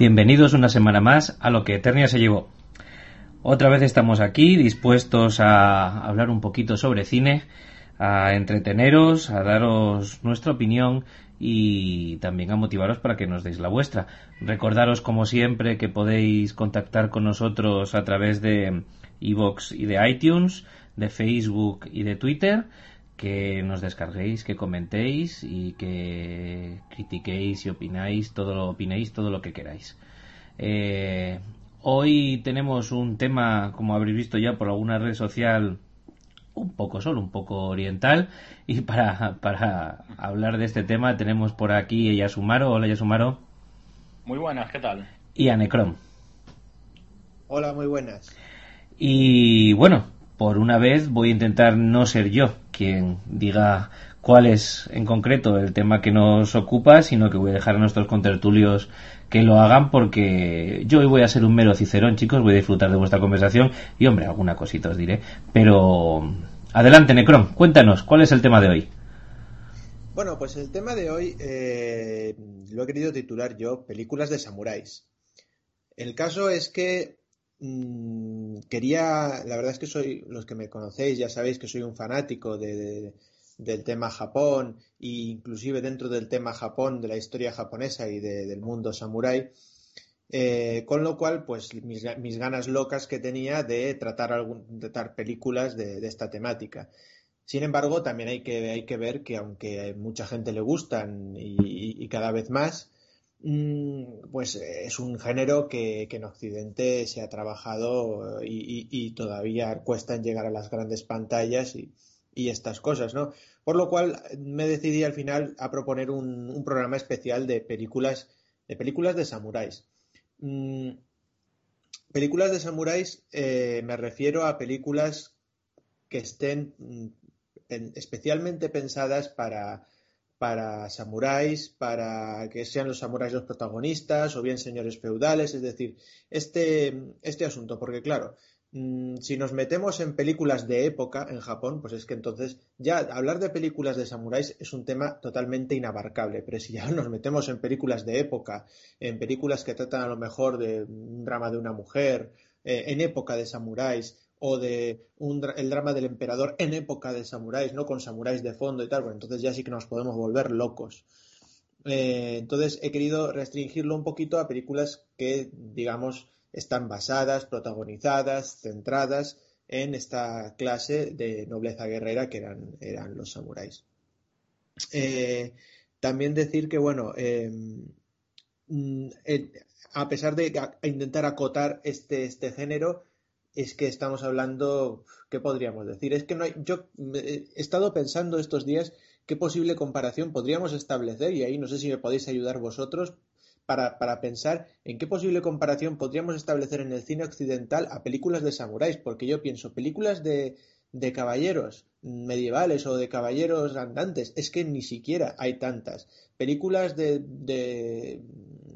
Bienvenidos una semana más a lo que Eternia se llevó. Otra vez estamos aquí dispuestos a hablar un poquito sobre cine, a entreteneros, a daros nuestra opinión y también a motivaros para que nos deis la vuestra. Recordaros como siempre que podéis contactar con nosotros a través de iVoox y de iTunes, de Facebook y de Twitter que nos descarguéis, que comentéis y que critiquéis y opináis, todo lo opinéis, todo lo que queráis. Eh, hoy tenemos un tema, como habréis visto ya por alguna red social, un poco solo, un poco oriental. Y para, para hablar de este tema tenemos por aquí a Yasumaro. Hola Yasumaro. Muy buenas, ¿qué tal? Y a Necrom. Hola, muy buenas. Y bueno, por una vez voy a intentar no ser yo quien diga cuál es en concreto el tema que nos ocupa, sino que voy a dejar a nuestros contertulios que lo hagan porque yo hoy voy a ser un mero cicerón, chicos, voy a disfrutar de vuestra conversación y hombre, alguna cosita os diré. Pero adelante, Necron, cuéntanos, ¿cuál es el tema de hoy? Bueno, pues el tema de hoy eh, lo he querido titular yo, películas de samuráis. El caso es que Mm, quería, la verdad es que soy, los que me conocéis ya sabéis que soy un fanático de, del tema Japón e inclusive dentro del tema Japón, de la historia japonesa y del mundo samurái. Eh, con lo cual, pues mis, ganas locas que tenía de tratar, algún, tratar películas de, esta temática. Sin embargo, también hay que, hay que ver que aunque a mucha gente le gustan y cada vez más, pues es un género que, en Occidente se ha trabajado y, todavía cuesta en llegar a las grandes pantallas y, estas cosas, ¿no? Por lo cual me decidí al final a proponer un, programa especial de películas de películas de samuráis. Mm, películas de samuráis eh, me refiero a películas que estén mm, especialmente pensadas para para samuráis, para que sean los samuráis los protagonistas o bien señores feudales, es decir, este, este asunto, porque claro, mm, si nos metemos en películas de época en Japón, pues es que entonces ya hablar de películas de samuráis es un tema totalmente inabarcable, pero si ya nos metemos en películas de época, en películas que tratan a lo mejor de un drama de una mujer, eh, en época de samuráis, o de el drama del emperador en época de samuráis, ¿no? Con samuráis de fondo y tal, bueno, entonces ya sí que nos podemos volver locos. Eh, entonces he querido restringirlo un poquito a películas que, digamos, están basadas, protagonizadas, centradas en esta clase de nobleza guerrera que eran, eran los samuráis. Eh, también decir que, bueno, em, mm, a pesar de intentar acotar este, este género, es que estamos hablando, ¿qué podríamos decir? Es que no hay, yo he estado pensando estos días qué posible comparación podríamos establecer y ahí no sé si me podéis ayudar vosotros para, para, pensar en qué posible comparación podríamos establecer en el cine occidental a películas de samuráis, porque yo pienso, películas de, de caballeros medievales o de caballeros andantes, es que ni siquiera hay tantas. Películas de, de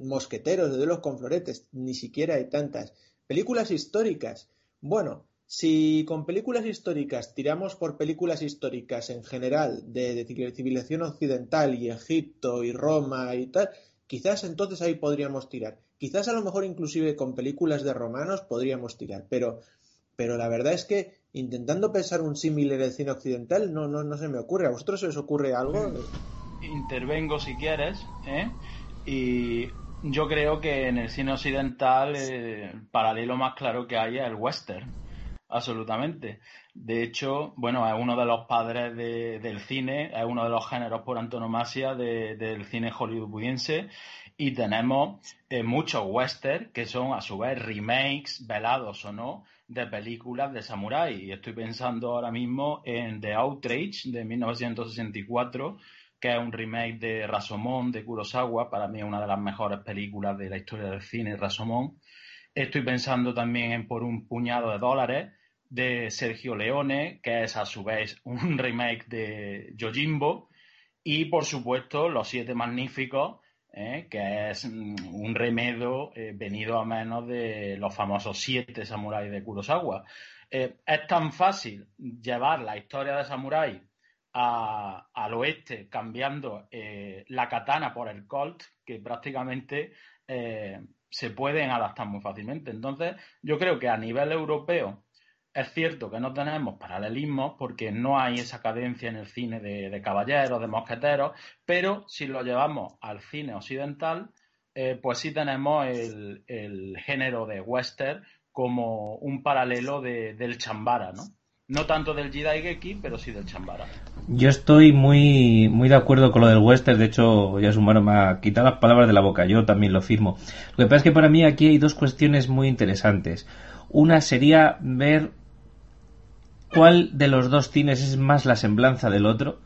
mosqueteros, de los con floretes, ni siquiera hay tantas. Películas históricas, bueno, si con películas históricas tiramos por películas históricas en general de, civilización occidental y Egipto y Roma y tal, quizás entonces ahí podríamos tirar. Quizás a lo mejor inclusive con películas de romanos podríamos tirar, pero, pero la verdad es que intentando pensar un símil en el cine occidental no, no, no se me ocurre. ¿A vosotros os ocurre algo? Intervengo si quieres, ¿eh? Y yo creo que en el cine occidental eh, el paralelo más claro que hay es el western, absolutamente. De hecho, bueno, es uno de los padres del cine, es uno de los géneros por antonomasia del cine hollywoodiense y tenemos eh, muchos western que son a su vez remakes, velados o no, de películas de samurái. Y estoy pensando ahora mismo en The Outrage de 1964 que es un remake de Rasomón de Kurosawa, para mí es una de las mejores películas de la historia del cine, Rasomón. Estoy pensando también en Por un puñado de dólares de Sergio Leone, que es a su vez un remake de Yojimbo. Y por supuesto, Los Siete Magníficos, eh, que es un remedio eh, venido a menos de los famosos Siete Samuráis de Kurosawa. Eh, es tan fácil llevar la historia de Samurai al oeste, cambiando eh, la katana por el Colt, que prácticamente eh, se pueden adaptar muy fácilmente. Entonces, yo creo que a nivel europeo es cierto que no tenemos paralelismos porque no hay esa cadencia en el cine de, caballeros, de mosqueteros, pero si lo llevamos al cine occidental, eh, pues sí tenemos el, género de western como un paralelo del chambara, ¿no? No tanto del Jidaigeki, pero sí del chambara. Yo estoy muy, muy de acuerdo con lo del western. De hecho, ya Sumaro me ha quitado las palabras de la boca. Yo también lo firmo. Lo que pasa es que para mí aquí hay dos cuestiones muy interesantes. Una sería ver cuál de los dos cines es más la semblanza del otro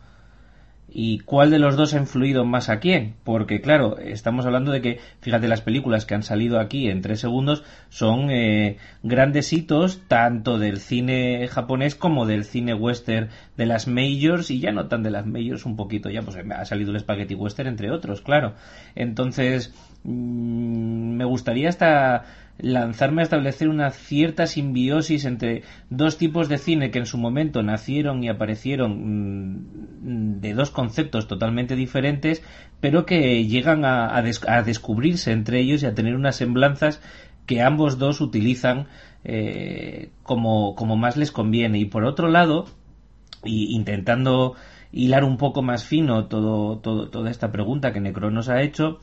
y cuál de los dos ha influido más a quién. Porque, claro, estamos hablando de que, fíjate, las películas que han salido aquí en tres segundos son eh, grandes hitos tanto del cine japonés como del cine western de las majors y ya no tan de las majors un poquito, ya pues ha salido el spaghetti western entre otros, claro. Entonces, mm, me gustaría hasta lanzarme a establecer una cierta simbiosis entre dos tipos de cine que en su momento nacieron y aparecieron mm, de dos conceptos totalmente diferentes, pero que llegan a, descubrirse entre ellos y a tener unas semblanzas que ambos dos utilizan eh, como, más les conviene. Y por otro lado, y intentando hilar un poco más fino todo, toda esta pregunta que Necro nos ha hecho,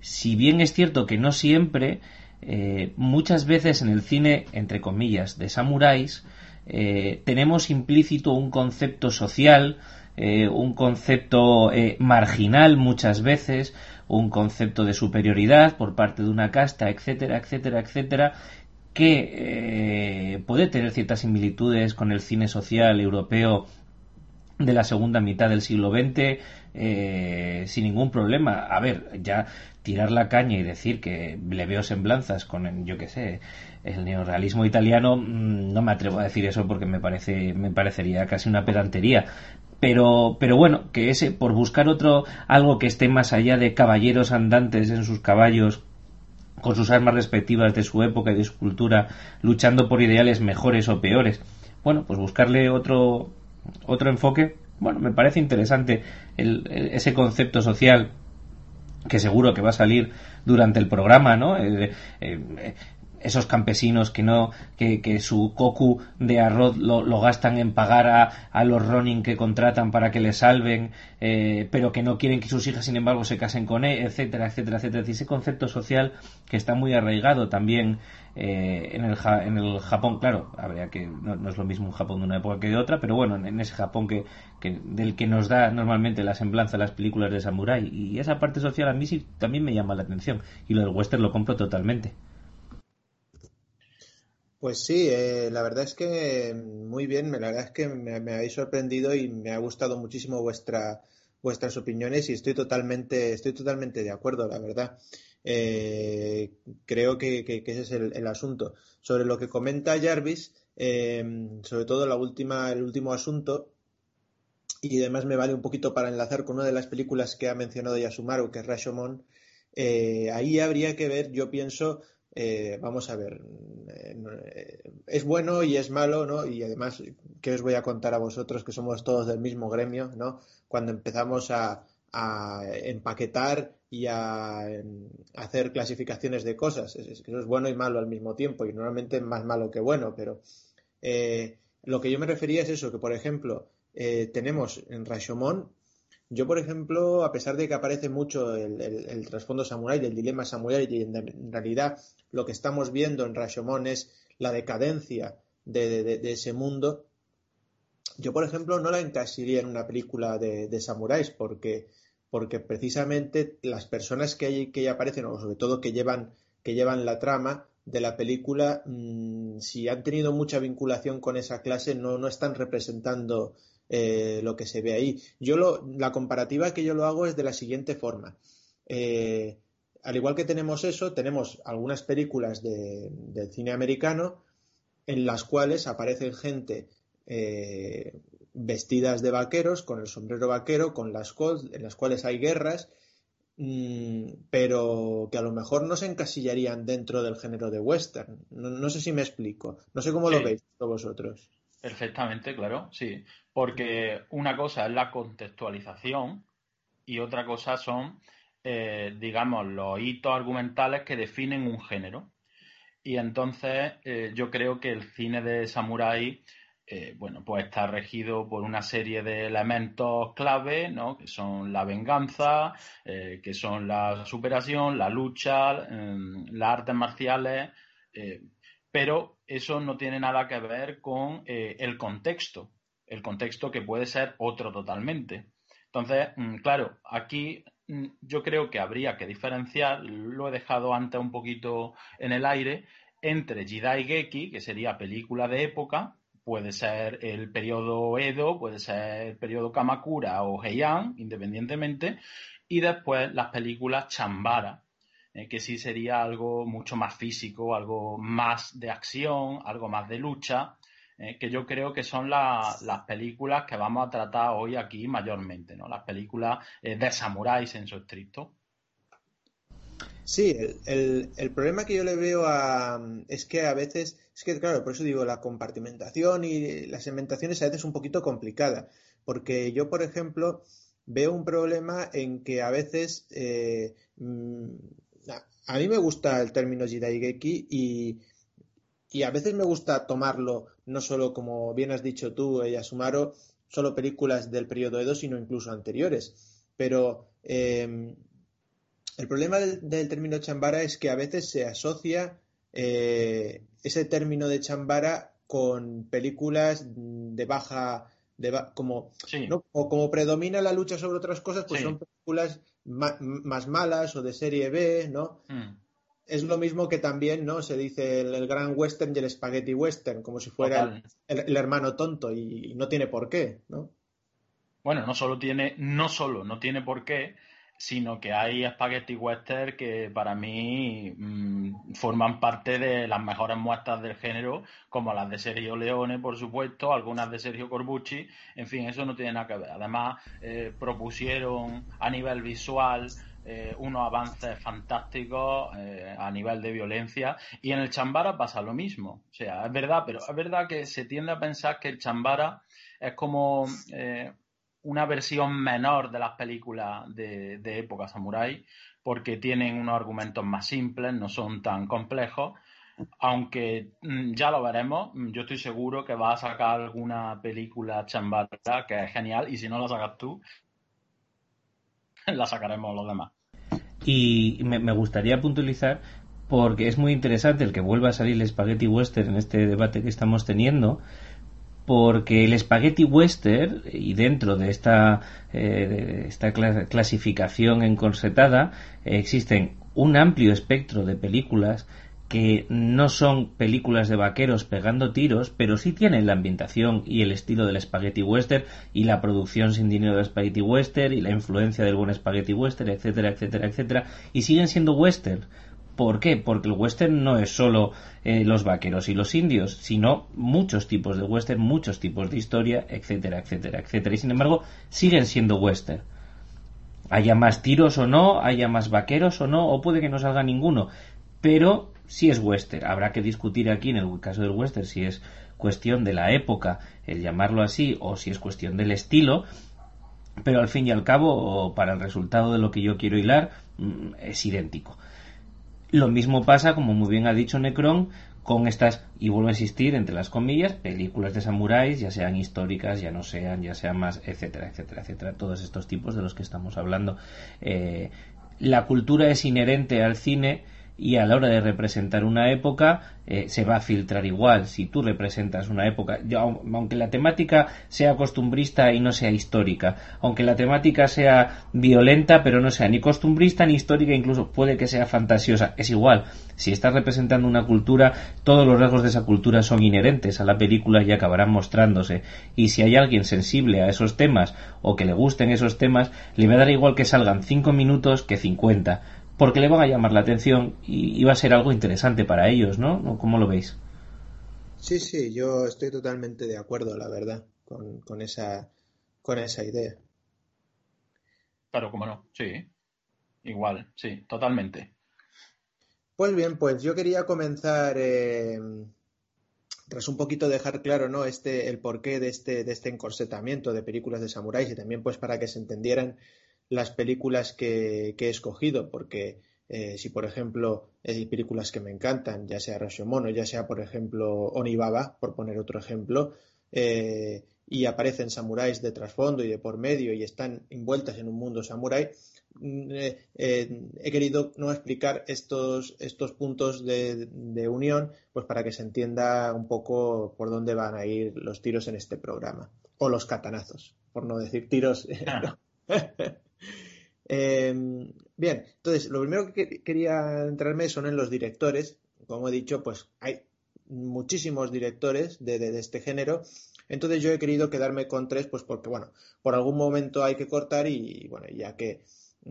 si bien es cierto que no siempre eh, muchas veces en el cine, entre comillas, de samuráis, eh, tenemos implícito un concepto social, eh, un concepto marginal muchas veces, un concepto de superioridad por parte de una casta, etcétera, etcétera, etcétera, que puede tener ciertas similitudes con el cine social europeo de la segunda mitad del siglo XX sin ningún problema. A ver, ya tirar la caña y decir que le veo semblanzas con, yo qué sé, el neorrealismo italiano, mm, no me atrevo a decir eso porque me parece, me parecería casi una pedantería. Pero, pero bueno, que ese, por buscar otro, algo que esté más allá de caballeros andantes en sus caballos, con sus armas respectivas de su época y de su cultura, luchando por ideales mejores o peores. Bueno, pues buscarle otro, otro enfoque, bueno, me parece interesante ese concepto social que seguro que va a salir durante el programa, ¿no? Eh, eh, esos campesinos que no que, que su cocu de arroz lo, lo gastan en pagar a, a, los running que contratan para que le salven eh, pero que no quieren que sus hijas sin embargo se casen con él etcétera etcétera etcétera. Y ese concepto social que está muy arraigado también eh, en, el, en el Japón, claro, habría que no, es lo mismo un Japón de una época que de otra, pero bueno, en, ese Japón que, del que nos da normalmente la semblanza las películas de samurái. Y esa parte social a mí sí también me llama la atención. Y lo del western lo compro totalmente. Pues sí, eh, la verdad es que muy bien, la verdad es que me, me, habéis sorprendido y me ha gustado muchísimo vuestra, vuestras opiniones y estoy totalmente, estoy totalmente de acuerdo, la verdad. Eh, creo que, ese es el, asunto. Sobre lo que comenta Jarvis, eh, sobre todo la última, el último asunto, y además me vale un poquito para enlazar con una de las películas que ha mencionado Yasumaru, que es Rashomon, eh, ahí habría que ver, yo pienso, vamos a ver, es bueno y es malo, ¿no? Y además, ¿qué os voy a contar a vosotros que somos todos del mismo gremio, ¿no? Cuando empezamos a, a empaquetar y a, hacer clasificaciones de cosas. Es, eso es bueno y malo al mismo tiempo y normalmente es más malo que bueno, pero eh, lo que yo me refería es eso, que por ejemplo eh, tenemos en Rashomon, yo por ejemplo, a pesar de que aparece mucho el, trasfondo samurai, del dilema samurai y en, realidad lo que estamos viendo en Rashomon es la decadencia de, ese mundo, yo por ejemplo no la encasillaría en una película de, samuráis porque porque precisamente las personas que, que aparecen, o sobre todo que llevan, que llevan la trama de la película, mm, si han tenido mucha vinculación con esa clase, no, no están representando eh, lo que se ve ahí. Yo lo, la comparativa que yo lo hago es de la siguiente forma. Eh, al igual que tenemos eso, tenemos algunas películas de, del cine americano en las cuales aparecen gente eh, vestidas de vaqueros, con el sombrero vaquero, con las en las cuales hay guerras, mm, pero que a lo mejor no se encasillarían dentro del género de western. No, sé si me explico. No sé cómo lo veis vosotros. Perfectamente, claro, sí. Porque una cosa es la contextualización y otra cosa son eh, digamos, los hitos argumentales que definen un género. Y entonces eh, yo creo que el cine de samurái, eh, bueno, pues está regido por una serie de elementos clave, ¿no? Que son la venganza, que son la superación, la lucha, las artes marciales, pero eso no tiene nada que ver con el contexto, el contexto que puede ser otro totalmente. Entonces, mm, claro, aquí yo creo que habría que diferenciar, lo he dejado antes un poquito en el aire, entre Jidai Geki, que sería película de época, puede ser el periodo Edo, puede ser el periodo Kamakura o Heian, independientemente, y después las películas Chambara, eh, que sí sería algo mucho más físico, algo más de acción, algo más de lucha, eh, que yo creo que son las películas que vamos a tratar hoy aquí mayormente, ¿no? Las películas eh, de samuráis en su estricto. Sí, el, problema que yo le veo a, es que a veces, es que claro, por eso digo, la compartimentación y la segmentación es a veces un poquito complicada, porque yo, por ejemplo, veo un problema en que a veces, eh, mm, a, mí me gusta el término Jidaigeki y, y a veces me gusta tomarlo no solo como bien has dicho tú, Yasumaro, solo películas del periodo Edo, sino incluso anteriores. Pero em, el problema del, término chambara es que a veces se asocia eh, ese término de chambara con películas de baja de como o como predomina la lucha sobre otras cosas pues son películas más malas o de serie B no mm es lo mismo que también, ¿no? Se dice el, gran western y el spaghetti western, como si fuera el, hermano tonto y, no tiene por qué, ¿no? Bueno, no solo tiene, no solo no tiene por qué, sino que hay spaghetti western que para mí mm, forman parte de las mejores muestras del género, como las de Sergio Leone, por supuesto, algunas de Sergio Corbucci, en fin, eso no tiene nada que ver. Además, eh, propusieron a nivel visual eh, unos avances fantásticos eh, a nivel de violencia. Y en el Chambara pasa lo mismo. O sea, es verdad, pero es verdad que se tiende a pensar que el Chambara es como eh, una versión menor de las películas de, de época samurai porque tienen unos argumentos más simples, no son tan complejos. Aunque mm, ya lo veremos, yo estoy seguro que va a sacar alguna película chambara que es genial y si no la sacas tú, la sacaremos los demás. Y me, gustaría puntualizar porque es muy interesante el que vuelva a salir el spaghetti western en este debate que estamos teniendo, porque el spaghetti western, y dentro de esta, eh, esta clasificación encorsetada, existen un amplio espectro de películas que no son películas de vaqueros pegando tiros, pero sí tienen la ambientación y el estilo del spaghetti western y la producción sin dinero del spaghetti western y la influencia del buen spaghetti western, etcétera, etcétera, etcétera, y siguen siendo western. ¿Por qué? Porque el western no es solo eh, los vaqueros y los indios, sino muchos tipos de western, muchos tipos de historia, etcétera, etcétera, etcétera. Y sin embargo, siguen siendo western. Haya más tiros o no, haya más vaqueros o no, o puede que no salga ninguno. Pero si es western. Habrá que discutir aquí en el caso del western si es cuestión de la época, el llamarlo así, o si es cuestión del estilo, pero al fin y al cabo, para el resultado de lo que yo quiero hilar, mm, es idéntico. Lo mismo pasa, como muy bien ha dicho Necron, con estas, y vuelvo a insistir, entre las comillas, películas de samuráis, ya sean históricas, ya no sean, ya sean más, etcétera, etcétera, etcétera, todos estos tipos de los que estamos hablando. Eh, la cultura es inherente al cine, y a la hora de representar una época eh, se va a filtrar igual. Si tú representas una época aunque la temática sea costumbrista y no sea histórica aunque la temática sea violenta pero no sea ni costumbrista ni histórica incluso puede que sea fantasiosa es igual. Si estás representando una cultura todos los rasgos de esa cultura son inherentes a la película y acabarán mostrándose. Y si hay alguien sensible a esos temas o que le gusten esos temas le va a dar igual que salgan cinco minutos que cincuenta porque le van a llamar la atención y, va a ser algo interesante para ellos, ¿no? ¿Cómo lo veis? Sí, sí, yo estoy totalmente de acuerdo, la verdad, con, esa, con esa idea. Claro, cómo no, sí. Igual, sí, totalmente. Pues bien, pues yo quería comenzar eh, tras un poquito dejar claro, ¿no? Este, el porqué de este, de este encorsetamiento de películas de samuráis y también pues para que se entendieran las películas que, he escogido, porque eh, si por ejemplo hay películas que me encantan, ya sea Rashomon ya sea por ejemplo Onibaba, por poner otro ejemplo, eh, y aparecen samuráis de trasfondo y de por medio y están envueltas en un mundo samurái, mm, eh, he querido no explicar estos, estos puntos de, de, unión pues para que se entienda un poco por dónde van a ir los tiros en este programa o los catanazos por no decir tiros Em, bien, entonces, lo primero que quería entrarme son en los directores. Como he dicho, pues hay muchísimos directores de, este género. Entonces yo he querido quedarme con tres, pues porque, bueno, por algún momento hay que cortar y, bueno, ya que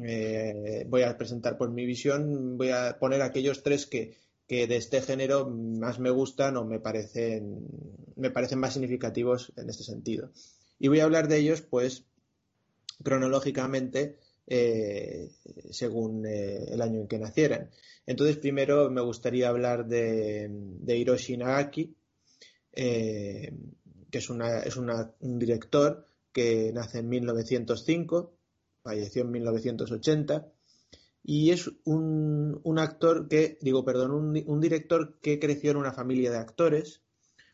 eh, voy a presentar por mi visión, voy a poner aquellos tres que, que de este género más me gustan o me parecen, me parecen más significativos en este sentido. Y voy a hablar de ellos, pues, cronológicamente eh, según eh, el año en que nacieran. Entonces, primero me gustaría hablar de, Hiroshi Nagaki, eh, que es, una, es un director que nace en 1905, falleció en 1980, y es un, un actor que, digo, perdón, un, un director que creció en una familia de actores,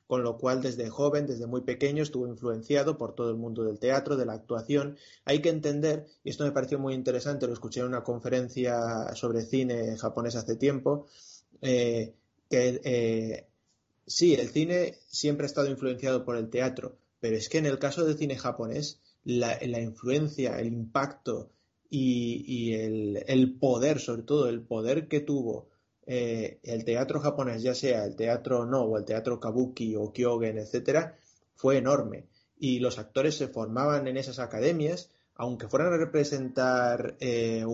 con lo cual desde joven, desde muy pequeño, estuvo influenciado por todo el mundo del teatro, de la actuación. Hay que entender, y esto me pareció muy interesante, lo escuché en una conferencia sobre cine japonés hace tiempo, eh, que eh, sí, el cine siempre ha estado influenciado por el teatro, pero es que en el caso del cine japonés, la, influencia, el impacto y, el, el poder, sobre todo el poder que tuvo eh, el teatro japonés, ya sea el teatro no o el teatro kabuki o kyogen, etcétera, fue enorme. Y los actores se formaban en esas academias, aunque fueran a representar eh,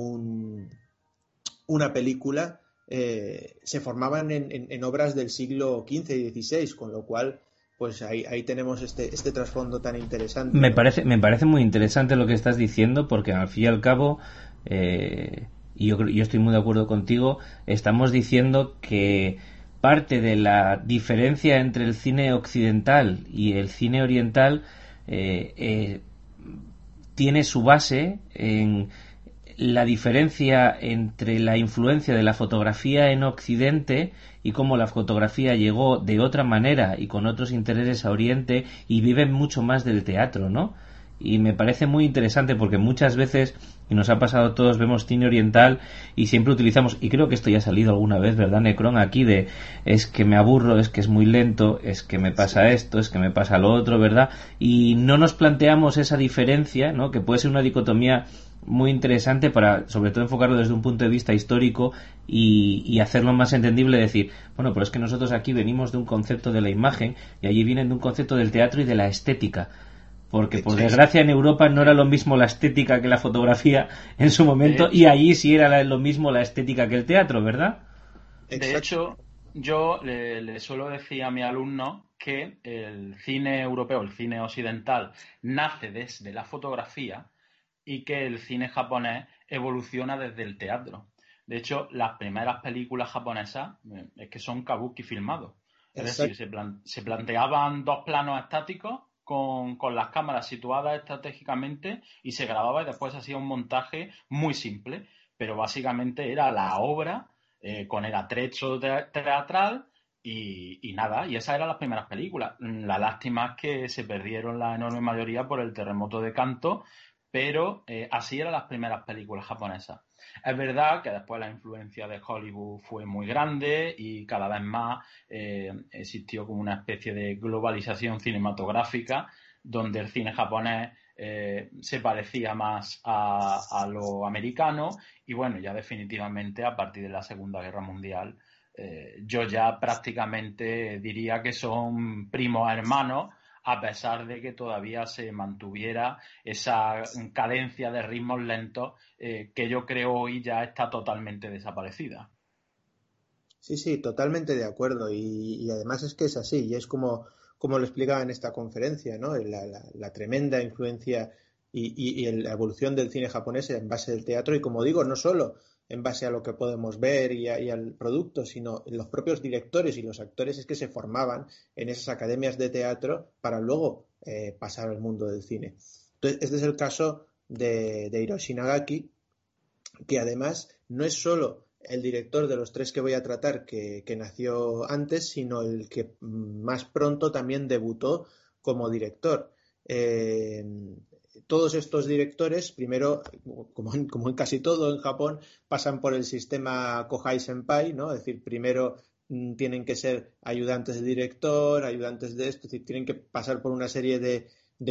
una película, eh, se formaban en, obras del siglo XV y XVI, con lo cual pues ahí, ahí tenemos este, este trasfondo tan interesante. Me parece, me parece muy interesante lo que estás diciendo, porque al fin y al cabo y yo, yo estoy muy de acuerdo contigo, estamos diciendo que parte de la diferencia entre el cine occidental y el cine oriental eh, eh, tiene su base en la diferencia entre la influencia de la fotografía en Occidente y cómo la fotografía llegó de otra manera y con otros intereses a Oriente y vive mucho más del teatro, ¿no? y me parece muy interesante porque muchas veces, y nos ha pasado a todos, vemos cine oriental y siempre utilizamos, y creo que esto ya ha salido alguna vez, ¿verdad, Necron? Aquí de es que me aburro, es que es muy lento, es que me pasa esto, es que me pasa lo otro, ¿verdad? Y no nos planteamos esa diferencia, ¿no? Que puede ser una dicotomía muy interesante para, sobre todo, enfocarlo desde un punto de vista histórico y, y, hacerlo más entendible. Decir, bueno, pero es que nosotros aquí venimos de un concepto de la imagen y allí vienen de un concepto del teatro y de la estética porque por desgracia en Europa no era lo mismo la estética que la fotografía en su momento y allí sí era lo mismo la estética que el teatro, ¿verdad? De hecho, yo le, suelo decir a mi alumno que el cine europeo, el cine occidental, nace desde la fotografía y que el cine japonés evoluciona desde el teatro. De hecho, las primeras películas japonesas eh, es que son kabuki filmados. Es decir, se, se planteaban dos planos estáticos con, las cámaras situadas estratégicamente y se grababa y después hacía un montaje muy simple, pero básicamente era la obra eh, con el atrecho teatral y, nada, y esas eran las primeras películas. La lástima es que se perdieron la enorme mayoría por el terremoto de Canto, pero eh, así eran las primeras películas japonesas. Es verdad que después la influencia de Hollywood fue muy grande y cada vez más eh, existió como una especie de globalización cinematográfica donde el cine japonés eh, se parecía más a, lo americano y bueno, ya definitivamente a partir de la Segunda Guerra Mundial eh, yo ya prácticamente diría que son primos hermanos a pesar de que todavía se mantuviera esa cadencia de ritmos lentos eh, que yo creo hoy ya está totalmente desaparecida. Sí, sí, totalmente de acuerdo. Y, además es que es así, y es como, como lo explicaba en esta conferencia, ¿no? La, tremenda influencia y, y, la evolución del cine japonés en base del teatro. Y como digo, no solo en base a lo que podemos ver y, al producto, sino los propios directores y los actores es que se formaban en esas academias de teatro para luego eh, pasar al mundo del cine. Entonces, este es el caso de, de Hiroshi Nagaki, que además no es solo el director de los tres que voy a tratar que, nació antes, sino el que más pronto también debutó como director. Eh, todos estos directores, primero, como en, como en, casi todo en Japón, pasan por el sistema Kohai Senpai, ¿no? Es decir, primero mm, tienen que ser ayudantes de director, ayudantes de esto, es decir, tienen que pasar por una serie de,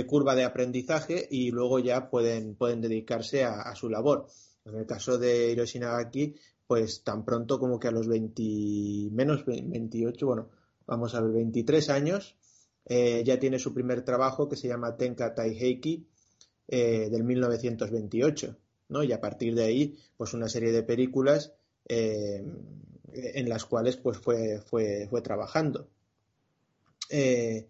curva de aprendizaje y luego ya pueden, pueden dedicarse a, a, su labor. En el caso de Hiroshi Nagaki, pues tan pronto como que a los 20, menos 28, bueno, vamos a ver, 23 años, eh, ya tiene su primer trabajo que se llama Tenka Taiheiki eh, del 1928, ¿no? Y a partir de ahí, pues una serie de películas eh, en las cuales pues fue, fue, fue trabajando. Eh,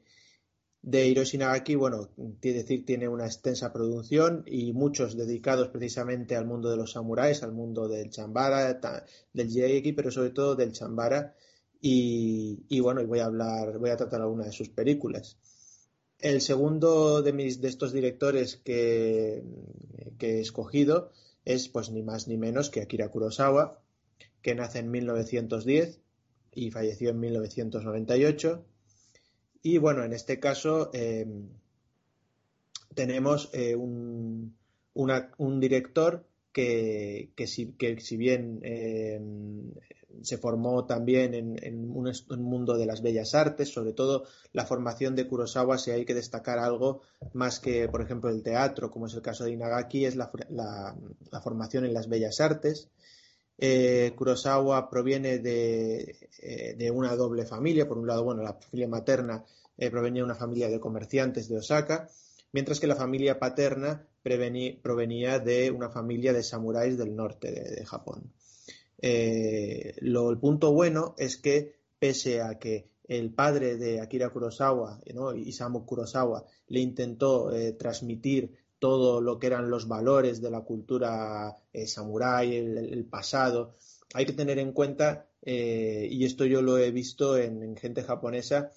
de Hiroshi Nagaki, bueno, quiere decir, tiene una extensa producción y muchos dedicados precisamente al mundo de los samuráis, al mundo del chambara, del jiaiki, pero sobre todo del chambara. Y, y, bueno, voy a hablar, voy a tratar alguna de sus películas. El segundo de mis, de estos directores que, que he escogido es, pues, ni más ni menos que Akira Kurosawa, que nace en 1910 y falleció en 1998 y bueno, en este caso eh, tenemos eh, un, un, director que, si, bien eh, se formó también en, un, mundo de las bellas artes, sobre todo la formación de Kurosawa, si hay que destacar algo más que, por ejemplo, el teatro, como es el caso de Inagaki, es la formación en las bellas artes. Eh, Kurosawa proviene de, eh, de, una doble familia. Por un lado, bueno, la familia materna eh, provenía de una familia de comerciantes de Osaka, mientras que la familia paterna provenía de una familia de samuráis del norte de, Japón. Eh, lo, el punto bueno es que, pese a que el padre de Akira Kurosawa, ¿no? Isamu Kurosawa, le intentó eh, transmitir todo lo que eran los valores de la cultura eh, samurái, el, pasado. Hay que tener en cuenta, eh, y esto yo lo he visto en, en gente japonesa,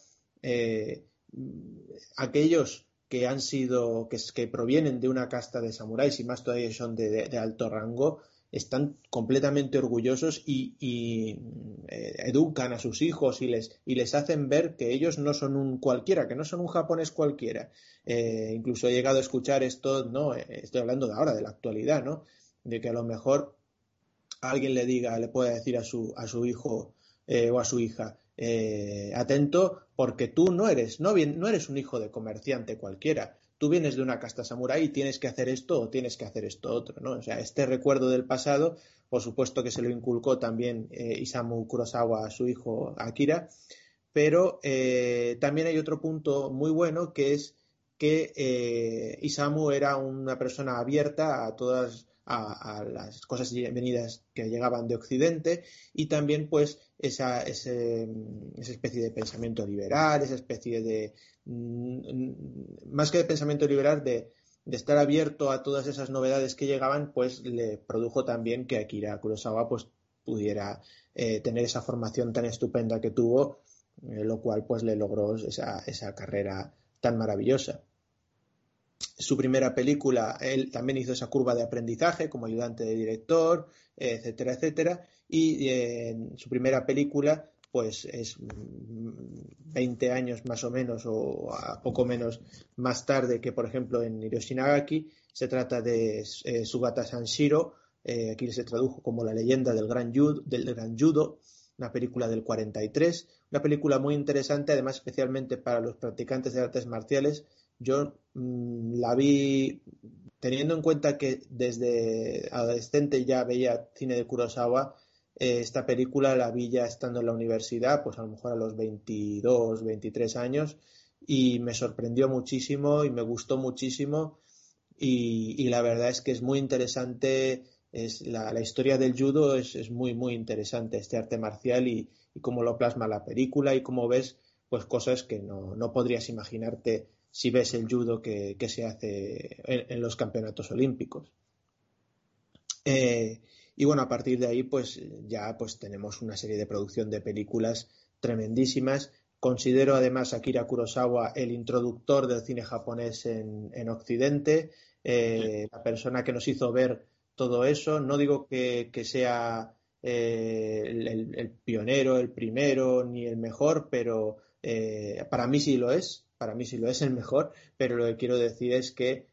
aquellos que han sido, que, provienen de una casta de samuráis y más todavía son de, alto rango, están completamente orgullosos y, eh, educan a sus hijos y les, y les hacen ver que ellos no son un cualquiera, que no son un japonés cualquiera. Eh, incluso he llegado a escuchar esto, no, eh, estoy hablando de ahora, de la actualidad, ¿no? De que a lo mejor alguien le diga, le pueda decir a su, a su hijo o a su hija, eh, atento porque tú no eres, no, bien, no eres un hijo de comerciante cualquiera, tú vienes de una casta samurái y tienes que hacer esto o tienes que hacer esto otro, ¿no? O sea, este recuerdo del pasado, por supuesto que se lo inculcó también eh, Isamu Kurosawa a su hijo Akira, pero eh, también hay otro punto muy bueno que es que Isamu era una persona abierta a todas a, las cosas venidas que llegaban de Occidente y también pues esa, ese, esa especie de pensamiento liberal, esa especie de, mm, más que de pensamiento liberal, de, de, estar abierto a todas esas novedades que llegaban, pues le produjo también que Akira Kurosawa pues pudiera eh, tener esa formación tan estupenda que tuvo, eh, lo cual pues le logró esa, esa carrera tan maravillosa su primera película, él también hizo esa curva de aprendizaje como ayudante de director, etcétera, etcétera. Y eh, en su primera película, pues es 20 años más o menos o a poco menos más tarde que, por ejemplo, en Hiroshi Nagaki. Se trata de eh, Sugata Sanshiro, eh, aquí se tradujo como La leyenda del gran, judo, del gran judo, una película del 43, una película muy interesante, además especialmente para los practicantes de artes marciales, yo mmm, la vi teniendo en cuenta que desde adolescente ya veía cine de Kurosawa, eh, esta película la vi ya estando en la universidad, pues a lo mejor a los 22, 23 años, y me sorprendió muchísimo y me gustó muchísimo. Y, la verdad es que es muy interesante, es la, la historia del judo es, es, muy, muy interesante, este arte marcial y, y cómo lo plasma la película y cómo ves pues cosas que no, no podrías imaginarte si ves el judo que, que se hace en, en, los campeonatos olímpicos. Eh, y bueno, a partir de ahí, pues ya pues tenemos una serie de producción de películas tremendísimas, Considero además a Akira Kurosawa el introductor del cine japonés en, Occidente, eh, la persona que nos hizo ver todo eso. No digo que, sea eh, el, pionero, el primero, ni el mejor, pero para mí sí lo es, para mí sí lo es el mejor, pero lo que quiero decir es que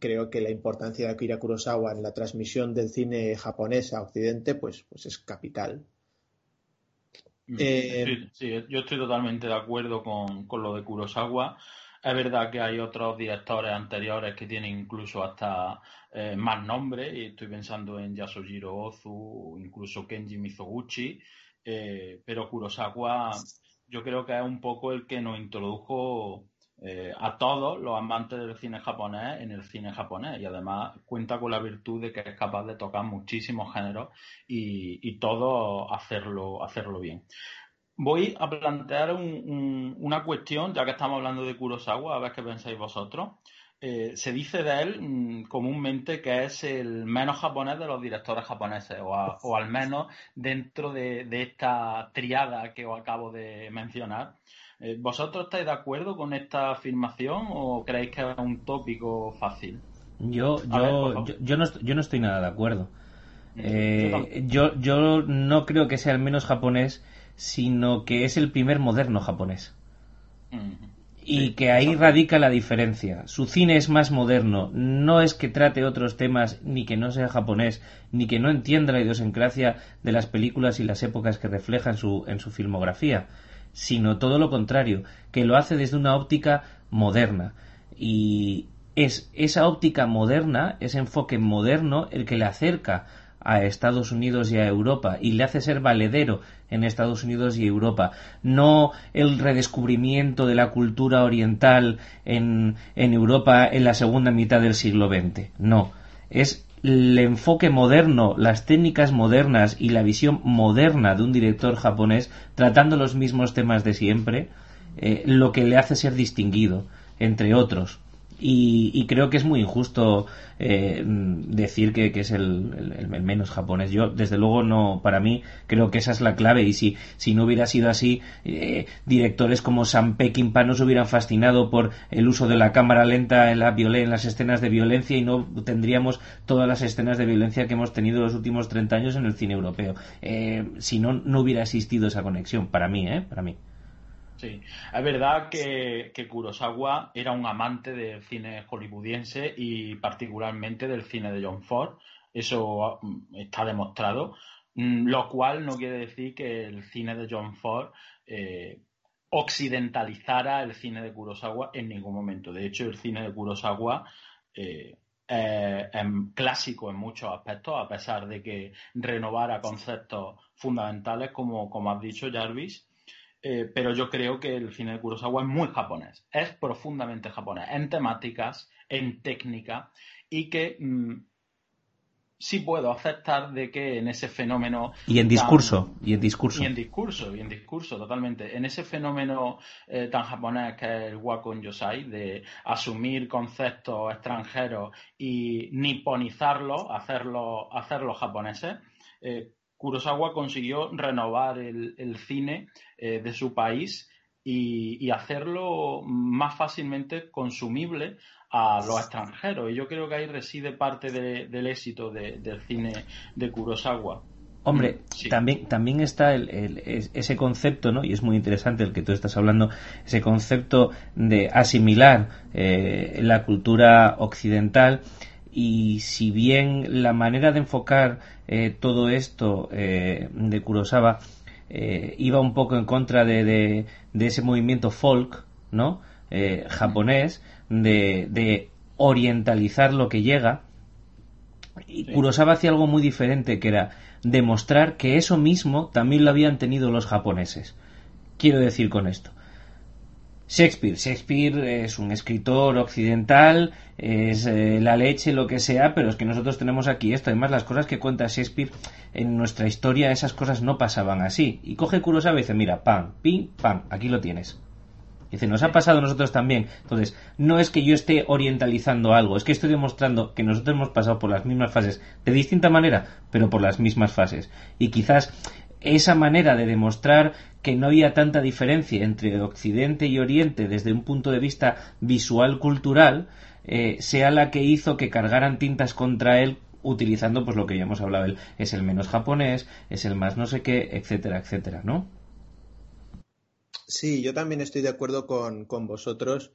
creo que la importancia de Akira Kurosawa en la transmisión del cine japonés a Occidente pues, pues es capital. Mm, eh, sí, yo estoy totalmente de acuerdo con, lo de Kurosawa. Es verdad que hay otros directores anteriores que tienen incluso hasta eh, más nombres, y estoy pensando en Yasujiro Ozu, incluso Kenji Mizoguchi, eh, pero Kurosawa yo creo que es un poco el que nos introdujo eh, a todos los amantes del cine japonés en el cine japonés y además cuenta con la virtud de que es capaz de tocar muchísimos géneros y, todo hacerlo, hacerlo bien. Voy a plantear una cuestión, ya que estamos hablando de Kurosawa, a ver qué pensáis vosotros. Eh, se dice de él mm, comúnmente que es el menos japonés de los directores japoneses, o, al menos dentro de, esta triada que os acabo de mencionar. Eh, ¿Vosotros estáis de acuerdo con esta afirmación o creéis que es un tópico fácil? Yo, yo, yo, no, yo no estoy nada de acuerdo. Mm, eh, yo, yo no creo que sea el menos japonés, sino que es el primer moderno japonés. Y que ahí radica la diferencia. Su cine es más moderno. No es que trate otros temas, ni que no sea japonés, ni que no entienda la idiosincrasia de las películas y las épocas que refleja en su, en su filmografía sino todo lo contrario, que lo hace desde una óptica moderna. Y es esa óptica moderna, ese enfoque moderno, el que le acerca a Estados Unidos y a Europa y le hace ser valedero en Estados Unidos y Europa. No el redescubrimiento de la cultura oriental en, en Europa en la segunda mitad del siglo XX. No. Es el enfoque moderno, las técnicas modernas y la visión moderna de un director japonés tratando los mismos temas de siempre, eh, lo que le hace ser distinguido entre otros. Y, creo que es muy injusto eh, decir que, es el, menos japonés. Yo, desde luego, no, para mí, creo que esa es la clave. Y si, si no hubiera sido así, eh, directores como Sam Peckinpah nos hubieran fascinado por el uso de la cámara lenta en, la en las escenas de violencia y no tendríamos todas las escenas de violencia que hemos tenido los últimos 30 años en el cine europeo. Eh, si no, no hubiera existido esa conexión. Para mí, ¿eh? Para mí. Sí, es verdad que, Kurosawa era un amante del cine hollywoodiense y particularmente del cine de John Ford. Eso mm, está demostrado, mm, lo cual no quiere decir que el cine de John Ford eh, occidentalizara el cine de Kurosawa en ningún momento. De hecho, el cine de Kurosawa eh, es clásico en muchos aspectos, a pesar de que renovara conceptos fundamentales, como, como has dicho, Jarvis. Eh, pero yo creo que el cine de Kurosawa es muy japonés, es profundamente japonés, en temáticas, en técnica, y que mm, sí puedo aceptar de que en ese fenómeno... Y en discurso, y en discurso. Y en discurso, y en discurso, totalmente. En ese fenómeno eh, tan japonés que es el Wakon Yosai, de asumir conceptos extranjeros y niponizarlos, hacerlos hacerlo japoneses, eh, Kurosawa consiguió renovar el, cine eh, de su país y, hacerlo más fácilmente consumible a los extranjeros. Y yo creo que ahí reside parte del éxito del cine de Kurosawa. Hombre, también, también está ese concepto, ¿no? Y es muy interesante el que tú estás hablando, ese concepto de asimilar eh, la cultura occidental y si bien la manera de enfocar eh, todo esto eh, de Kurosawa eh, iba un poco en contra de, ese movimiento folk, ¿no? japonés, de, orientalizar lo que llega. Y Kurosawa hacía algo muy diferente, que era demostrar que eso mismo también lo habían tenido los japoneses. Quiero decir con esto. Shakespeare. Shakespeare es un escritor occidental, es eh, la leche, lo que sea, pero es que nosotros tenemos aquí esto. Además, las cosas que cuenta Shakespeare en nuestra historia, esas cosas no pasaban así. Y coge Kurosawa y dice, mira, pam, pim, pam, aquí lo tienes. Dice, nos ha pasado a nosotros también. Entonces, no es que yo esté orientalizando algo, es que estoy demostrando que nosotros hemos pasado por las mismas fases, de distinta manera, pero por las mismas fases. Y quizás esa manera de demostrar que no había tanta diferencia entre Occidente y Oriente desde un punto de vista visual cultural eh, sea la que hizo que cargaran tintas contra él utilizando pues lo que ya hemos hablado él. Es el menos japonés es el más no sé qué etcétera etcétera no sí yo también estoy de acuerdo con, vosotros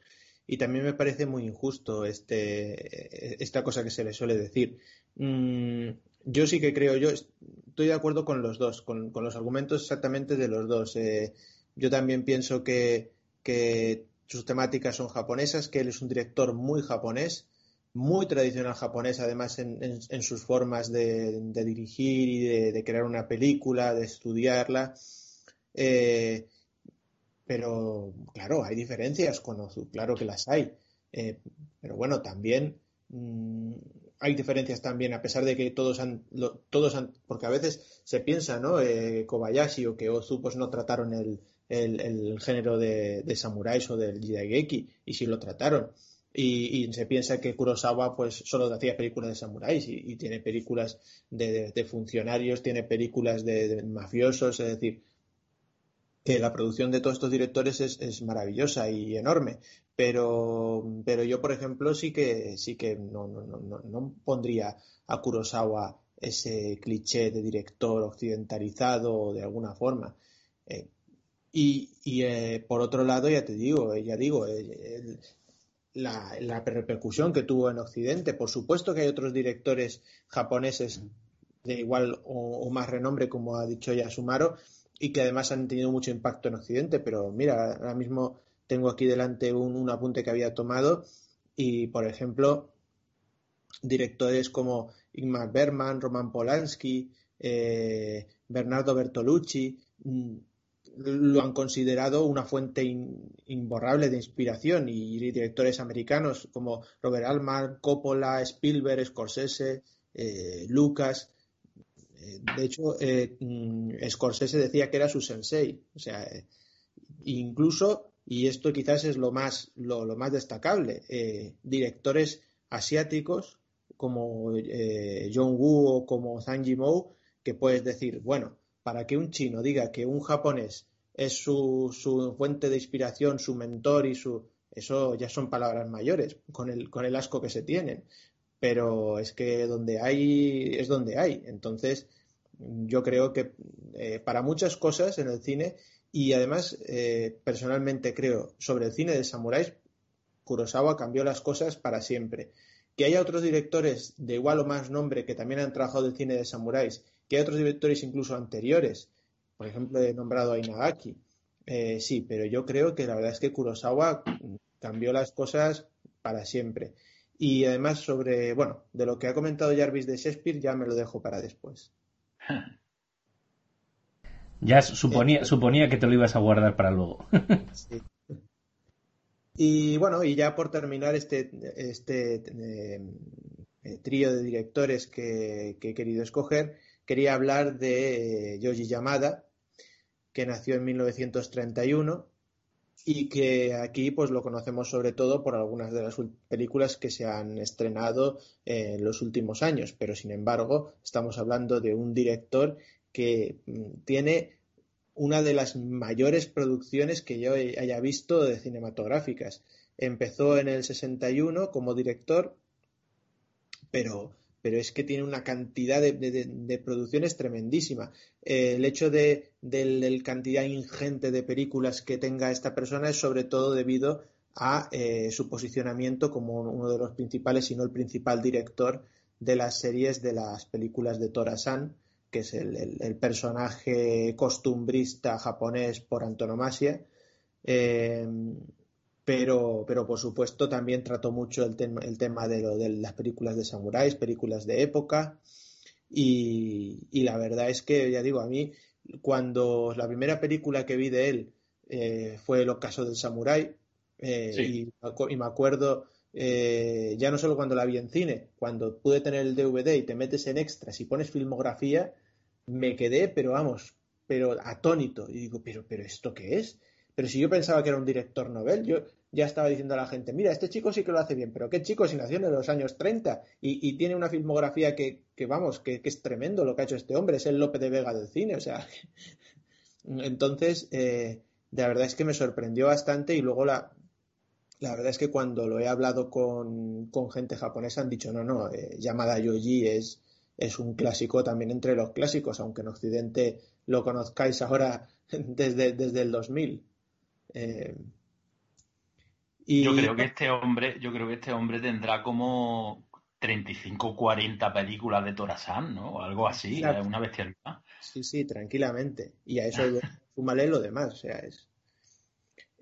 y también me parece muy injusto este esta cosa que se le suele decir. Mm, yo sí que creo, yo estoy de acuerdo con los dos, con, los argumentos exactamente de los dos. Eh, yo también pienso que, sus temáticas son japonesas, que él es un director muy japonés, muy tradicional japonés, además en, sus formas de, dirigir y de, crear una película, de estudiarla. Eh, pero claro, hay diferencias con Ozu, claro que las hay. Eh, pero bueno, también mm, hay diferencias también, a pesar de que todos han, todos han, porque a veces se piensa, ¿no? Eh, Kobayashi o que Ozu pues no trataron el, el, género de, de, samuráis o del Jidaigeki, y sí lo trataron. Y, se piensa que Kurosawa pues solo hacía películas de samuráis y, tiene películas de, de, funcionarios, tiene películas de, mafiosos, es decir, que la producción de todos estos directores es, maravillosa y enorme. Pero, pero yo, por ejemplo, sí que, sí que no, no, no, no pondría a Kurosawa ese cliché de director occidentalizado de alguna forma. Eh, y, y eh, por otro lado, ya te digo, eh, ya digo, la, repercusión que tuvo en Occidente. Por supuesto que hay otros directores japoneses de igual o más renombre, como ha dicho ya Sumaro, y que además han tenido mucho impacto en Occidente. Pero mira, ahora mismo tengo aquí delante un, apunte que había tomado y, por ejemplo, directores como Ingmar Bergman, Roman Polanski, eh, Bernardo Bertolucci, mm, lo han considerado una fuente imborrable de inspiración y directores americanos como Robert Altman, Coppola, Spielberg, Scorsese, eh, Lucas. Eh, de hecho, mm, Scorsese decía que era su sensei. O sea, incluso y esto quizás es lo más, lo, más destacable. Eh, directores asiáticos como eh, John Woo o como Zhang Yimou, que puedes decir, bueno, para que un chino diga que un japonés es su, su fuente de inspiración, su mentor y su... Eso ya son palabras mayores con el, con el asco que se tienen. Pero es que donde hay es donde hay. Entonces, yo creo que eh, para muchas cosas en el cine y además, eh, personalmente creo, sobre el cine de samuráis, Kurosawa cambió las cosas para siempre. Que haya otros directores de igual o más nombre que también han trabajado el cine de samuráis, que hay otros directores incluso anteriores, por ejemplo, he nombrado a Inagaki, eh, sí, pero yo creo que la verdad es que Kurosawa cambió las cosas para siempre. Y además sobre, bueno, de lo que ha comentado Jarvis de Shakespeare ya me lo dejo para después. Ya suponía, suponía que te lo ibas a guardar para luego. sí. Y bueno, y ya por terminar este, este eh, eh, trío de directores que, he querido escoger, quería hablar de Yoji Yamada, que nació en 1931 y que aquí pues lo conocemos sobre todo por algunas de las películas que se han estrenado en los últimos años, pero sin embargo estamos hablando de un director que mm, tiene una de las mayores producciones que yo haya visto de cinematográficas. Empezó en el 61 como director, pero, pero es que tiene una cantidad de, producciones tremendísima. Eh, el hecho de, la cantidad ingente de películas que tenga esta persona es sobre todo debido a eh, su posicionamiento como uno de los principales, si no el principal director de las series de las películas de Torasan que es el, personaje costumbrista japonés por antonomasia. Eh, pero, pero por supuesto también trató mucho el, el tema de, lo, de las películas de samuráis, películas de época. Y, la verdad es que, ya digo, a mí, cuando la primera película que vi de él eh, fue El ocaso del samurái, eh, y, y, me acuerdo eh, ya no solo cuando la vi en cine, cuando pude tener el DVD y te metes en extras y pones filmografía, me quedé, pero vamos, pero atónito. Y digo, pero, pero ¿esto qué es? Pero si yo pensaba que era un director novel, yo ya estaba diciendo a la gente, mira, este chico sí que lo hace bien, pero qué chico si nació en los años 30 y, tiene una filmografía que, vamos, que, es tremendo lo que ha hecho este hombre, es el Lope de Vega del cine, o sea. Entonces, eh, la verdad es que me sorprendió bastante y luego la, la verdad es que cuando lo he hablado con, gente japonesa han dicho, no, no, eh, Yamada Yoji es, es un clásico también entre los clásicos, aunque en Occidente lo conozcáis ahora desde, desde el 2000. Eh, y... Yo creo que este hombre, yo creo que este hombre tendrá como 35 o 40 películas de Torasan, ¿no? O algo así, es una bestialidad. Sí, sí, tranquilamente. Y a eso súmale lo demás, o sea, es...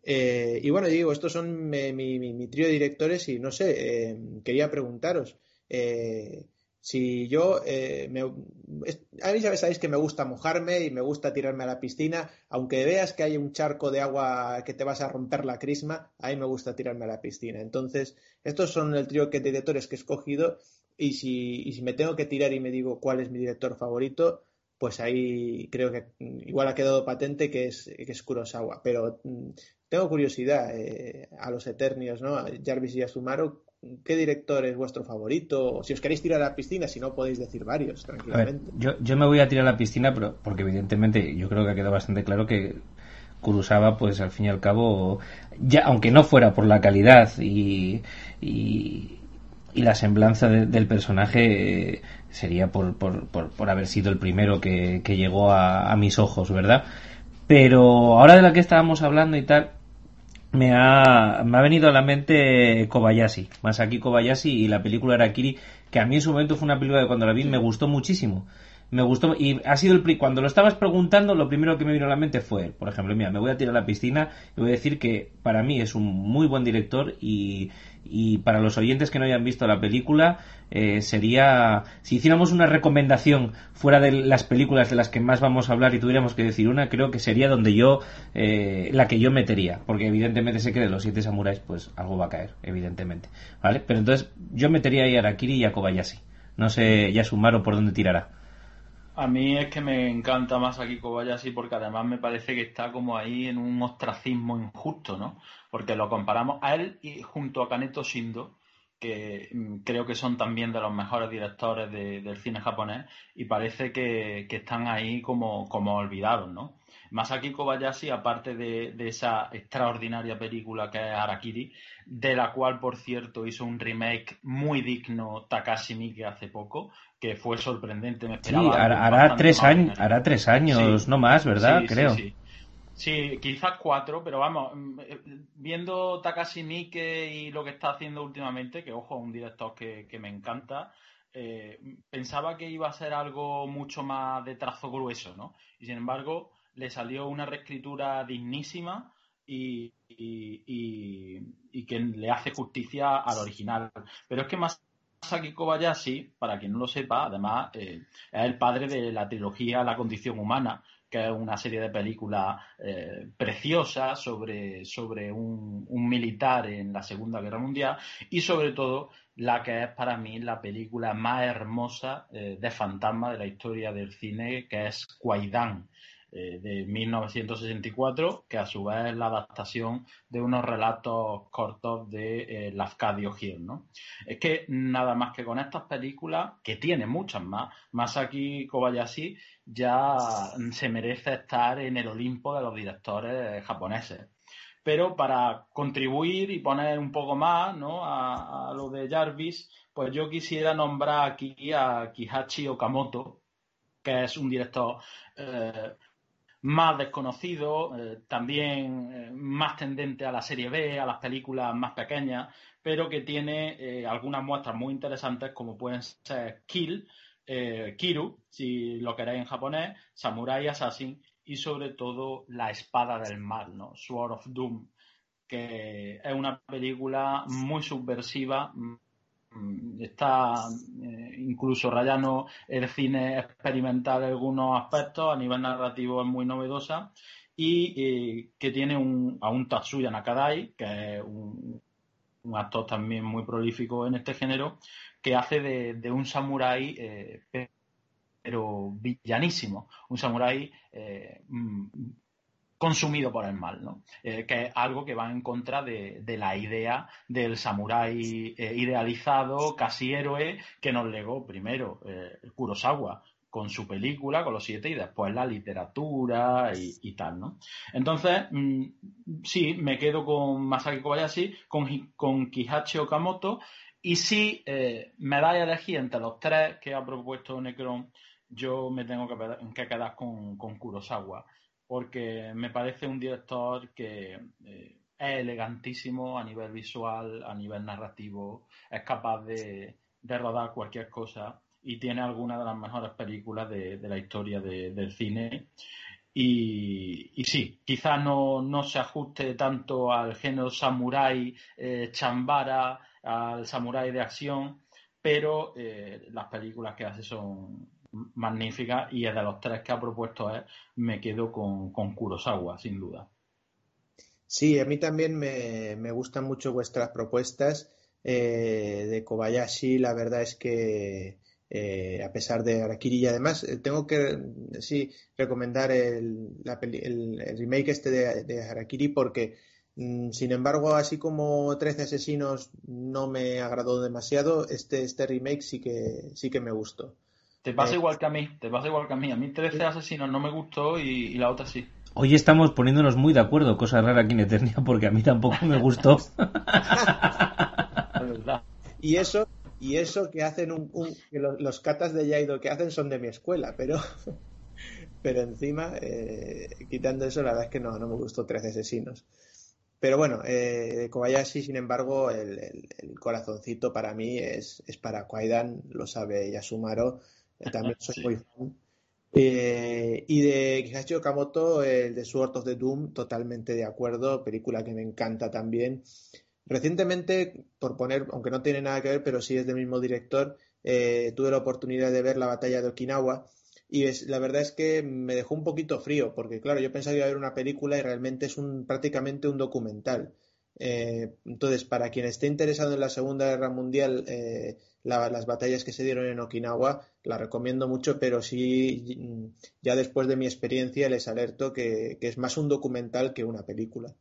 Eh, y bueno, digo, estos son mi, mi, trío de directores y no sé, eh, quería preguntaros, eh, si yo, eh, me, a mí ya sabéis que me gusta mojarme y me gusta tirarme a la piscina, aunque veas que hay un charco de agua que te vas a romper la crisma, a mí me gusta tirarme a la piscina. Entonces, estos son el trío de directores que he escogido y si, y si me tengo que tirar y me digo cuál es mi director favorito, pues ahí creo que igual ha quedado patente que es, que es Kurosawa. Pero mm, tengo curiosidad eh, a los Eternios, ¿no? A Jarvis y a Sumaro, ¿Qué director es vuestro favorito? Si os queréis tirar a la piscina, si no podéis decir varios, tranquilamente. yo, yo me voy a tirar a la piscina, pero porque evidentemente yo creo que ha quedado bastante claro que Kurosawa, pues al fin y al cabo, ya aunque no fuera por la calidad y, y, la semblanza del personaje, sería por, por, por, haber sido el primero que, que llegó a, a mis ojos, ¿verdad? Pero ahora de la que estábamos hablando y tal, me ha, me ha venido a la mente Kobayashi, Masaki Kobayashi y la película Arakiri, que a mí en su momento fue una película que cuando la vi me gustó muchísimo. Me gustó y ha sido el cuando lo estabas preguntando lo primero que me vino a la mente fue, por ejemplo, mira, me voy a tirar a la piscina y voy a decir que para mí es un muy buen director y y para los oyentes que no hayan visto la película, eh, sería, si hiciéramos una recomendación fuera de las películas de las que más vamos a hablar y tuviéramos que decir una, creo que sería donde yo, eh, la que yo metería, porque evidentemente sé que de los siete samuráis, pues algo va a caer, evidentemente, ¿vale? Pero entonces yo metería ahí a Arakiri y a Kobayashi. No sé, ya Sumaro por dónde tirará. A mí es que me encanta más Kobayashi porque además me parece que está como ahí en un ostracismo injusto, ¿no? Porque lo comparamos a él y junto a Kaneto Shindo, que mm, creo que son también de los mejores directores del cine japonés y parece que, están ahí como, como olvidados, ¿no? Masaki Kobayashi, aparte de, esa extraordinaria película que es Arakiri, de la cual, por cierto, hizo un remake muy digno Takashi Miike hace poco, que fue sorprendente. Me sí, hará, tres años, hará tres años, no más, ¿verdad? Creo. Sí, sí, quizás cuatro, pero vamos, mm, eh, viendo Takashi Miike y lo que está haciendo últimamente, que ojo, un director que, me encanta, eh, pensaba que iba a ser algo mucho más de trazo grueso, ¿no? Y sin embargo, le salió una reescritura dignísima y, que le hace justicia al original. Pero es que Masaki Kobayashi, para quien no lo sepa, además eh, es el padre de la trilogía La condición humana, que es una serie de películas eh, preciosas sobre, sobre un, militar en la Segunda Guerra Mundial y sobre todo la que es para mí la película más hermosa eh, de fantasma de la historia del cine, que es Kwaidan. Eh, de 1964, que a su vez es la adaptación de unos relatos cortos de eh, Lafcadio Gil. ¿no? Es que nada más que con estas películas, que tiene muchas más, Masaki Kobayashi ya se merece estar en el Olimpo de los directores japoneses. Pero para contribuir y poner un poco más ¿no? a, lo de Jarvis, pues yo quisiera nombrar aquí a Kihachi Okamoto, que es un director eh, más desconocido, eh, también eh, más tendente a la serie B, a las películas más pequeñas, pero que tiene eh, algunas muestras muy interesantes como pueden ser Kill, Kiru, si lo queréis en japonés, Samurai Assassin y sobre todo La Espada del Mal, ¿no? Sword of Doom, que es una película muy subversiva, está eh, incluso rayando el cine experimental en algunos aspectos, a nivel narrativo es muy novedosa y eh, que tiene un, a un Tatsuya Nakadai, que es un, actor también muy prolífico en este género, que hace de, un samurái eh, pero villanísimo, un samurái mm, consumido por el mal, ¿no? Eh, que es algo que va en contra de, la idea del samurái eh, idealizado, casi héroe, que nos legó primero eh, Kurosawa con su película, con los siete, y después la literatura y, tal, ¿no? Entonces, mm, sí, me quedo con Masaki Kobayashi, con, con Kihachi Okamoto, y si me da a elegir entre los tres que ha propuesto Necron, yo me tengo que, quedar con, con Kurosawa porque me parece un director que eh, es elegantísimo a nivel visual, a nivel narrativo, es capaz de, rodar cualquier cosa y tiene algunas de las mejores películas de, la historia del cine. Y, sí, quizás no, se ajuste tanto al género samurai, eh, chambara, al samurai de acción, pero eh, las películas que hace son, magnífica y de los tres que ha propuesto él, me quedo con, con Kurosawa, sin duda. Sí, a mí también me, gustan mucho vuestras propuestas eh, de Kobayashi. La verdad es que eh, a pesar de Arakiri y además eh, tengo que sí recomendar el, remake este de, de Harakiri porque mm, sin embargo así como 13 asesinos no me agradó demasiado este, este remake sí que sí que me gustó te pasa eh. igual que a mí, te pasa igual que a mí. A mí 13 asesinos no me gustó y, la otra sí. Hoy estamos poniéndonos muy de acuerdo, cosa rara aquí en Eternia, porque a mí tampoco me gustó. y eso, y eso que hacen un, que los, catas de Yaido que hacen son de mi escuela, pero pero encima, eh, quitando eso, la verdad es que no, no me gustó 13 asesinos. Pero bueno, eh, Kobayashi, sin embargo, el, corazoncito para mí es, es para Kwaidan, lo sabe Yasumaro también soy muy fan. Eh, y de Kihachi Okamoto, el de Sword of the Doom, totalmente de acuerdo, película que me encanta también. Recientemente, por poner, aunque no tiene nada que ver, pero sí es del mismo director, eh, tuve la oportunidad de ver la batalla de Okinawa y la verdad es que me dejó un poquito frío, porque claro, yo pensaba que iba a ver una película y realmente es un, prácticamente un documental. Eh, entonces, para quien esté interesado en la Segunda Guerra Mundial, las batallas que se dieron en Okinawa, la recomiendo mucho, pero sí, ya después de mi experiencia les alerto que, es más un documental que una película.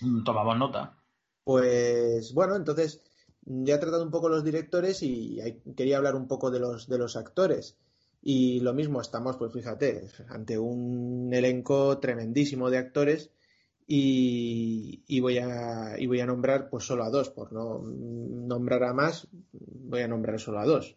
Mm, tomamos nota. Pues bueno, entonces ya he tratado un poco los directores y quería hablar un poco de los, de los actores. Y lo mismo, estamos, pues fíjate, ante un elenco tremendísimo de actores y, voy a, y voy a nombrar pues solo a dos, por no nombrar a más, voy a nombrar solo a dos.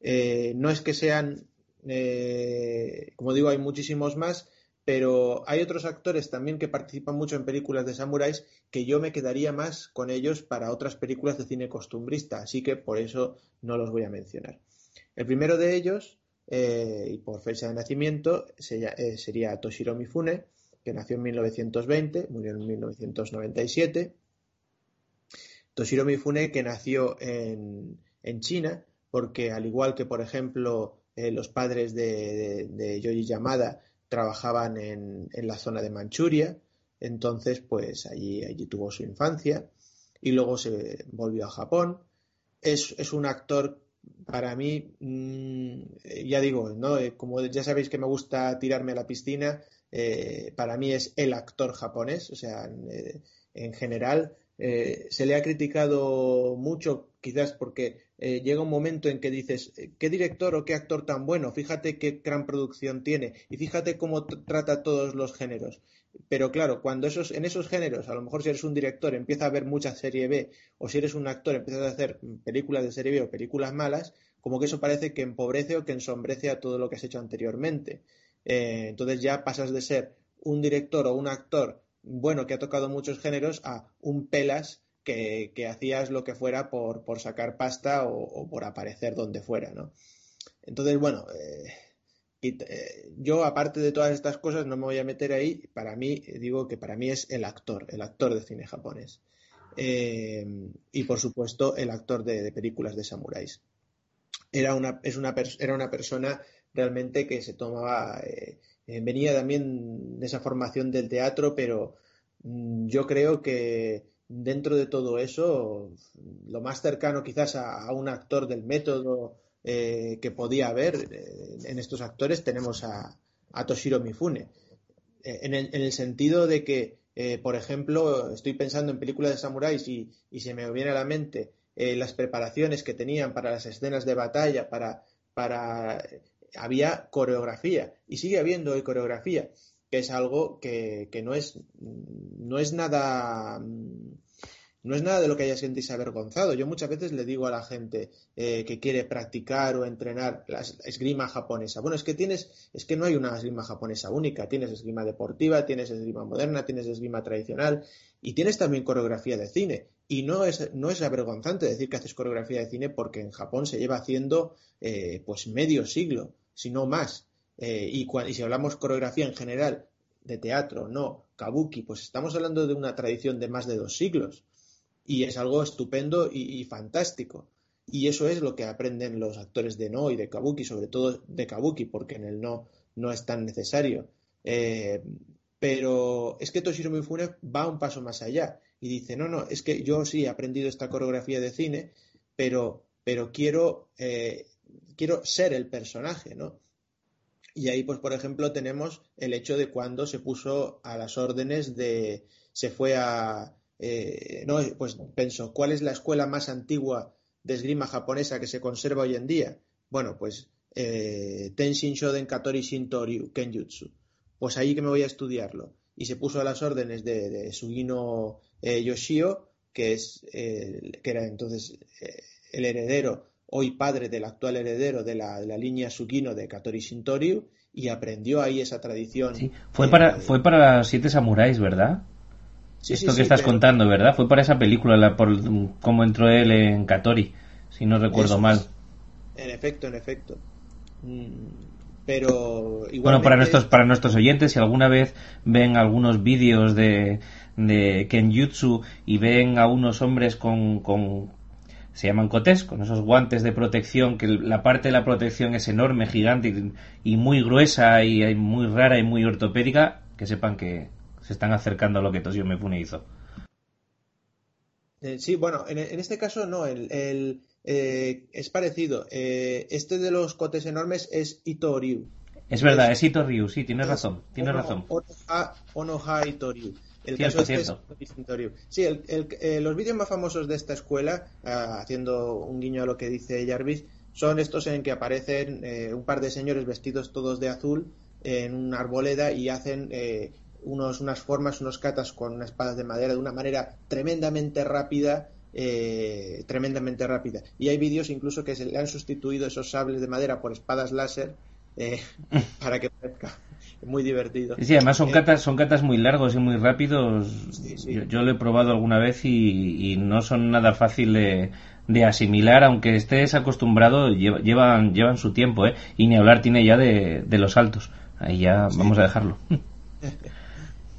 Eh, no es que sean, eh, como digo, hay muchísimos más, pero hay otros actores también que participan mucho en películas de samuráis que yo me quedaría más con ellos para otras películas de cine costumbrista, así que por eso no los voy a mencionar. El primero de ellos, eh, y por fecha de nacimiento, sería Toshiro Mifune, que nació en 1920, murió en 1997. Toshiro Mifune, que nació en, China, porque al igual que, por ejemplo, eh, los padres de, de, Yoji Yamada trabajaban en, la zona de Manchuria, entonces, pues allí, allí tuvo su infancia y luego se volvió a Japón. Es, es un actor para mí, mm, ya digo, ¿no? Eh, como ya sabéis que me gusta tirarme a la piscina, eh, para mí es el actor japonés, o sea, en, eh, general. Eh, se le ha criticado mucho, quizás porque llega un momento en que dices, ¿qué director o qué actor tan bueno? Fíjate qué gran producción tiene y fíjate cómo trata todos los géneros. Pero claro, cuando esos, en esos géneros, a lo mejor si eres un director, empieza a ver mucha serie B, o si eres un actor, empiezas a hacer películas de serie B o películas malas, como que eso parece que empobrece o que ensombrece a todo lo que has hecho anteriormente. Eh, entonces ya pasas de ser un director o un actor bueno que ha tocado muchos géneros a un pelas que, hacías lo que fuera por, sacar pasta o, por aparecer donde fuera, ¿no? Entonces, bueno, eh, eh, yo aparte de todas estas cosas no me voy a meter ahí. Para mí, digo que para mí es el actor, el actor de cine japonés. y por supuesto, el actor de, películas de samuráis. Era una, es una, era una persona realmente que se tomaba, eh, eh, venía también de esa formación del teatro, pero mm, yo creo que dentro de todo eso, lo más cercano quizás a, un actor del método eh, que podía haber en estos actores tenemos a, Toshiro Mifune. en, el, sentido de que, por ejemplo, estoy pensando en películas de samuráis y, se me viene a la mente las preparaciones que tenían para las escenas de batalla, para, para había coreografía y sigue habiendo coreografía, que es algo que, no, es, no es nada no es nada de lo que haya sentirse avergonzado. Yo muchas veces le digo a la gente eh, que quiere practicar o entrenar la esgrima japonesa. Bueno, es que tienes, es que no hay una esgrima japonesa única. Tienes esgrima deportiva, tienes esgrima moderna, tienes esgrima tradicional y tienes también coreografía de cine. Y no es, no es avergonzante decir que haces coreografía de cine porque en Japón se lleva haciendo eh, pues medio siglo, si no más. Eh, y, y si hablamos coreografía en general de teatro, no, kabuki, pues estamos hablando de una tradición de más de dos siglos y es algo estupendo y, fantástico. Y eso es lo que aprenden los actores de No y de Kabuki, sobre todo de Kabuki, porque en el No no es tan necesario. Eh, pero es que Toshiro Mifune va un paso más allá y dice, no, no, es que yo sí he aprendido esta coreografía de cine, pero, pero quiero, eh, quiero ser el personaje, ¿no? Y ahí, pues, por ejemplo, tenemos el hecho de cuando se puso a las órdenes de, se fue a, eh, no, pues pienso, ¿cuál es la escuela más antigua de esgrima japonesa que se conserva hoy en día? Bueno, pues eh, Tenshin Shoden Katori Shintoryu Kenjutsu. Pues ahí que me voy a estudiarlo. Y se puso a las órdenes de, Sugino eh, Yoshio, que, es, que era entonces el heredero, hoy padre del actual heredero de la, línea Sugino de Katori Shintoryu, y aprendió ahí esa tradición. Sí, fue, para, fue para siete samuráis, ¿verdad? Esto que estás contando, ¿verdad? Fue para esa película, la, por cómo entró él en Katori, si no recuerdo mal. En efecto, en efecto. Mm, pero Bueno, para nuestros, para nuestros oyentes, si alguna vez ven algunos vídeos de, de Kenjutsu y ven a unos hombres con, con se llaman cotes, con esos guantes de protección, que la parte de la protección es enorme, gigante y, muy gruesa y muy rara y muy ortopédica, que sepan que, se están acercando a lo que Toshio Mifune hizo. Eh, sí, bueno, en, este caso no, el, eh, es parecido. Eh, este de los cotes enormes es Ito Ryu. Es verdad, es, Ito Ryu, sí, tienes razón, tienes razón. Onoha, Ryu. El caso este es Sí, los vídeos más famosos de esta escuela, ah, haciendo un guiño a lo que dice Jarvis, son estos en que aparecen un par de señores vestidos todos de azul en una arboleda y hacen unos, unas formas, unos catas con unas espadas de madera de una manera tremendamente rápida, eh, tremendamente rápida. Y hay vídeos incluso que se le han sustituido esos sables de madera por espadas láser eh, para que parezca muy divertido. Sí, además son catas, son catas muy largos y muy rápidos. Yo, lo he probado alguna vez y, no son nada fácil de, de, asimilar, aunque estés acostumbrado, llevan, llevan su tiempo, ¿eh? Y ni hablar tiene ya de, de los altos. Ahí ya vamos a dejarlo.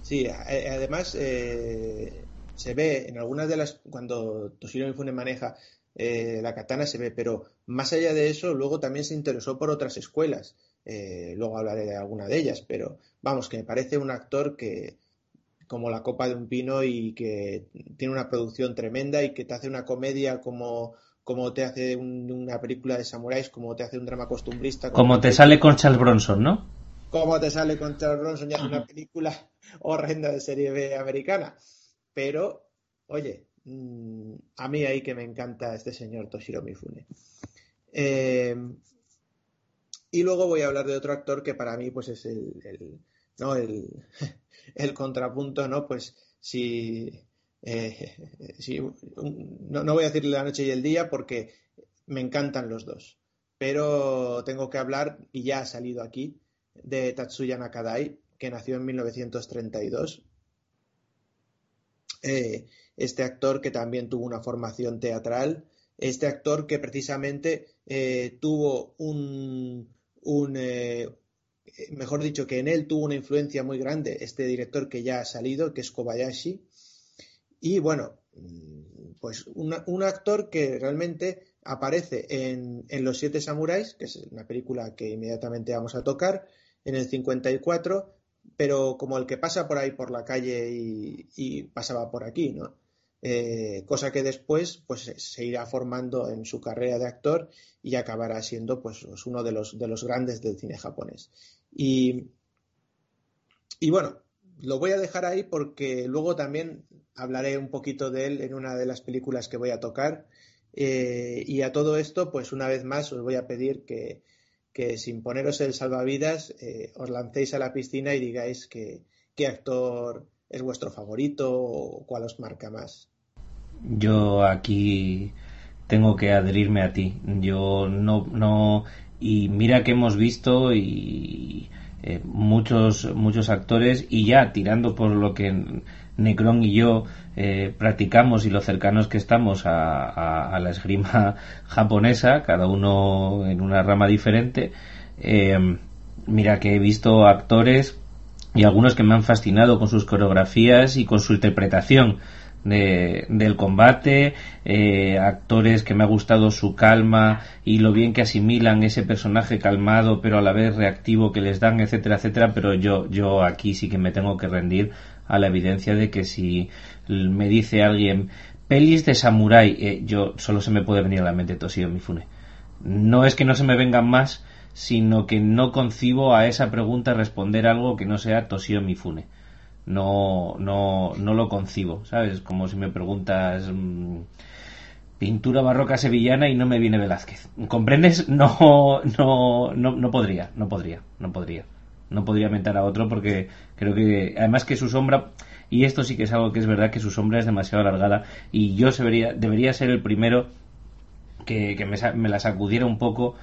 Sí, además eh, se ve en algunas de las, cuando Toshiro Mifune maneja eh, la katana se ve, pero más allá de eso, luego también se interesó por otras escuelas. Eh, luego hablaré de alguna de ellas, pero vamos, que me parece un actor que como la copa de un pino y que tiene una producción tremenda y que te hace una comedia como, como te hace una película de samuráis, como te hace un drama costumbrista. Como, te sale con Charles Bronson, ¿no? Como te sale con Charles Bronson y hace una película horrenda de serie B americana. Pero, oye, mm, a mí ahí que me encanta este señor Toshiro Mifune. Eh, y luego voy a hablar de otro actor que para mí pues es el, ¿no? el, contrapunto, ¿no? Pues si, eh, no, no, voy a decirle la noche y el día porque me encantan los dos. Pero tengo que hablar, y ya ha salido aquí, de Tatsuya Nakadai, que nació en 1932. Eh, este actor que también tuvo una formación teatral, este actor que precisamente eh, tuvo un, eh, mejor dicho, que en él tuvo una influencia muy grande este director que ya ha salido, que es Kobayashi. Y bueno, pues un actor que realmente aparece en, en, Los Siete Samuráis, que es una película que inmediatamente vamos a tocar, en el 54, pero como el que pasa por ahí por la calle y, pasaba por aquí, ¿no? Eh, cosa que después pues se irá formando en su carrera de actor y acabará siendo pues, uno de los, de los grandes del cine japonés. Y y bueno, lo voy a dejar ahí porque luego también hablaré un poquito de él en una de las películas que voy a tocar. Eh, y a todo esto, pues una vez más os voy a pedir que, sin poneros el salvavidas eh, os lancéis a la piscina y digáis que, qué actor es vuestro favorito o cuál os marca más. Yo aquí tengo que adherirme a ti. Yo no, no, y mira que hemos visto y eh, muchos, muchos actores y ya tirando por lo que Necron y yo eh, practicamos y lo cercanos que estamos a, la esgrima japonesa, cada uno en una rama diferente. Eh, mira que he visto actores y algunos que me han fascinado con sus coreografías y con su interpretación del combate, eh, actores que me ha gustado su calma y lo bien que asimilan ese personaje calmado pero a la vez reactivo que les dan, etcétera, etcétera, pero yo, yo aquí sí que me tengo que rendir a la evidencia de que si me dice alguien pelis de samurái, eh, yo solo se me puede venir a la mente Toshio Mifune. No es que no se me vengan más, sino que no concibo a esa pregunta responder algo que no sea Toshio Mifune. No, no, no lo concibo, ¿sabes? Como si me preguntas mm, pintura barroca sevillana y no me viene Velázquez. ¿Comprendes? No, no, no, no podría, no podría, no podría no podría mentar a otro porque creo que además que su sombra y esto sí que es algo que es verdad que su sombra es demasiado alargada y yo debería, debería ser el primero que, me, la sacudiera un poco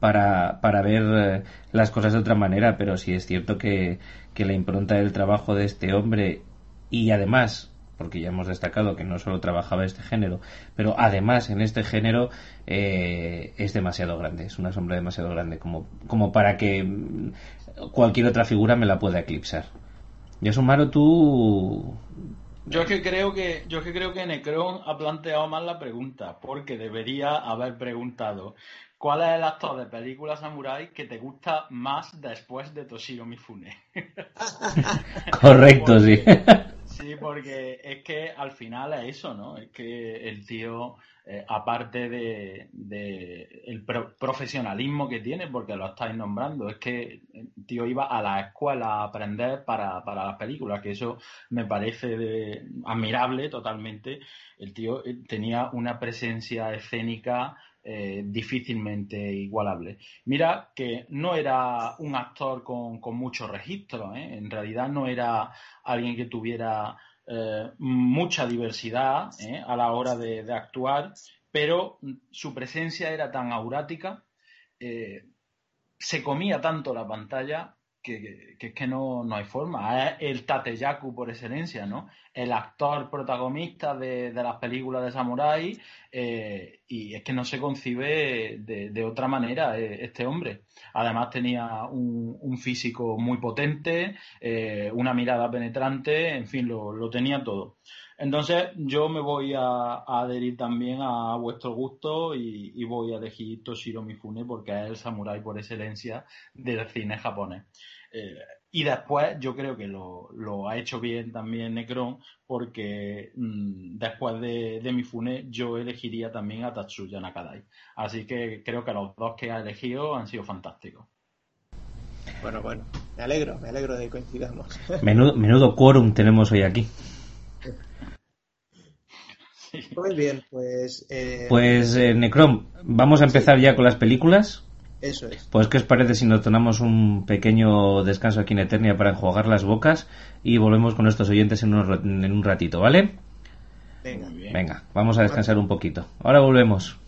para, para ver eh, las cosas de otra manera, pero sí es cierto que, que la impronta del trabajo de este hombre y además porque ya hemos destacado que no solo trabajaba este género, pero además en este género eh, es demasiado grande, es una sombra demasiado grande como, como para que cualquier otra figura me la pueda eclipsar. Y Sumaro, tú... Yo es que creo que yo es que creo que Necron ha planteado mal la pregunta, porque debería haber preguntado ¿Cuál es el actor de película samurai que te gusta más después de Toshiro Mifune? Correcto, sí. Sí, porque es que al final es eso, ¿no? Es que el tío, eh, aparte de, el profesionalismo que tiene, porque lo estáis nombrando, es que el tío iba a la escuela a aprender para, para las películas, que eso me parece admirable totalmente. El tío eh, tenía una presencia escénica eh, difícilmente igualable. Mira que no era un actor con, con muchos registros, ¿eh? en realidad no era alguien que tuviera eh, mucha diversidad a la hora de, actuar, pero su presencia era tan aurática, se comía tanto la pantalla que, es que no, no, hay forma. Es el Tateyaku por excelencia, ¿no? El actor protagonista de, las películas de Samurai eh, y es que no se concibe de, otra manera eh, este hombre. Además tenía un, físico muy potente, eh, una mirada penetrante, en fin, lo, tenía todo. Entonces yo me voy a, adherir también a vuestro gusto y, y, voy a elegir Toshiro Mifune porque es el samurái por excelencia del cine japonés. Eh, y después yo creo que lo, ha hecho bien también Necron porque mm, después de, de Mifune yo elegiría también a Tatsuya Nakadai. Así que creo que los dos que ha elegido han sido fantásticos. Bueno, bueno, me alegro, me alegro de que coincidamos. Menudo, menudo quórum tenemos hoy aquí. Muy bien, pues... Eh... Pues, eh, Necron, vamos a empezar ya con las películas. Eso es. Pues, ¿qué os parece si nos tomamos un pequeño descanso aquí en Eternia para enjuagar las bocas y volvemos con nuestros oyentes en un, en un ratito, ¿vale? Venga. Venga, vamos a descansar un poquito. Ahora volvemos.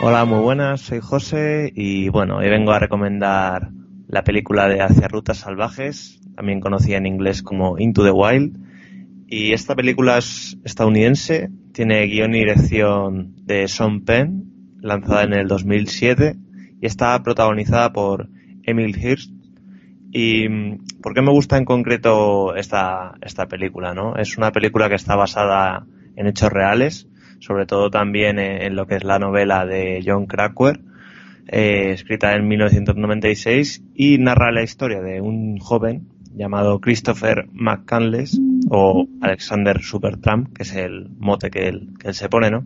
Hola, muy buenas, soy José y bueno, hoy vengo a recomendar la película de Hacia Rutas Salvajes, también conocida en inglés como Into the Wild. Y esta película es estadounidense, tiene guion y dirección de Sean Penn, lanzada en el 2007, y está protagonizada por Emil Hirsch. ¿Y mm, por qué me gusta en concreto esta, esta película? ¿no? Es una película que está basada en hechos reales, sobre todo también en, lo que es la novela de John Krakauer, eh, escrita en 1996 y narra la historia de un joven llamado Christopher McCandless o Alexander Supertramp, que es el mote que él, que él se pone, ¿no?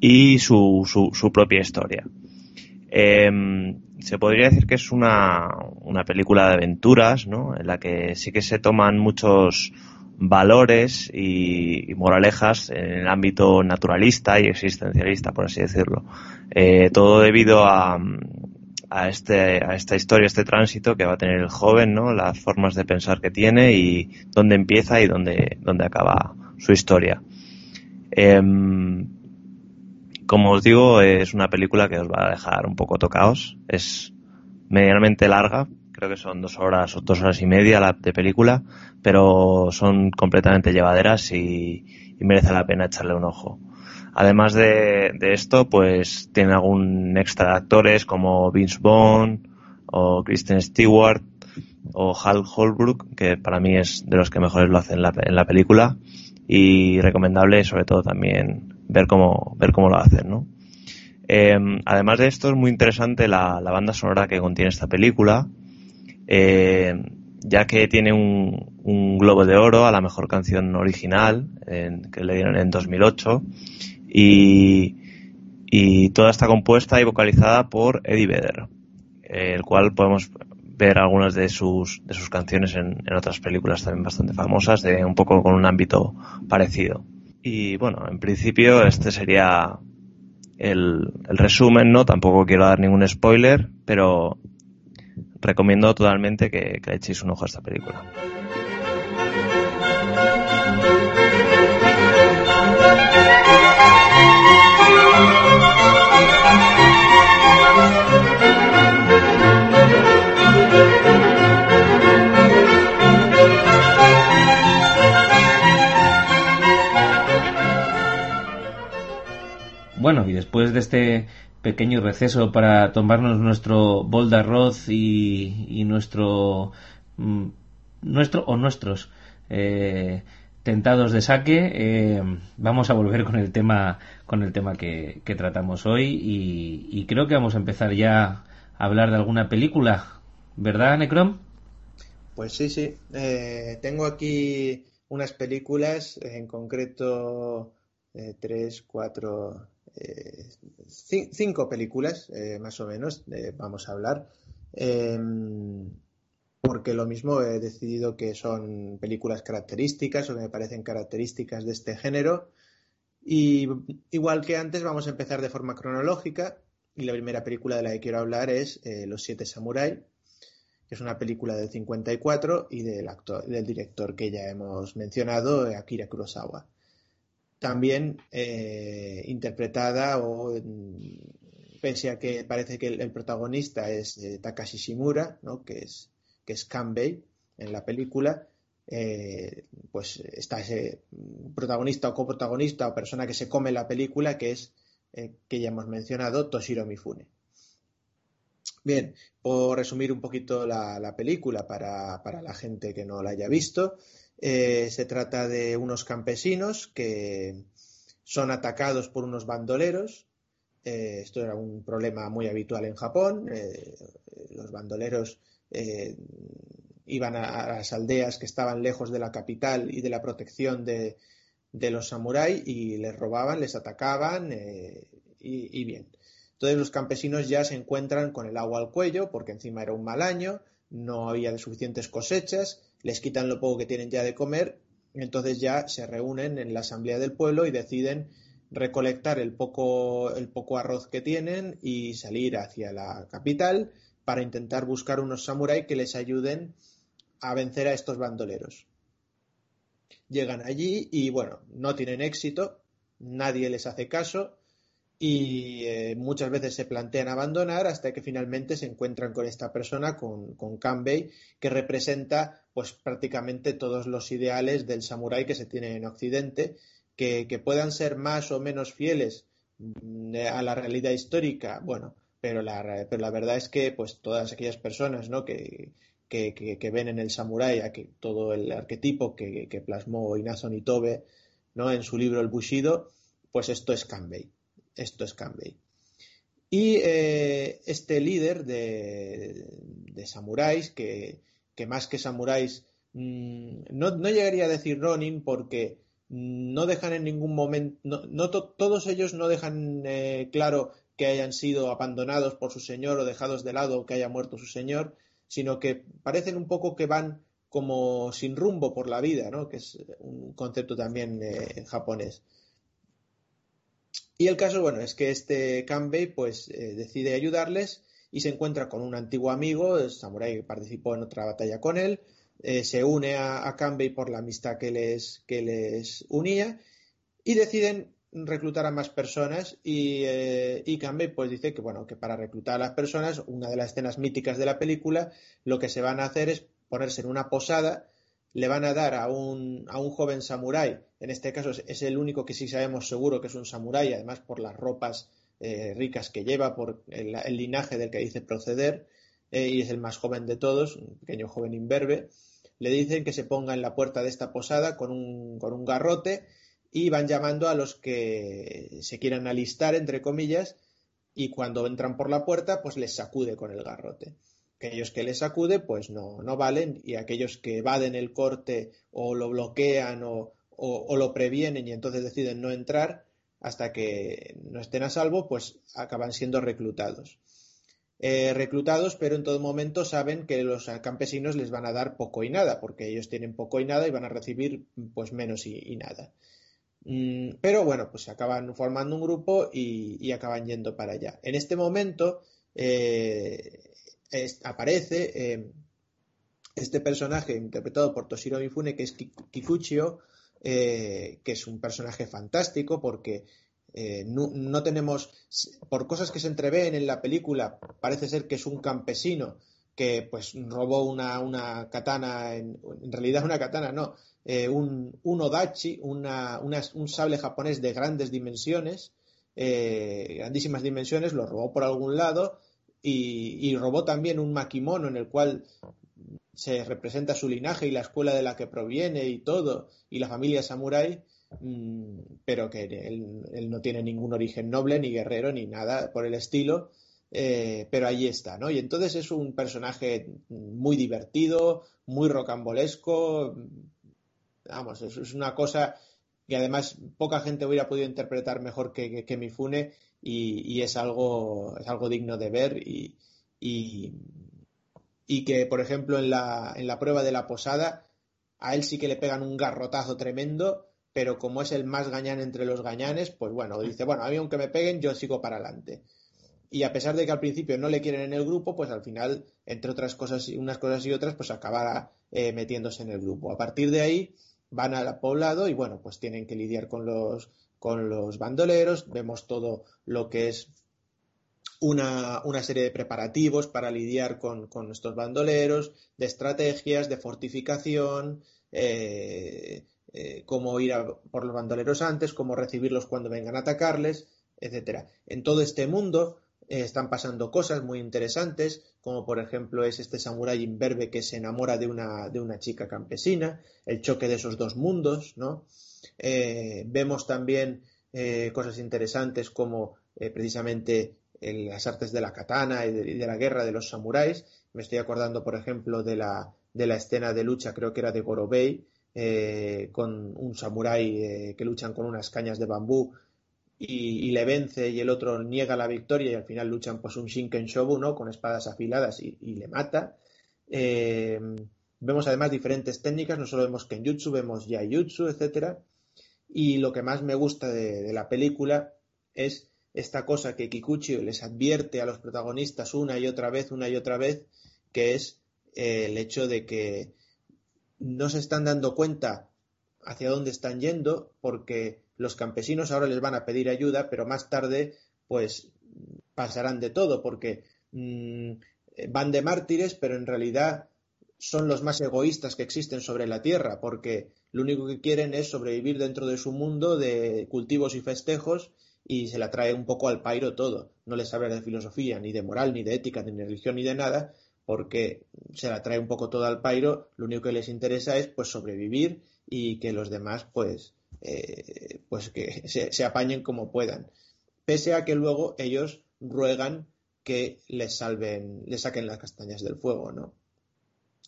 Y su, su, su propia historia. Em, se podría decir que es una, una película de aventuras, ¿no? En la que sí que se toman muchos valores y, moralejas en el ámbito naturalista y existencialista, por así decirlo. Eh, todo debido a, a, este, a esta historia, este tránsito que va a tener el joven, ¿no? Las formas de pensar que tiene y dónde empieza y dónde, dónde acaba su historia. Em, como os digo, es una película que os va a dejar un poco tocados. Es medianamente larga, creo que son dos horas o dos horas y media de película, pero son completamente llevaderas y, merece la pena echarle un ojo. Además de, esto, pues tiene algún extra de actores como Vince Vaughn o Kristen Stewart o Hal Holbrook, que para mí es de los que mejores lo hacen en la, en la película y recomendable sobre todo también ver cómo, ver cómo lo hacen, ¿no? Eh, además de esto es muy interesante la, la, banda sonora que contiene esta película, eh, ya que tiene un, un, Globo de Oro a la mejor canción original que le dieron en 2008 y, toda está compuesta y vocalizada por Eddie Vedder, el cual podemos ver algunas de sus, de sus canciones en, en, otras películas también bastante famosas, de un poco con un ámbito parecido. Y bueno, en principio este sería el, el resumen, ¿no? Tampoco quiero dar ningún spoiler, pero recomiendo totalmente que, que echéis un ojo a esta película. Bueno, y después de este pequeño receso para tomarnos nuestro bol de arroz y, nuestro mm, nuestro o nuestros eh, tentados de saque eh, vamos a volver con el tema con el tema que, tratamos hoy y, creo que vamos a empezar ya a hablar de alguna película verdad Necrom pues sí sí eh, tengo aquí unas películas en concreto tres cuatro eh, cinco películas, eh, más o menos, vamos a hablar. Porque lo mismo he decidido que son películas características o que me parecen características de este género. Y igual que antes, vamos a empezar de forma cronológica. Y la primera película de la que quiero hablar es eh, Los Siete Samurai, que es una película del 54 y del, actor, del director que ya hemos mencionado, Akira Kurosawa también eh, interpretada o pese a que parece que el, protagonista es eh, Takashi Shimura, ¿no? que es que es Kanbei en la película, eh, pues está ese protagonista o coprotagonista o persona que se come la película que es que ya hemos mencionado Toshiro Mifune. Bien, por resumir un poquito la, la película para, para, la gente que no la haya visto, eh, se trata de unos campesinos que son atacados por unos bandoleros. Eh, esto era un problema muy habitual en Japón. Eh, los bandoleros iban a, las aldeas que estaban lejos de la capital y de la protección de, los samuráis y les robaban, les atacaban y, y bien. Entonces los campesinos ya se encuentran con el agua al cuello porque encima era un mal año, no había suficientes cosechas les quitan lo poco que tienen ya de comer, entonces ya se reúnen en la asamblea del pueblo y deciden recolectar el poco, el poco arroz que tienen y salir hacia la capital para intentar buscar unos samuráis que les ayuden a vencer a estos bandoleros. Llegan allí y bueno, no tienen éxito, nadie les hace caso y eh, muchas veces se plantean abandonar hasta que finalmente se encuentran con esta persona, con, con que representa pues prácticamente todos los ideales del samurái que se tiene en Occidente, que, puedan ser más o menos fieles mm, a la realidad histórica, bueno, pero la, verdad es que pues todas aquellas personas ¿no? que, que, ven en el samurái todo el arquetipo que, plasmó Inazo Nitobe ¿no? en su libro El Bushido, pues esto es Kanbei esto es Kanbei. Y eh, este líder de, samuráis, que, más que samuráis mm, no, no, llegaría a decir Ronin porque no dejan en ningún momento, no, todos ellos no dejan eh, claro que hayan sido abandonados por su señor o dejados de lado que haya muerto su señor, sino que parecen un poco que van como sin rumbo por la vida, ¿no? que es un concepto también eh, japonés. Y el caso, bueno, es que este Kanbei pues eh, decide ayudarles y se encuentra con un antiguo amigo, el que participó en otra batalla con él, eh, se une a, a Kanbei por la amistad que les, que les unía y deciden reclutar a más personas y, eh, pues dice que bueno que para reclutar a las personas una de las escenas míticas de la película lo que se van a hacer es ponerse en una posada le van a dar a un, a un joven samurái, en este caso es, el único que sí sabemos seguro que es un samurái, además por las ropas eh, ricas que lleva, por el, linaje del que dice proceder, eh, y es el más joven de todos, un pequeño joven imberbe, le dicen que se ponga en la puerta de esta posada con un, con un garrote y van llamando a los que se quieran alistar, entre comillas, y cuando entran por la puerta, pues les sacude con el garrote aquellos que les sacude pues no, no valen y aquellos que evaden el corte o lo bloquean o, lo previenen y entonces deciden no entrar hasta que no estén a salvo pues acaban siendo reclutados. Eh, reclutados pero en todo momento saben que los campesinos les van a dar poco y nada porque ellos tienen poco y nada y van a recibir pues menos y, nada. Mm, pero bueno, pues se acaban formando un grupo y, acaban yendo para allá. En este momento, eh, aparece eh, este personaje interpretado por Toshiro Mifune, que es Kikuchio, eh, que es un personaje fantástico porque no, tenemos, por cosas que se entreven en la película, parece ser que es un campesino que pues robó una, katana, en, realidad una katana no, un, un, odachi, una, un sable japonés de grandes dimensiones, grandísimas dimensiones, lo robó por algún lado y, robó también un makimono en el cual se representa su linaje y la escuela de la que proviene y todo, y la familia samurái, mm, pero que él, no tiene ningún origen noble, ni guerrero, ni nada por el estilo, eh, pero ahí está, ¿no? Y entonces es un personaje muy divertido, muy rocambolesco, vamos, es una cosa y además poca gente hubiera podido interpretar mejor que, que, Mifune y, es algo es algo digno de ver y, y, que por ejemplo en la, en la prueba de la posada a él sí que le pegan un garrotazo tremendo pero como es el más gañán entre los gañanes pues bueno dice bueno a mí aunque me peguen yo sigo para adelante y a pesar de que al principio no le quieren en el grupo, pues al final, entre otras cosas, unas cosas y otras, pues acabará eh, metiéndose en el grupo. A partir de ahí, van al poblado y bueno, pues tienen que lidiar con los, con los bandoleros, vemos todo lo que es una, una serie de preparativos para lidiar con, con, estos bandoleros, de estrategias, de fortificación, eh, eh, cómo ir por los bandoleros antes, cómo recibirlos cuando vengan a atacarles, etcétera. En todo este mundo eh, están pasando cosas muy interesantes, como por ejemplo es este samurái imberbe que se enamora de una, de una chica campesina, el choque de esos dos mundos, ¿no? Eh, vemos también eh, cosas interesantes como precisamente las artes de la katana y de, la guerra de los samuráis. Me estoy acordando, por ejemplo, de la, de la escena de lucha, creo que era de Gorobei, con un samurái que luchan con unas cañas de bambú y, le vence y el otro niega la victoria y al final luchan pues un Shinken Shobu, ¿no? Con espadas afiladas y, le mata. Eh, vemos además diferentes técnicas, no solo vemos Kenjutsu, vemos Yaijutsu, etcétera. Y lo que más me gusta de, la película es esta cosa que Kikuchi les advierte a los protagonistas una y otra vez, una y otra vez, que es eh, el hecho de que no se están dando cuenta hacia dónde están yendo porque los campesinos ahora les van a pedir ayuda, pero más tarde pues pasarán de todo porque mm, van de mártires, pero en realidad son los más egoístas que existen sobre la tierra, porque lo único que quieren es sobrevivir dentro de su mundo de cultivos y festejos y se la trae un poco al pairo todo. No les habla de filosofía, ni de moral, ni de ética, ni de religión, ni de nada, porque se la trae un poco todo al pairo, lo único que les interesa es pues sobrevivir y que los demás pues eh, pues que se, apañen como puedan. Pese a que luego ellos ruegan que les salven, les saquen las castañas del fuego, ¿no?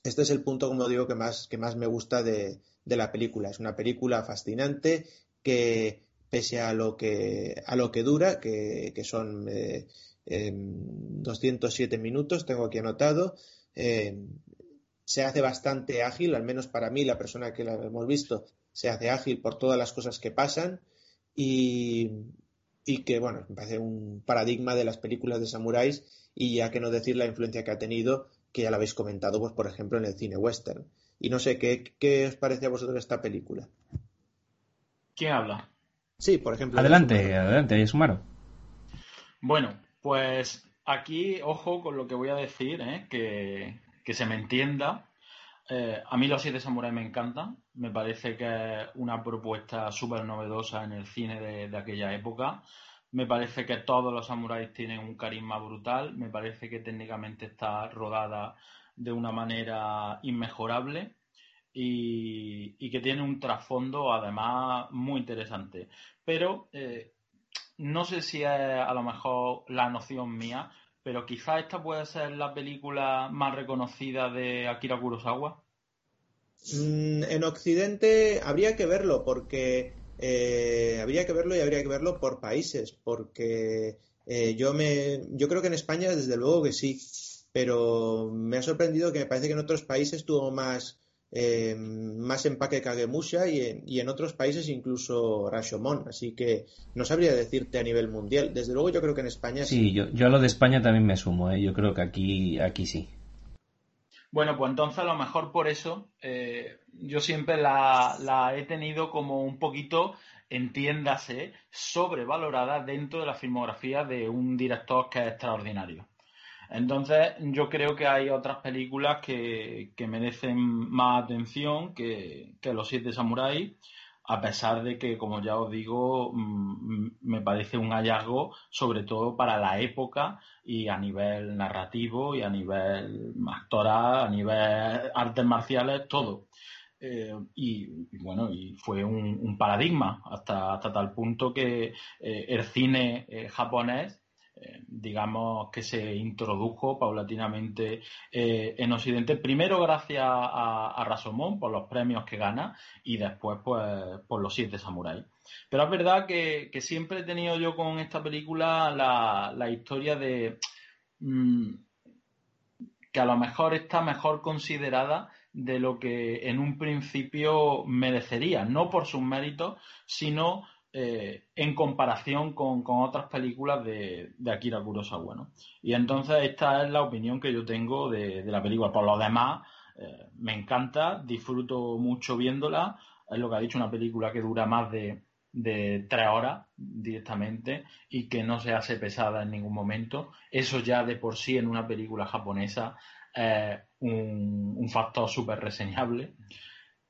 este es el punto, como digo, que más, que más me gusta de, la película. Es una película fascinante que, pese a lo que, a lo que dura, que, son 207 em, minutos, tengo aquí anotado, em, se hace bastante ágil, al menos para mí, la persona que la hemos visto, se hace ágil por todas las cosas que pasan y, y que, bueno, me parece un paradigma de las películas de samuráis y ya que no decir la influencia que ha tenido, que ya la habéis comentado, pues por ejemplo en el cine western. Y no sé, ¿qué, qué os parece a vosotros esta película? ¿Quién habla? Sí, por ejemplo. Adelante, adelante, Sumaro. Bueno, pues aquí, ojo con lo que voy a decir, ¿eh? que, se me entienda. Eh, a mí los siete samuráis me encantan. Me parece que es una propuesta súper novedosa en el cine de, aquella época. Me parece que todos los samuráis tienen un carisma brutal. Me parece que técnicamente está rodada de una manera inmejorable y, que tiene un trasfondo además muy interesante. Pero eh, no sé si es a lo mejor la noción mía, pero quizá esta puede ser la película más reconocida de Akira Kurosawa. Mm, en Occidente habría que verlo porque eh, habría que verlo y habría que verlo por países, porque eh, yo me, yo creo que en España desde luego que sí, pero me ha sorprendido que me parece que en otros países tuvo más, eh, más empaque Kagemusha y en, y en otros países incluso Rashomon, así que no sabría decirte a nivel mundial. Desde luego yo creo que en España sí. Sí, yo, yo a lo de España también me sumo, yo creo que aquí, aquí sí. Bueno, pues entonces a lo mejor por eso yo siempre la, he tenido como un poquito, entiéndase, sobrevalorada dentro de la filmografía de un director que es extraordinario. Entonces, yo creo que hay otras películas que, merecen más atención que, que Los Siete Samuráis a pesar de que, como ya os digo, mm, me parece un hallazgo, sobre todo para la época y a nivel narrativo y a nivel actoral, a nivel artes marciales, todo. Eh, y, bueno, y fue un, paradigma hasta, hasta tal punto que eh, el cine eh, japonés eh, digamos que se introdujo paulatinamente eh, en Occidente, primero gracias a, a, Rasomón por los premios que gana y después pues por los siete samuráis. Pero es verdad que, siempre he tenido yo con esta película la, historia de mm, que a lo mejor está mejor considerada de lo que en un principio merecería, no por sus méritos, sino eh, en comparación con, otras películas de, Akira Kurosawa. ¿no? Y entonces esta es la opinión que yo tengo de, la película. Por lo demás, eh, me encanta, disfruto mucho viéndola. Es lo que ha dicho, una película que dura más de, tres horas directamente y que no se hace pesada en ningún momento. Eso ya de por sí en una película japonesa es un, un factor súper reseñable.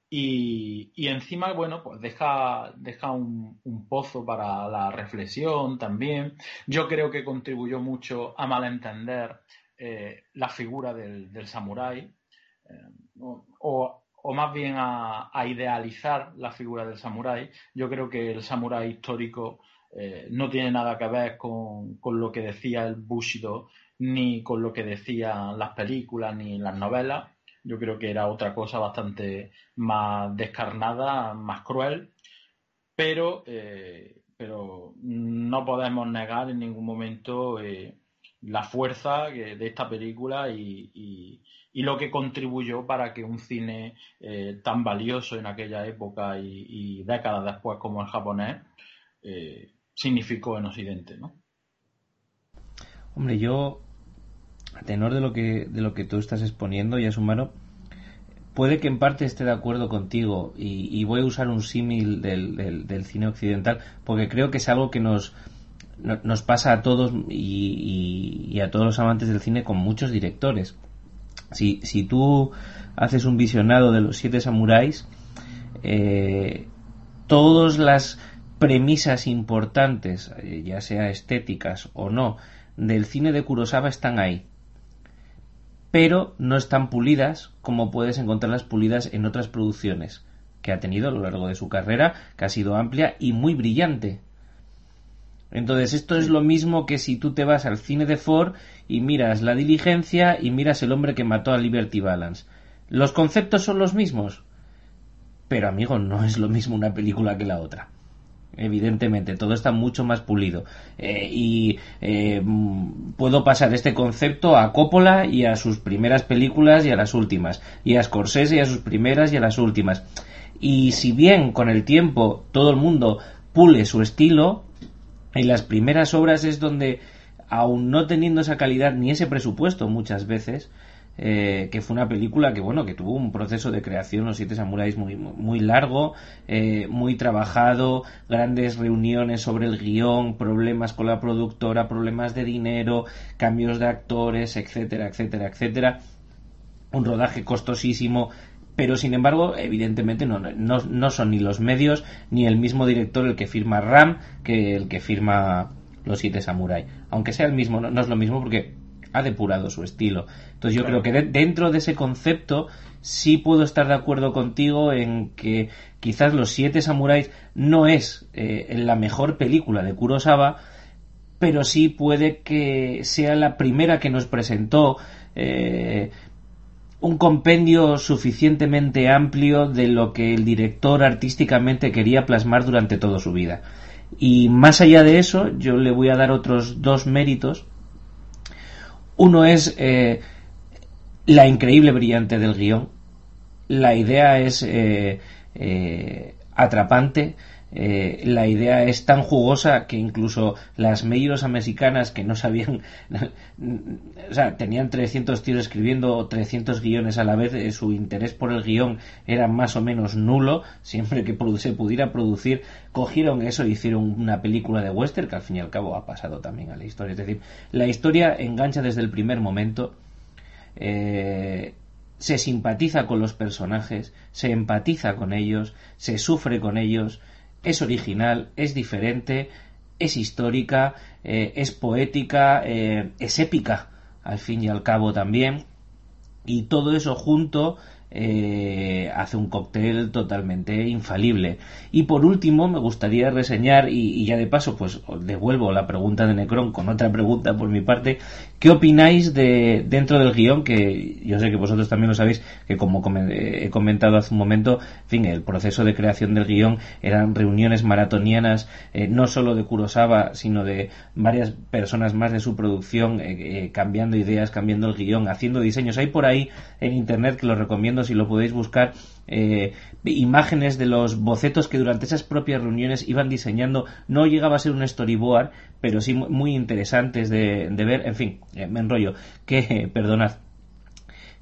Y, encima, bueno, pues deja, deja un, pozo para la reflexión también. Yo creo que contribuyó mucho a malentender eh, la figura del, samurái, eh, o, más bien a, idealizar la figura del samurái. Yo creo que el samurái histórico eh, no tiene nada que ver con, con, lo que decía el Bushido, ni con lo que decían las películas, ni las novelas yo creo que era otra cosa bastante más descarnada, más cruel, pero, eh, pero no podemos negar en ningún momento eh, la fuerza de esta película y, lo que contribuyó para que un cine eh, tan valioso en aquella época y, décadas después como el japonés significó en Occidente, ¿no? Hombre, yo a tenor de lo que de lo que tú estás exponiendo, ya humano puede que en parte esté de acuerdo contigo y, voy a usar un símil del, cine occidental porque creo que es algo que nos nos pasa a todos y, a todos los amantes del cine con muchos directores. Si, si tú haces un visionado de los siete samuráis, eh, todas las premisas importantes, eh, ya sea estéticas o no, del cine de Kurosawa están ahí pero no están pulidas como puedes encontrarlas pulidas en otras producciones que ha tenido a lo largo de su carrera, que ha sido amplia y muy brillante. Entonces, esto es lo mismo que si tú te vas al cine de Ford y miras La Diligencia y miras El hombre que mató a Liberty Balance. ¿Los conceptos son los mismos? Pero amigo, no es lo mismo una película que la otra. Evidentemente, todo está mucho más pulido. Eh, y eh, puedo pasar este concepto a Coppola y a sus primeras películas y a las últimas. Y a Scorsese y a sus primeras y a las últimas. Y si bien con el tiempo todo el mundo pule su estilo, en las primeras obras es donde, aun no teniendo esa calidad ni ese presupuesto muchas veces, eh, que fue una película que bueno que tuvo un proceso de creación los siete samuráis muy muy largo eh, muy trabajado grandes reuniones sobre el guion problemas con la productora problemas de dinero cambios de actores etcétera etcétera etcétera un rodaje costosísimo pero sin embargo, evidentemente no, no, no, son ni los medios ni el mismo director el que firma Ram que el que firma Los Siete Samurai. Aunque sea el mismo, no, es lo mismo porque ha depurado su estilo. Entonces yo creo que dentro de ese concepto sí puedo estar de acuerdo contigo en que quizás Los Siete Samuráis no es eh, la mejor película de Kurosawa, pero sí puede que sea la primera que nos presentó eh, un compendio suficientemente amplio de lo que el director artísticamente quería plasmar durante toda su vida. Y más allá de eso, yo le voy a dar otros dos méritos. Uno es eh, la increíble brillante del guion. La idea es eh, eh, atrapante eh, la idea es tan jugosa que incluso las medios mexicanas que no sabían, o sea, tenían 300 tíos escribiendo 300 guiones a la vez, eh, su interés por el guion era más o menos nulo, siempre que se pudiera producir, cogieron eso e hicieron una película de western que al fin y al cabo ha pasado también a la historia. Es decir, la historia engancha desde el primer momento. Eh, se simpatiza con los personajes, se empatiza con ellos, se sufre con ellos, es original, es diferente, es histórica, eh, es poética, eh, es épica, al fin y al cabo también. Y todo eso junto eh, hace un cóctel totalmente infalible. Y por último, me gustaría reseñar, y, ya de paso, pues devuelvo la pregunta de Necron con otra pregunta por mi parte. ¿Qué opináis de dentro del guion? Que yo sé que vosotros también lo sabéis, que como he comentado hace un momento, en fin, el proceso de creación del guion eran reuniones maratonianas, eh, no solo de Kurosawa, sino de varias personas más de su producción, eh, cambiando ideas, cambiando el guion, haciendo diseños. Hay por ahí en internet que lo recomiendo si lo podéis buscar, eh, imágenes de los bocetos que durante esas propias reuniones iban diseñando. No llegaba a ser un storyboard, pero sí muy interesantes de, ver. En fin, eh, me enrollo. Que, perdonad.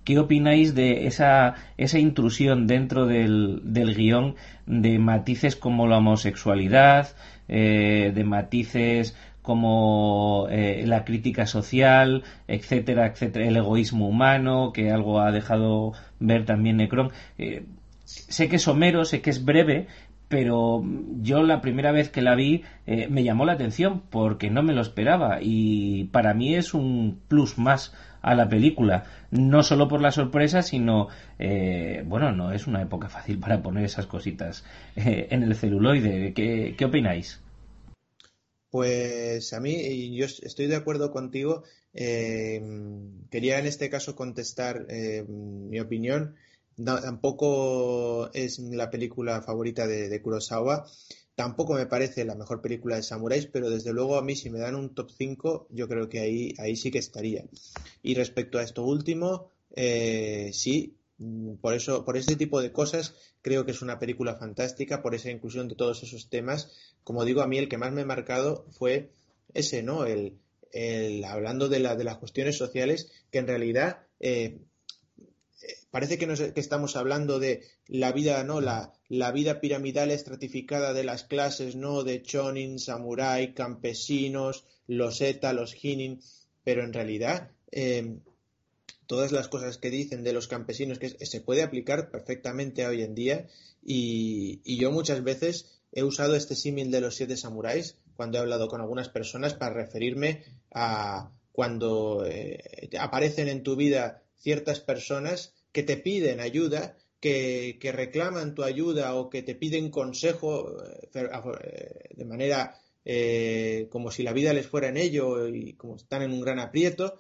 ¿Qué opináis de esa, esa intrusión dentro del, del guion de matices como la homosexualidad, eh, de matices como eh, la crítica social, etcétera, etcétera, el egoísmo humano, que algo ha dejado ver también Necron. Eh, sé que es somero, sé que es breve, pero yo la primera vez que la vi eh, me llamó la atención porque no me lo esperaba y para mí es un plus más a la película, no solo por la sorpresa, sino, bueno, no es una época fácil para poner esas cositas en el celuloide. ¿Qué, ¿Qué opináis? Pues a mí, yo estoy de acuerdo contigo. Eh, quería en este caso contestar eh, mi opinión. tampoco es la película favorita de, Kurosawa. Tampoco me parece la mejor película de samuráis, pero desde luego a mí si me dan un top 5, yo creo que ahí, ahí sí que estaría. Y respecto a esto último, eh, sí, por eso, por ese tipo de cosas, creo que es una película fantástica, por esa inclusión de todos esos temas como digo, a mí el que más me ha marcado fue ese, ¿no? El, hablando de, la, de las cuestiones sociales, que en realidad eh, parece que, que, estamos hablando de la vida, ¿no? La, la, vida piramidal estratificada de las clases, ¿no? De chonin, samurai, campesinos, los eta, los hinin, pero en realidad eh, todas las cosas que dicen de los campesinos que se puede aplicar perfectamente hoy en día y, yo muchas veces he usado este símil de los siete samuráis cuando he hablado con algunas personas para referirme a cuando eh, aparecen en tu vida ciertas personas que te piden ayuda, que, reclaman tu ayuda o que te piden consejo eh, eh, de manera como si la vida les fuera en ello y como están en un gran aprieto,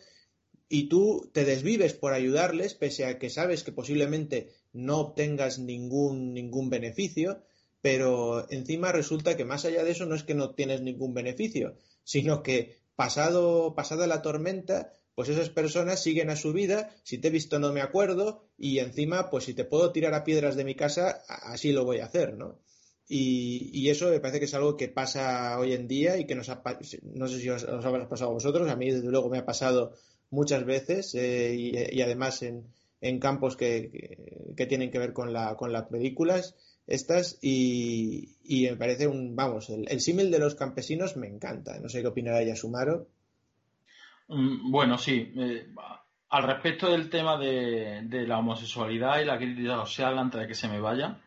y tú te desvives por ayudarles, pese a que sabes que posiblemente no obtengas ningún, ningún beneficio, pero encima resulta que más allá de eso no es que no tienes ningún beneficio, sino que pasado, pasada la tormenta, pues esas personas siguen a su vida, si te he visto no me acuerdo, y encima, pues si te puedo tirar a piedras de mi casa, así lo voy a hacer, ¿no? Y, eso me parece que es algo que pasa hoy en día y que nos ha, no sé si os, habrá pasado a vosotros, a mí desde luego me ha pasado muchas veces eh, y, además en, campos que, tienen que ver con, la, con las películas estas y, y me parece un, vamos, el, símil de los campesinos me encanta. No sé qué opinará ella Sumaro. Mm, bueno, sí. Eh, al respecto del tema de, de, la homosexualidad y la crítica social antes de que se me vaya,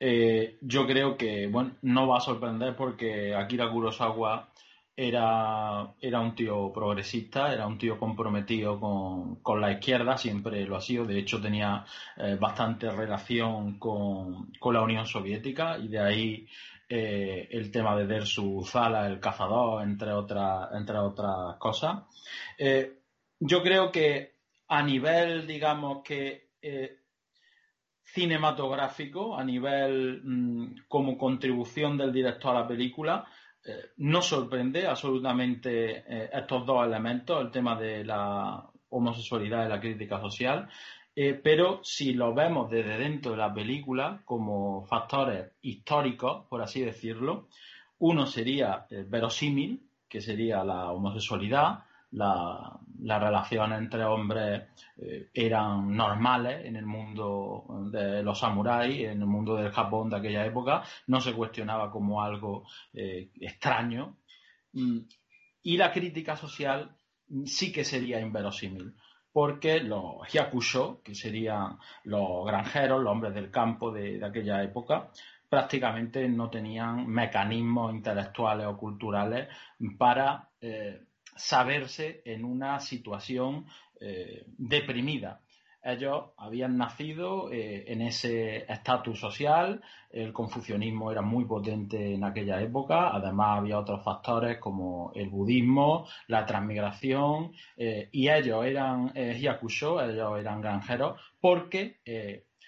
eh, yo creo que, bueno, no va a sorprender porque Akira Kurosawa era, era un tío progresista, era un tío comprometido con, la izquierda, siempre lo ha sido. De hecho, tenía eh, bastante relación con, la Unión Soviética y de ahí eh, el tema de Dersu Zala, el cazador, entre otras, entre otras cosas. Eh, yo creo que a nivel, digamos que cinematográfico, a nivel mm, como contribución del director a la película, eh, no sorprende absolutamente eh, estos dos elementos, el tema de la homosexualidad y la crítica social, eh, pero si lo vemos desde dentro de la película como factores históricos, por así decirlo, uno sería verosímil, que sería la homosexualidad, la, las relaciones entre hombres eh, eran normales en el mundo de los samuráis, en el mundo del Japón de aquella época, no se cuestionaba como algo eh, extraño. Mm, y la crítica social sí que sería inverosímil, porque los hyakusho, que serían los granjeros, los hombres del campo de, aquella época, prácticamente no tenían mecanismos intelectuales o culturales para eh, saberse en una situación eh, deprimida. Ellos habían nacido eh, en ese estatus social, el confucianismo era muy potente en aquella época, además había otros factores como el budismo, la transmigración, eh, y ellos eran hyakusho, ellos eran granjeros, porque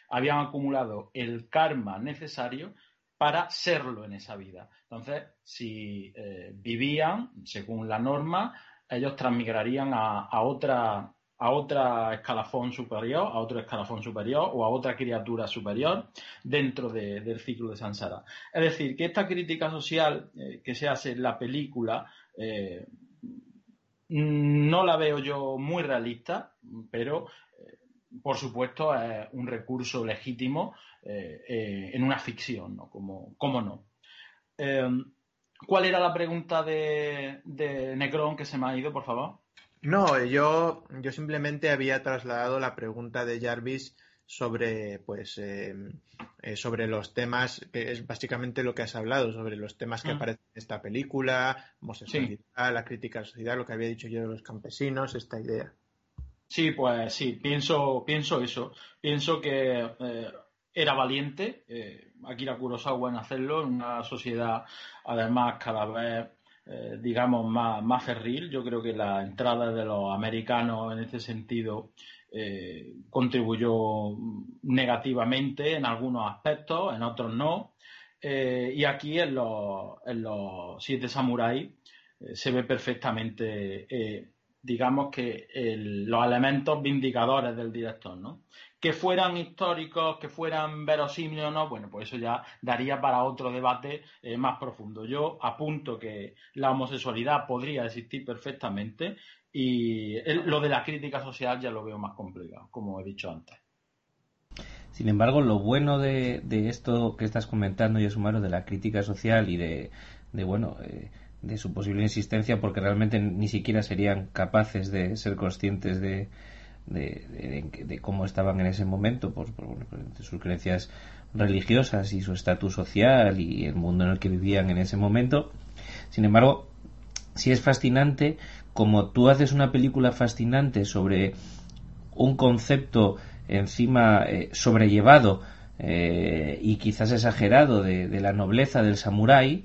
habían acumulado el karma necesario para serlo en esa vida. Entonces, si eh, vivían según la norma, ellos transmigrarían a, a otra escalafón superior, a otro escalafón superior o a otra criatura superior dentro del ciclo de Sansara. Es decir, que esta crítica social eh, que se hace en la película eh, no la veo yo muy realista, pero por supuesto, es un recurso legítimo eh, eh, en una ficción, ¿no? Como, ¿Cómo no? Em, ¿Cuál era la pregunta de, de Necron que se me ha ido, por favor? No, yo, yo simplemente había trasladado la pregunta de Jarvis sobre pues em, eh, sobre los temas que es básicamente lo que has hablado sobre los temas que mm. aparecen en esta película homosexualidad la crítica a la sociedad lo que había dicho yo de los campesinos esta idea Sí, pues sí, pienso, pienso eso. Pienso que eh, era valiente eh, Akira Kurosawa en hacerlo en una sociedad además cada vez eh, digamos más, más ferril. Yo creo que la entrada de los americanos en este sentido eh, contribuyó negativamente en algunos aspectos, en otros no. y aquí en los, en los siete samuráis se ve perfectamente digamos que los elementos vindicadores del director, ¿no? Que fueran históricos, que fueran verosímiles o no, bueno, pues eso ya daría para otro debate eh, más profundo. Yo apunto que la homosexualidad podría existir perfectamente y lo de la crítica social ya lo veo más complicado, como he dicho antes. Sin embargo, lo bueno de, esto que estás comentando, y es humano, de la crítica social y de, bueno, eh, de su posible insistencia porque realmente ni siquiera serían capaces de ser conscientes de, de, cómo estaban en ese momento, por, sus creencias religiosas y su estatus social y el mundo en el que vivían en ese momento. Sin embargo, si es fascinante, como tú haces una película fascinante sobre un concepto encima eh, sobrellevado eh, y quizás exagerado de, la nobleza del samurái,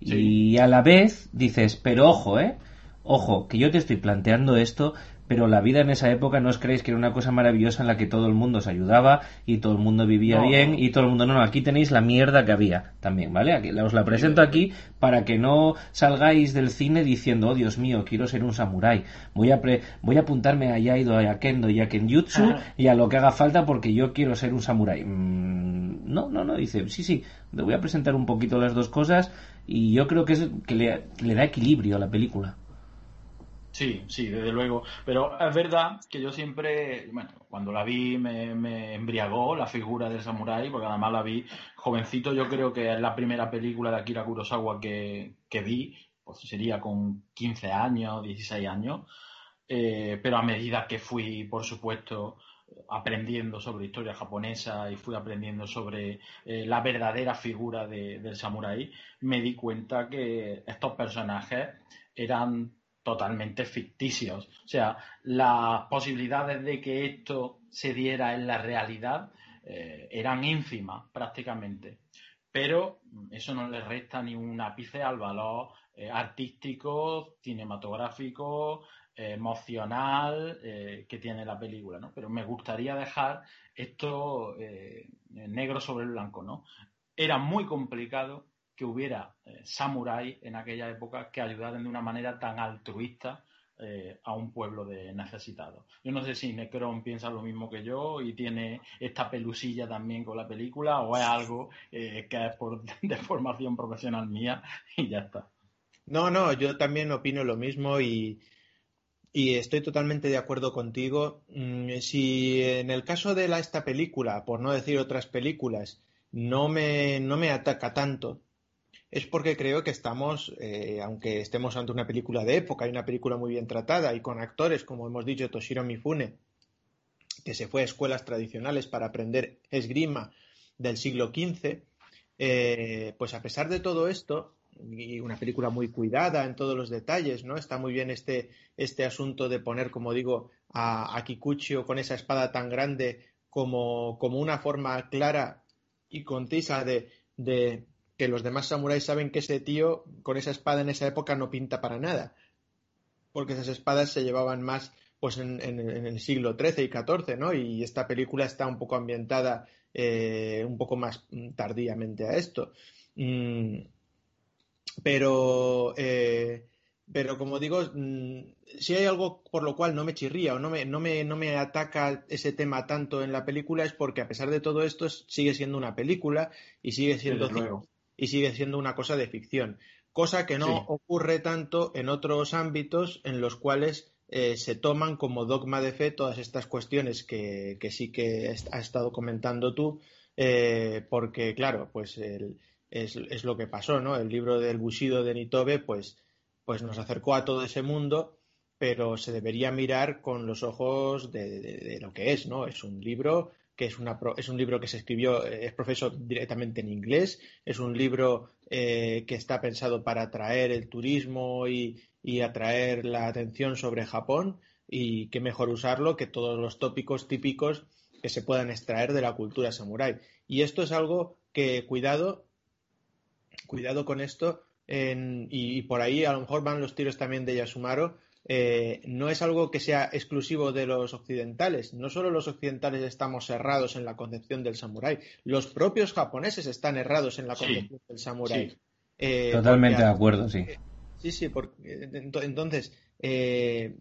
y a la vez dices, pero ojo, ¿eh? Ojo, que yo te estoy planteando esto, pero la vida en esa época no os creéis que era una cosa maravillosa en la que todo el mundo se ayudaba y todo el mundo vivía bien y todo el mundo no, no, aquí tenéis la mierda que había también, ¿vale? Aquí, os la presento aquí para que no salgáis del cine diciendo, oh Dios mío, quiero ser un samurái, voy a voy a apuntarme a Yaido, a Kendo y a Kenjutsu y a lo que haga falta porque yo quiero ser un samurái. Mm, no, no, no, dice, sí, sí, le voy a presentar un poquito las dos cosas y yo creo que es que le da equilibrio a la película. Sí, sí, desde luego. Pero es verdad que yo siempre, bueno, cuando la vi me, embriagó la figura del samurái, porque además la vi jovencito, yo creo que es la primera película de Akira Kurosawa que, vi, pues sería con 15 años, 16 años, eh, pero a medida que fui, por supuesto, aprendiendo sobre historia japonesa y fui aprendiendo sobre eh, la verdadera figura del samurái, me di cuenta que estos personajes eran totalmente ficticios. O sea, las posibilidades de que esto se diera en la realidad eh, eran ínfimas prácticamente. Pero eso no le resta ni un ápice al valor eh, artístico, cinematográfico, eh, emocional que tiene la película, ¿no? Pero me gustaría dejar esto negro sobre el blanco, ¿no? Era muy complicado que hubiera eh, samuráis en aquella época que ayudaran de una manera tan altruista eh, a un pueblo de necesitados. Yo no sé si Necron piensa lo mismo que yo y tiene esta pelusilla también con la película o es algo eh, que es por de formación profesional mía y ya está. No, no, yo también opino lo mismo y, y estoy totalmente de acuerdo contigo. Mm, si en el caso de esta película, por no decir otras películas, no me, no me ataca tanto, es porque creo que estamos, eh, aunque estemos ante una película de época y una película muy bien tratada y con actores, como hemos dicho, Toshiro Mifune, que se fue a escuelas tradicionales para aprender esgrima del siglo XV, eh, pues a pesar de todo esto, y una película muy cuidada en todos los detalles, ¿no? Está muy bien este, este asunto de poner, como digo, a, a Kikuchio con esa espada tan grande como, como una forma clara y concisa de, de que los demás samuráis saben que ese tío con esa espada en esa época no pinta para nada, porque esas espadas se llevaban más pues en, el siglo XIII y XIV, ¿no? Y esta película está un poco ambientada eh, un poco más tardíamente a esto. Mm, pero, eh, pero como digo, mm, si hay algo por lo cual no me chirría o no me, no me, no me ataca ese tema tanto en la película es porque a pesar de todo esto sigue siendo una película y sigue siendo y sigue siendo una cosa de ficción, cosa que no ocurre tanto en otros ámbitos en los cuales eh, se toman como dogma de fe todas estas cuestiones que, sí que has estado comentando tú, eh, porque claro, pues es, lo que pasó, ¿no? El libro del Bushido de Nitobe, pues, pues nos acercó a todo ese mundo, pero se debería mirar con los ojos de, lo que es, ¿no? Es un libro que es, una, es un libro que se escribió, es profesor directamente en inglés, es un libro eh, que está pensado para atraer el turismo y, atraer la atención sobre Japón y qué mejor usarlo que todos los tópicos típicos que se puedan extraer de la cultura samurái. Y esto es algo que, cuidado, cuidado con esto, y, y, por ahí a lo mejor van los tiros también de Yasumaro, eh, no es algo que sea exclusivo de los occidentales. No solo los occidentales estamos errados en la concepción del samurái, los propios japoneses están errados en la concepción del samurái. Eh, Totalmente de acuerdo, sí. sí, sí, porque, entonces, eh,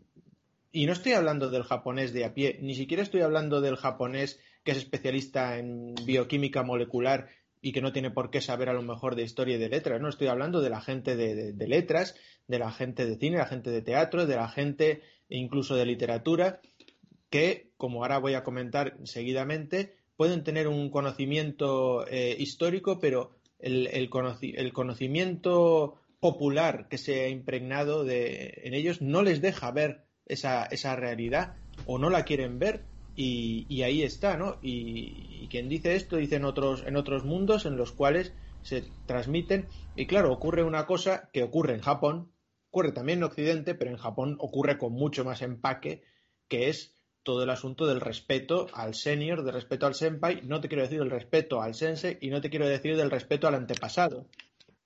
y no estoy hablando del japonés de a pie, ni siquiera estoy hablando del japonés que es especialista en bioquímica molecular y que no tiene por qué saber a lo mejor de historia y de letras, no estoy hablando de la gente de letras de la gente de cine, de la gente de teatro, de la gente incluso de literatura, que, como ahora voy a comentar seguidamente, pueden tener un conocimiento eh, histórico, pero el, conocimiento popular que se ha impregnado de, en ellos no les deja ver esa, esa realidad o no la quieren ver y, ahí está, ¿no? Y, y, quien dice esto dice en otros, en otros mundos en los cuales se transmiten y claro, ocurre una cosa que ocurre en Japón, Ocurre también en Occidente, pero en Japón ocurre con mucho más empaque, que es todo el asunto del respeto al senior, del respeto al senpai, no te quiero decir del respeto al sensei y no te quiero decir del respeto al antepasado.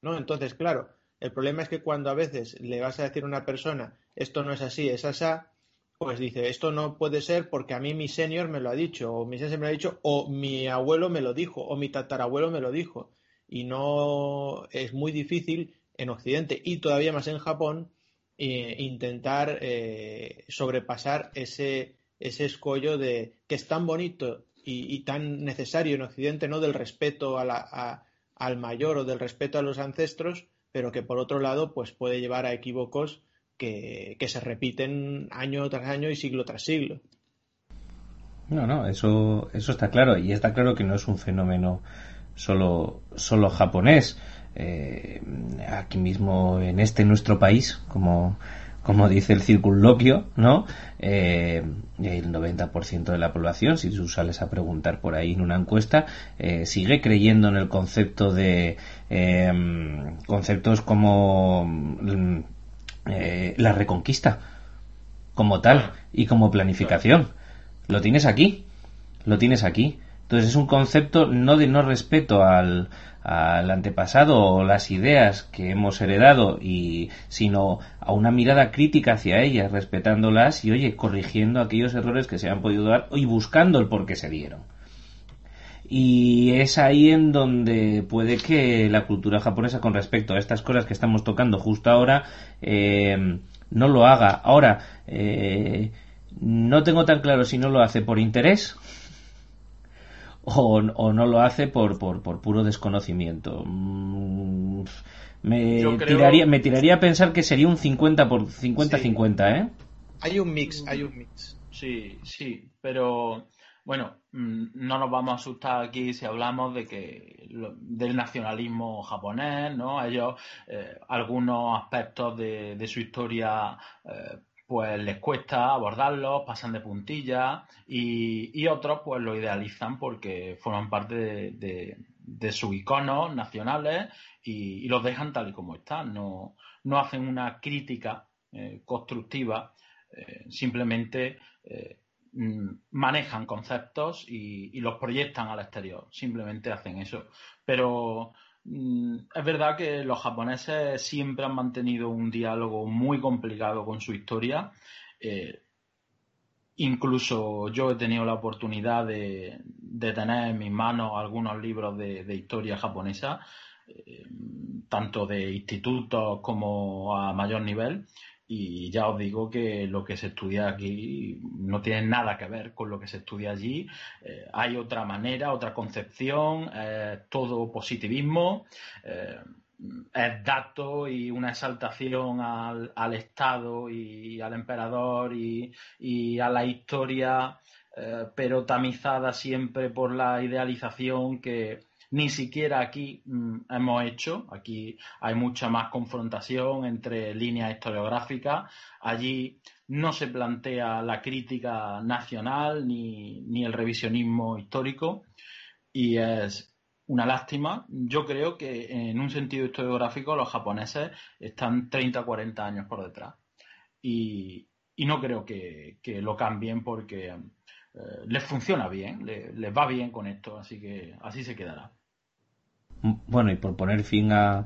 ¿no? Entonces, claro, el problema es que cuando a veces le vas a decir a una persona esto no es así, es asá, pues dice, esto no puede ser porque a mí mi senior me lo ha dicho, o mi senior me lo ha dicho, o mi abuelo me lo dijo, o mi tatarabuelo me lo dijo. Y no es muy difícil en Occidente y todavía más en Japón eh, intentar eh, sobrepasar ese, ese escollo de que es tan bonito y, tan necesario en Occidente, ¿no? Del respeto al mayor o del respeto a los ancestros, pero que por otro lado, pues puede llevar a equívocos que, se repiten año tras año y siglo tras siglo. No, no, eso, eso está claro. Y está claro que no es un fenómeno solo, solo japonés. Eh, aquí mismo en este nuestro país, como, como dice el circunloquio, ¿no? Eh, el 90% de la población, si tú sales a preguntar por ahí en una encuesta, eh, sigue creyendo en el concepto de conceptos como eh, la reconquista como tal y como planificación. Lo tienes aquí, lo tienes aquí. Entonces es un concepto no de no respeto al, al antepasado o las ideas que hemos heredado y sino a una mirada crítica hacia ellas, respetándolas y oye, corrigiendo aquellos errores que se han podido dar y buscando el por qué se dieron. Y es ahí en donde puede que la cultura japonesa con respecto a estas cosas que estamos tocando justo ahora eh, no lo haga. Ahora, eh, no tengo tan claro si no lo hace por interés o, no lo hace por, por, puro desconocimiento. Mm, me, tiraría, me tiraría a pensar que sería un 50 por 50-50, ¿eh? Hay un mix, hay un mix. Sí, sí, pero bueno, mm, no nos vamos a asustar aquí si hablamos de que del nacionalismo japonés, ¿no? Ellos eh, algunos aspectos de, su historia eh, pues les cuesta abordarlos, pasan de puntilla y, otros pues lo idealizan porque forman parte de, sus iconos nacionales y, los dejan tal y como están, no, no hacen una crítica eh, constructiva, simplemente manejan conceptos y, los proyectan al exterior. Simplemente hacen eso. Pero mm, es verdad que los japoneses siempre han mantenido un diálogo muy complicado con su historia. Eh, incluso yo he tenido la oportunidad de, tener en mis manos algunos libros de, historia japonesa, eh, tanto de institutos como a mayor nivel. Y ya os digo que lo que se estudia aquí no tiene nada que ver con lo que se estudia allí. Eh, hay otra manera, otra concepción, todo positivismo, eh, es dato y una exaltación al, Estado y al emperador y, a la historia, eh, pero tamizada siempre por la idealización que, ni siquiera aquí mm, hemos hecho. Aquí hay mucha más confrontación entre líneas historiográficas. Allí no se plantea la crítica nacional ni, ni el revisionismo histórico y es una lástima. Yo creo que en un sentido historiográfico los japoneses están 30 o 40 años por detrás. Y, no creo que, lo cambien porque eh, les funciona bien, les va bien con esto, así que así se quedará. Bueno, y por poner fin a...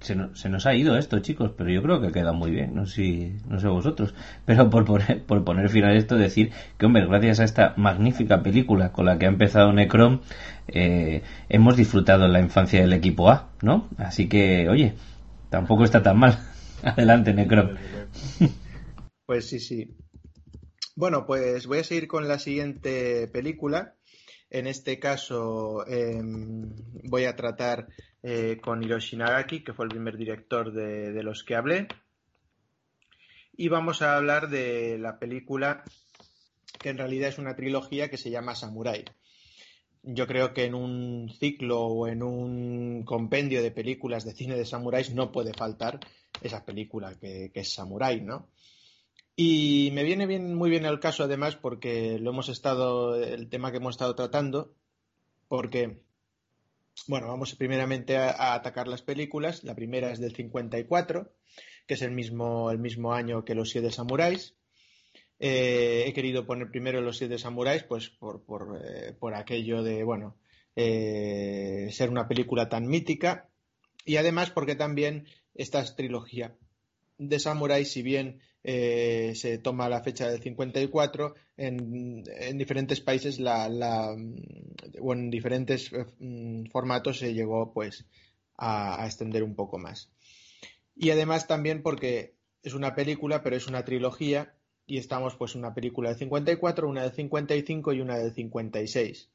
se, nos ha ido esto, chicos, pero yo creo que queda muy bien, no sé, no sé vosotros. Pero por poner, por poner fin a esto, decir que, hombre, gracias a esta magnífica película con la que ha empezado Necrom, eh, hemos disfrutado la infancia del equipo A, ¿no? Así que, oye, tampoco está tan mal. Adelante, Necrom. Pues sí, sí. Bueno, pues voy a seguir con la siguiente película, en este caso em, voy a tratar eh, con Hiroshi Nagaki, que fue el primer director de, los que hablé. Y vamos a hablar de la película que en realidad es una trilogía que se llama Samurai. Yo creo que en un ciclo o en un compendio de películas de cine de samuráis no puede faltar esa película que, que es Samurai, ¿no? Y me viene bien, muy bien el caso, además, porque lo hemos estado, el tema que hemos estado tratando, porque, bueno, vamos primeramente a, atacar las películas. La primera es del 54, que es el mismo, el mismo año que Los Siete Samuráis. Eh, he querido poner primero Los Siete Samuráis, pues por, por, eh, por aquello de, bueno, eh, ser una película tan mítica. Y además porque también esta trilogía de samuráis, si bien eh, se toma la fecha del 54, en, en diferentes países la, la, o en diferentes mm, formatos se llegó pues a, a extender un poco más. Y además también porque es una película, pero es una trilogía y estamos pues una película de 54, una de 55 y una de 56.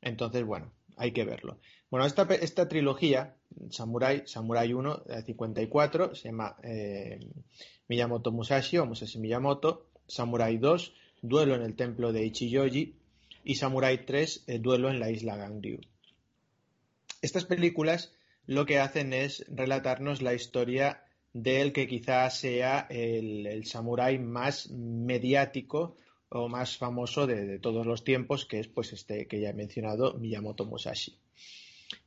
Entonces, bueno, hay que verlo. Bueno, esta, trilogía, Samurai, Samurai 1, de 54, se llama eh, Miyamoto Musashi o Musashi Miyamoto, Samurai 2, Duelo en el templo de Ichiyoji y Samurai 3, eh, Duelo en la isla Ganryu. Estas películas lo que hacen es relatarnos la historia del que quizás sea el, el samurái más mediático o más famoso de, todos los tiempos, que es pues este que ya he mencionado, Miyamoto Musashi.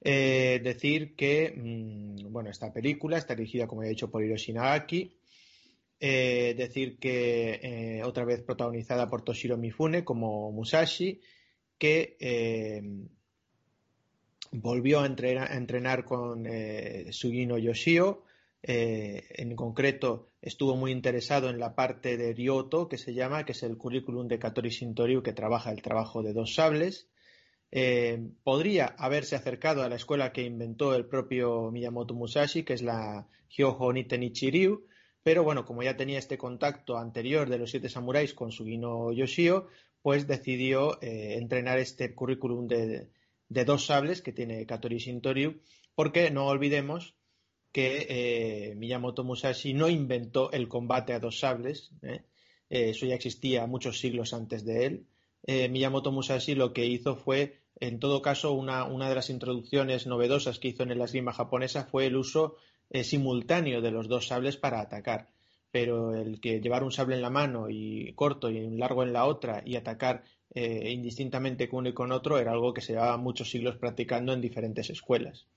Eh, decir que, mm, bueno, esta película está dirigida, como he dicho, por Hiroshi Nagaki. Eh, decir que eh, otra vez protagonizada por Toshiro Mifune como Musashi, que volvió a entrenar, con Sugino Yoshio, en concreto, estuvo muy interesado en la parte de Ryoto, que se llama, que es el currículum de Katori Shintoryu, que trabaja el trabajo de dos sables. Eh, podría haberse acercado a la escuela que inventó el propio Miyamoto Musashi, que es la Hyoho Nitenichi Ryu, pero bueno, como ya tenía este contacto anterior de los siete samuráis con Sugino Yoshio, pues decidió eh, entrenar este currículum de, de, dos sables que tiene Katori Shintoryu, porque no olvidemos que eh, Miyamoto Musashi no inventó el combate a dos sables, eso ya existía muchos siglos antes de él. Miyamoto Musashi lo que hizo fue, en todo caso, una, de las introducciones novedosas que hizo en la esgrima japonesa fue el uso simultáneo de los dos sables para atacar. Pero el que llevar un sable en la mano y corto y un largo en la otra y atacar indistintamente con uno y con otro era algo que se llevaba muchos siglos practicando en diferentes escuelas.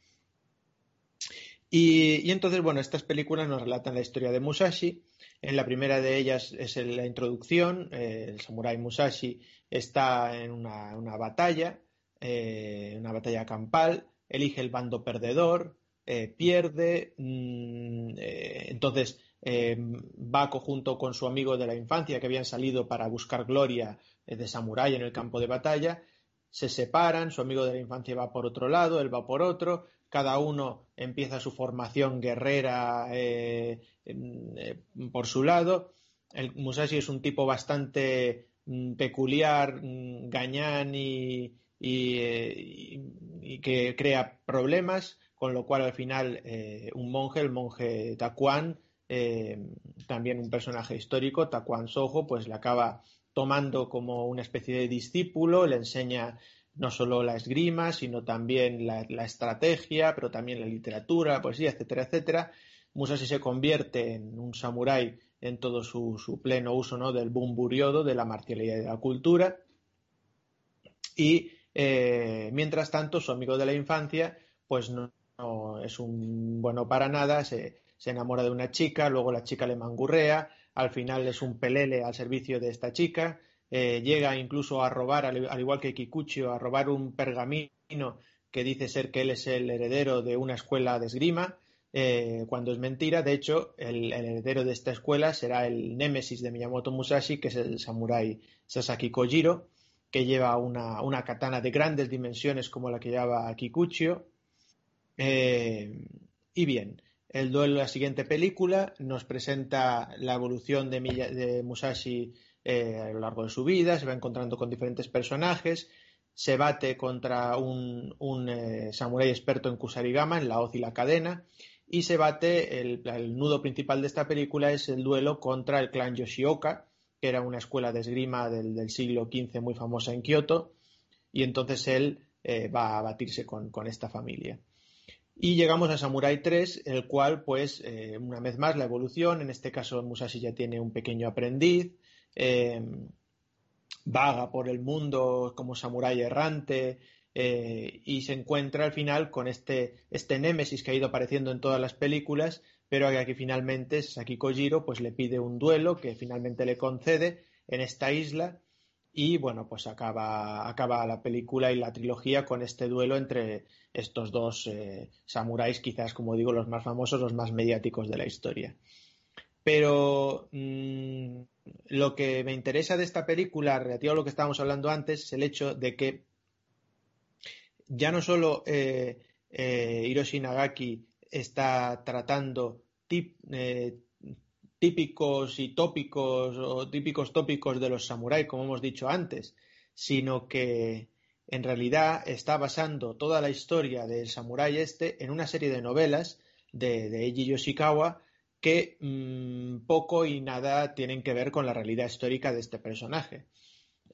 Y, entonces, bueno, estas películas nos relatan la historia de Musashi. En la primera de ellas es la introducción. Eh, el samurái Musashi está en una, batalla, eh, una batalla campal, elige el bando perdedor, eh, pierde, mm, entonces va junto con su amigo de la infancia que habían salido para buscar gloria de samurái en el campo de batalla se separan, su amigo de la infancia va por otro lado, él va por otro, cada uno empieza su formación guerrera eh, eh, por su lado. El Musashi es un tipo bastante mm, peculiar, mm, gañán y, eh, y, que crea problemas, con lo cual al final un monje, el monje Takuan, también un personaje histórico, Takuan Soho, pues le acaba tomando como una especie de discípulo, le enseña no solo la esgrima, sino también la, estrategia, pero también la literatura, la poesía, etcétera, etcétera. Musashi se convierte en un samurái en todo su, pleno uso ¿no? del bumburiodo, de la marcialidad y de la cultura. Y eh, mientras tanto, su amigo de la infancia, pues no, es un bueno para nada, se, enamora de una chica, luego la chica le mangurrea, al final es un pelele al servicio de esta chica, eh, llega incluso a robar, al, igual que Kikuchio, a robar un pergamino que dice ser que él es el heredero de una escuela de esgrima, eh, cuando es mentira. De hecho, el, heredero de esta escuela será el némesis de Miyamoto Musashi, que es el samurái Sasaki Kojiro, que lleva una, katana de grandes dimensiones como la que lleva Kikuchio. Eh, y bien, el duelo de la siguiente película nos presenta la evolución de, Musashi eh, a lo largo de su vida, se va encontrando con diferentes personajes, se bate contra un, un eh, samurái experto en Kusarigama, en la hoz y la cadena, y se bate, el, nudo principal de esta película es el duelo contra el clan Yoshioka, que era una escuela de esgrima del, siglo XV muy famosa en Kioto, y entonces él eh, va a batirse con esta familia. Y llegamos a Samurai 3, el cual, pues, eh, una vez más, la evolución, en este caso Musashi ya tiene un pequeño aprendiz, eh, vaga por el mundo como samurái errante, y se encuentra al final con este, este némesis que ha ido apareciendo en todas las películas, pero que aquí finalmente Saki Kojiro pues le pide un duelo que finalmente le concede en esta isla y bueno, pues acaba, acaba la película y la trilogía con este duelo entre estos dos eh, samuráis, quizás, como digo, los más famosos, los más mediáticos de la historia. Pero mm, lo que me interesa de esta película, relativo a lo que estábamos hablando antes, es el hecho de que ya no solo eh, eh, Hiroshi Nagaki está tratando eh, típicos y tópicos o típicos tópicos de los samuráis, como hemos dicho antes, sino que en realidad está basando toda la historia del samurái este en una serie de novelas de, de Eiji Yoshikawa que mm, poco y nada tienen que ver con la realidad histórica de este personaje.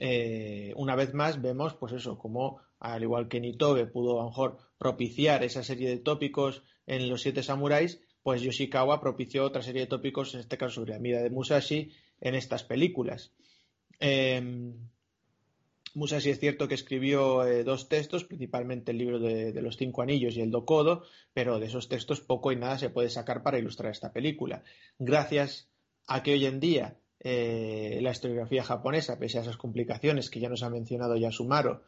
Eh, una vez más vemos, pues eso, como al igual que Nitobe pudo a lo mejor propiciar esa serie de tópicos en los siete samuráis, pues Yoshikawa propició otra serie de tópicos, en este caso sobre la vida de Musashi, en estas películas. Em, Musashi es cierto que escribió eh, dos textos, principalmente el libro de, los cinco anillos y el Dokodo, pero de esos textos poco y nada se puede sacar para ilustrar esta película. Gracias a que hoy en día eh, la historiografía japonesa, pese a esas complicaciones que ya nos ha mencionado Yasumaro,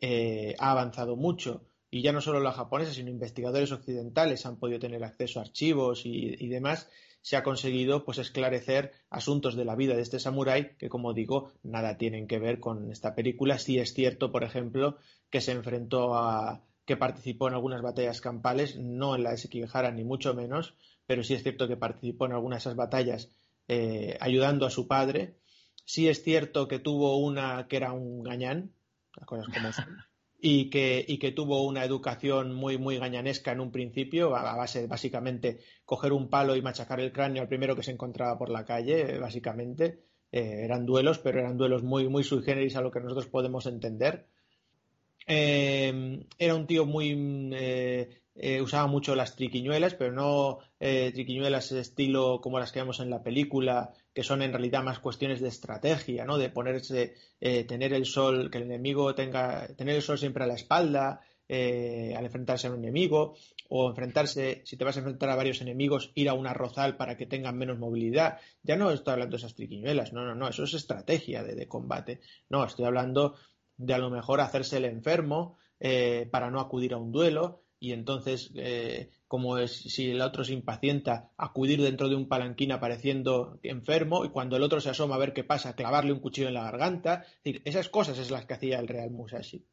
eh, ha avanzado mucho y ya no solo la japonesa, sino investigadores occidentales han podido tener acceso a archivos y, y demás, se ha conseguido pues esclarecer asuntos de la vida de este samurái que como digo nada tienen que ver con esta película. Sí es cierto por ejemplo que se enfrentó a que participó en algunas batallas campales no en la de Sekigahara ni mucho menos pero sí es cierto que participó en algunas de esas batallas eh, ayudando a su padre. Sí es cierto que tuvo una que era un gañán las cosas como son y que, y que tuvo una educación muy, muy gañanesca en un principio, a, base de básicamente coger un palo y machacar el cráneo al primero que se encontraba por la calle, básicamente. Eh, eran duelos, pero eran duelos muy, muy sui generis a lo que nosotros podemos entender. Eh, era un tío muy eh, usaba mucho las triquiñuelas, pero no eh, triquiñuelas estilo como las que vemos en la película, que son en realidad más cuestiones de estrategia, ¿no? De ponerse, eh, tener el sol, que el enemigo tenga, tener el sol siempre a la espalda, al enfrentarse a un enemigo, o enfrentarse, si te vas a enfrentar a varios enemigos, ir a una rozal para que tengan menos movilidad. Ya no estoy hablando de esas triquiñuelas, no, no, no, eso es estrategia de, de combate. No, estoy hablando de a lo mejor hacerse el enfermo para no acudir a un duelo, y entonces, eh, como es, si el otro se impacienta, acudir dentro de un palanquín apareciendo enfermo y cuando el otro se asoma a ver qué pasa, clavarle un cuchillo en la garganta. esas cosas es las que hacía el Real Musashi.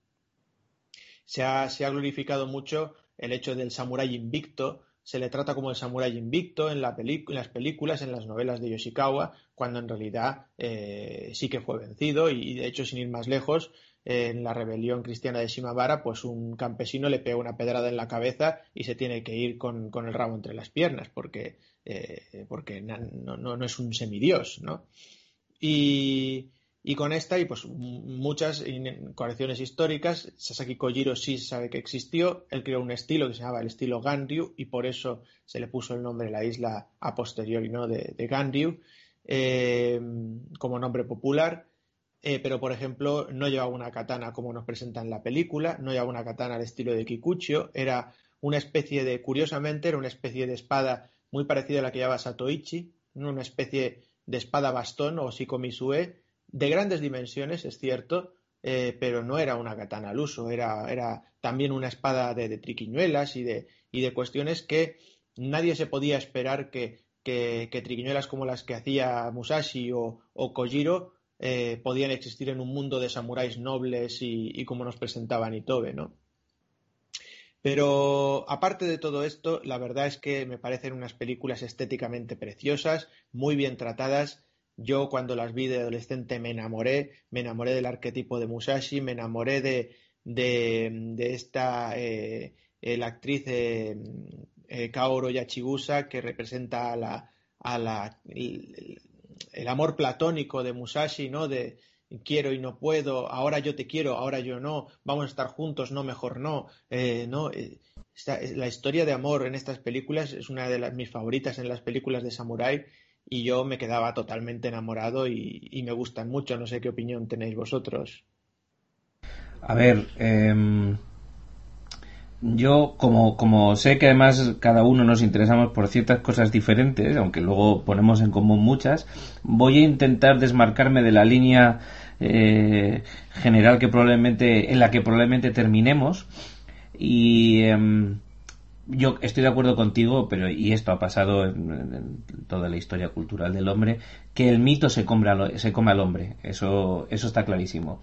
Se ha, se ha glorificado mucho el hecho del samurái invicto, se le trata como el samurái invicto en, la en, las películas, en las novelas de Yoshikawa, cuando en realidad eh, sí que fue vencido y, de hecho sin ir más lejos en la rebelión cristiana de Shimabara, pues un campesino le pega una pedrada en la cabeza y se tiene que ir con, el rabo entre las piernas, porque, eh, porque no, no, es un semidios, ¿no? Y, y con esta y pues muchas correcciones históricas, Sasaki Kojiro sí sabe que existió, él creó un estilo que se llamaba el estilo Ganryu y por eso se le puso el nombre de la isla a posteriori ¿no? de, de eh, como nombre popular eh, pero por ejemplo no llevaba una katana como nos presenta en la película, no llevaba una katana al estilo de Kikuchio, era una especie de, curiosamente, era una especie de espada muy parecida a la que llevaba Satoichi, una especie de espada bastón o Shikomisue, de grandes dimensiones, es cierto, eh, pero no era una katana al uso, era, era también una espada de, triquiñuelas y de, y de cuestiones que nadie se podía esperar que, que, triquiñuelas como las que hacía Musashi o, o Kojiro eh, podían existir en un mundo de samuráis nobles y, como nos presentaba Nitobe, ¿no? Pero aparte de todo esto, la verdad es que me parecen unas películas estéticamente preciosas, muy bien tratadas. Yo cuando las vi de adolescente me enamoré, me enamoré del arquetipo de Musashi, me enamoré de, esta, eh, la actriz eh, Kaoru Yachigusa que representa a la, el amor platónico de Musashi, ¿no? De quiero y no puedo, ahora yo te quiero, ahora yo no, vamos a estar juntos, no, mejor no, eh, no. Eh, la historia de amor en estas películas es una de las, mis favoritas en las películas de Samurai y yo me quedaba totalmente enamorado y, me gustan mucho. No sé qué opinión tenéis vosotros. A ver, em, yo, como, como sé que además cada uno nos interesamos por ciertas cosas diferentes, aunque luego ponemos en común muchas, voy a intentar desmarcarme de la línea eh, general que probablemente, en la que probablemente terminemos. Y em, yo estoy de acuerdo contigo, pero y esto ha pasado en, toda la historia cultural del hombre, que el mito se, se come al hombre. Eso, eso está clarísimo.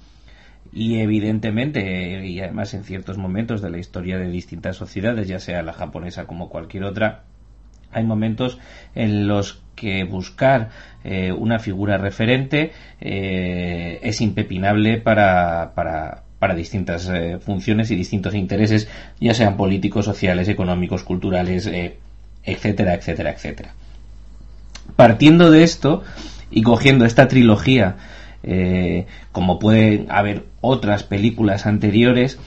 Y evidentemente, y además en ciertos momentos de la historia de distintas sociedades, ya sea la japonesa como cualquier otra, hay momentos en los que buscar eh, una figura referente eh, es impepinable para, para, para distintas eh, funciones y distintos intereses, ya sean políticos, sociales, económicos, culturales, etcétera, etcétera, etcétera. Partiendo de esto y cogiendo esta trilogía, como pueden haber otras películas anteriores,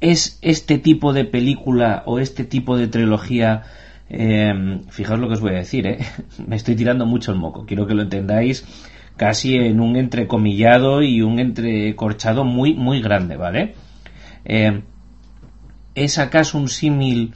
es este tipo de película o este tipo de trilogía eh, fijaos lo que os voy a decir, ¿eh? me estoy tirando mucho el moco, quiero que lo entendáis casi en un entrecomillado y un entrecorchado muy, muy grande, ¿vale? Eh, ¿Es acaso un símil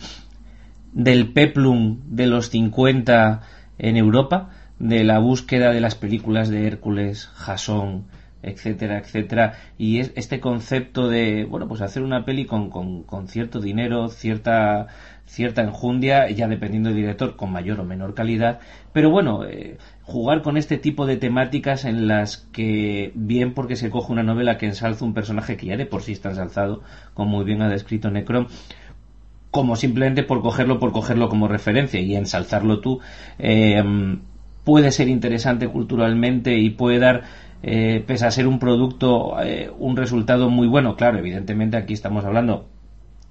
del peplum de los 50 en Europa? De la búsqueda de las películas de Hércules, Jasón, etcétera, etcétera. Y es este concepto de, bueno, pues hacer una peli con, con, cierto dinero, cierta, cierta enjundia, ya dependiendo del director, con mayor o menor calidad. Pero bueno, eh, jugar con este tipo de temáticas en las que, bien porque se coge una novela que ensalza un personaje que ya de por sí está ensalzado, como muy bien ha descrito Necron, como simplemente por cogerlo, por cogerlo como referencia y ensalzarlo tú, eh, puede ser interesante culturalmente y puede dar eh, pese a ser un producto, eh, un resultado muy bueno. Claro, evidentemente aquí estamos hablando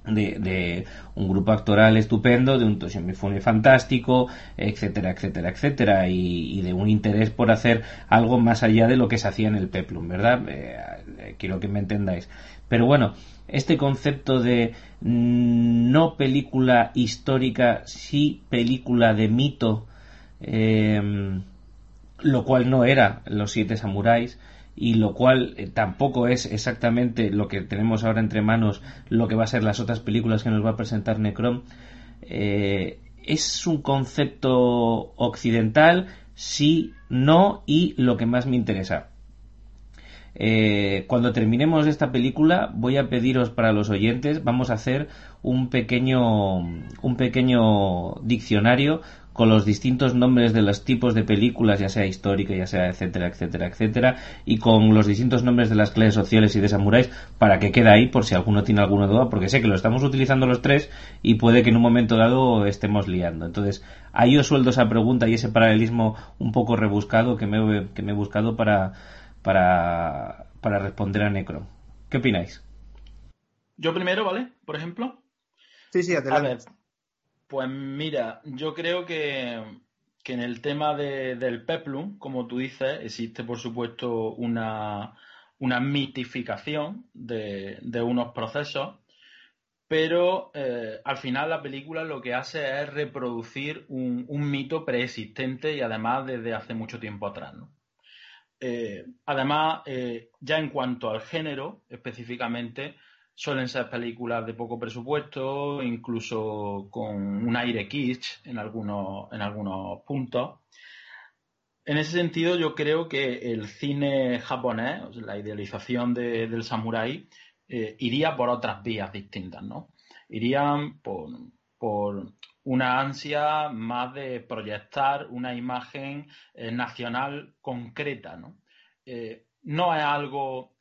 de, un grupo actoral estupendo, de un Toshimifune fantástico, etcétera, etcétera, etcétera, y, de un interés por hacer algo más allá de lo que se hacía en el Peplum, ¿verdad? Eh, quiero que me entendáis. Pero bueno, este concepto de no película histórica, sí película de mito, lo cual no era Los Siete Samuráis y lo cual eh, tampoco es exactamente lo que tenemos ahora entre manos, lo que va a ser las otras películas que nos va a presentar Necron. Eh, es un concepto occidental, sí, no y lo que más me interesa. Eh, cuando terminemos esta película voy a pediros para los oyentes, vamos a hacer un pequeño, un pequeño diccionario con los distintos nombres de los tipos de películas, ya sea histórica, ya sea etcétera, etcétera, etcétera, y con los distintos nombres de las clases sociales y de samuráis para que quede ahí por si alguno tiene alguna duda, porque sé que lo estamos utilizando los tres y puede que en un momento dado estemos liando. Entonces, ahí os sueldo esa pregunta y ese paralelismo un poco rebuscado que me, que me he buscado para, para, para responder a Necro. ¿Qué opináis? Yo primero, ¿vale? Por ejemplo. Sí, sí, adelante. Pues mira, yo creo que, en el tema del peplum, como tú dices, existe por supuesto una, mitificación de, unos procesos, pero eh, al final la película lo que hace es reproducir un, mito preexistente y además desde hace mucho tiempo atrás. Eh, además, eh, ya en cuanto al género específicamente, Suelen ser películas de poco presupuesto, incluso con un aire kitsch en algunos, en algunos puntos. En ese sentido, yo creo que el cine japonés, la idealización del samurái, eh, iría por otras vías distintas, ¿no? Irían por, una ansia más de proyectar una imagen eh, nacional concreta, ¿no? Eh, no es algo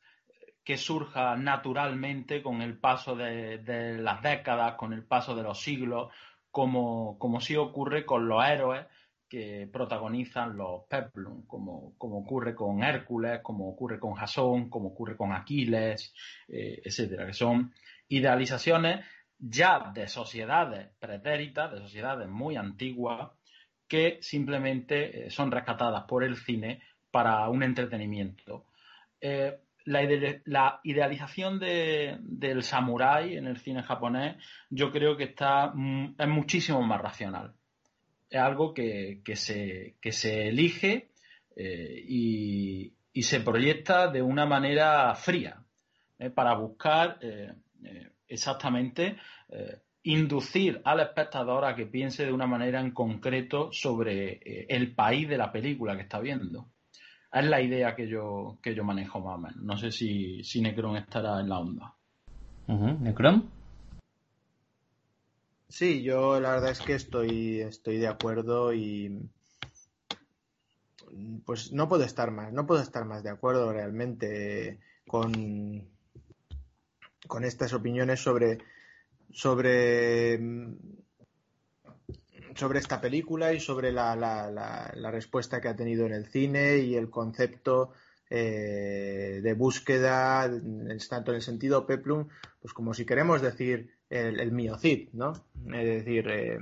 que surja naturalmente con el paso de, las décadas, con el paso de los siglos, como, como sí ocurre con los héroes que protagonizan los peplum, como, como ocurre con Hércules, como ocurre con Jasón, como ocurre con Aquiles, eh, etcétera, que son idealizaciones ya de sociedades pretéritas, de sociedades muy antiguas, que simplemente eh, son rescatadas por el cine para un entretenimiento. Eh, la, idealización del samurái en el cine japonés yo creo que está es muchísimo más racional. Es algo que, se, se, elige eh, y, se proyecta de una manera fría eh, para buscar eh, exactamente inducir al espectador a que piense de una manera en concreto sobre el país de la película que está viendo. Es la idea que yo, que yo manejo más o menos. No sé si, si Necron estará en la onda. ¿Necron? Sí, yo la verdad es que estoy, estoy de acuerdo y pues no puedo estar más, no puedo estar más de acuerdo realmente con, con estas opiniones sobre, sobre, sobre esta película y sobre la, la, la, respuesta que ha tenido en el cine y el concepto eh, de búsqueda, tanto en el sentido peplum, pues como si queremos decir el, el miocid, ¿no? Es decir, eh,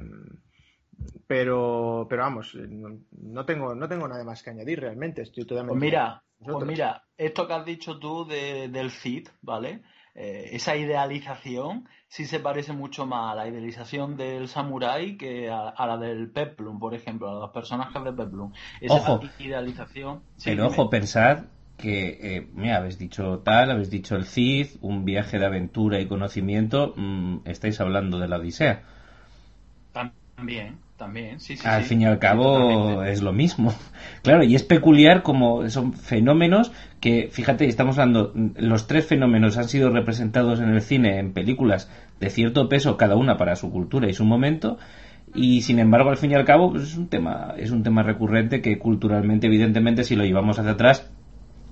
pero, pero vamos, no, tengo, no tengo nada más que añadir realmente. Estoy totalmente. Pues mira, pues mira, esto que has dicho tú del Cid, ¿vale? Eh, esa idealización sí se parece mucho más a la idealización del samurái que a, la del peplum, por ejemplo, a los personajes de peplum. Esa ojo, idealización. pero ojo, pensad que, eh, mira, habéis dicho tal, habéis dicho el Cid, un viaje de aventura y conocimiento, mm, estáis hablando de la Odisea. También, también, sí, sí. Al fin y al cabo es lo mismo. Claro, y es peculiar como son fenómenos que, fíjate, estamos hablando, los tres fenómenos han sido representados en el cine en películas de cierto peso, cada una para su cultura y su momento, y sin embargo, al fin y al cabo, pues es un tema, es un tema recurrente que culturalmente, evidentemente, si lo llevamos hacia atrás,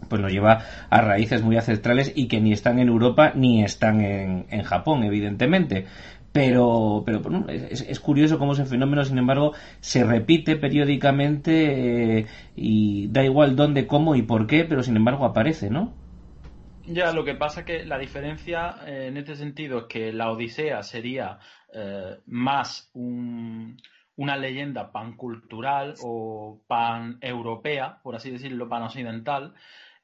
pues nos lleva a raíces muy ancestrales y que ni están en Europa ni están en, en Japón, evidentemente pero, pero es, curioso cómo ese fenómeno, sin embargo, se repite periódicamente eh, y da igual dónde, cómo y por qué, pero sin embargo aparece, ¿no? Ya, lo que pasa que la diferencia eh, en este sentido es que la Odisea sería eh, más una leyenda pancultural o pan-europea, por así decirlo, pan-occidental,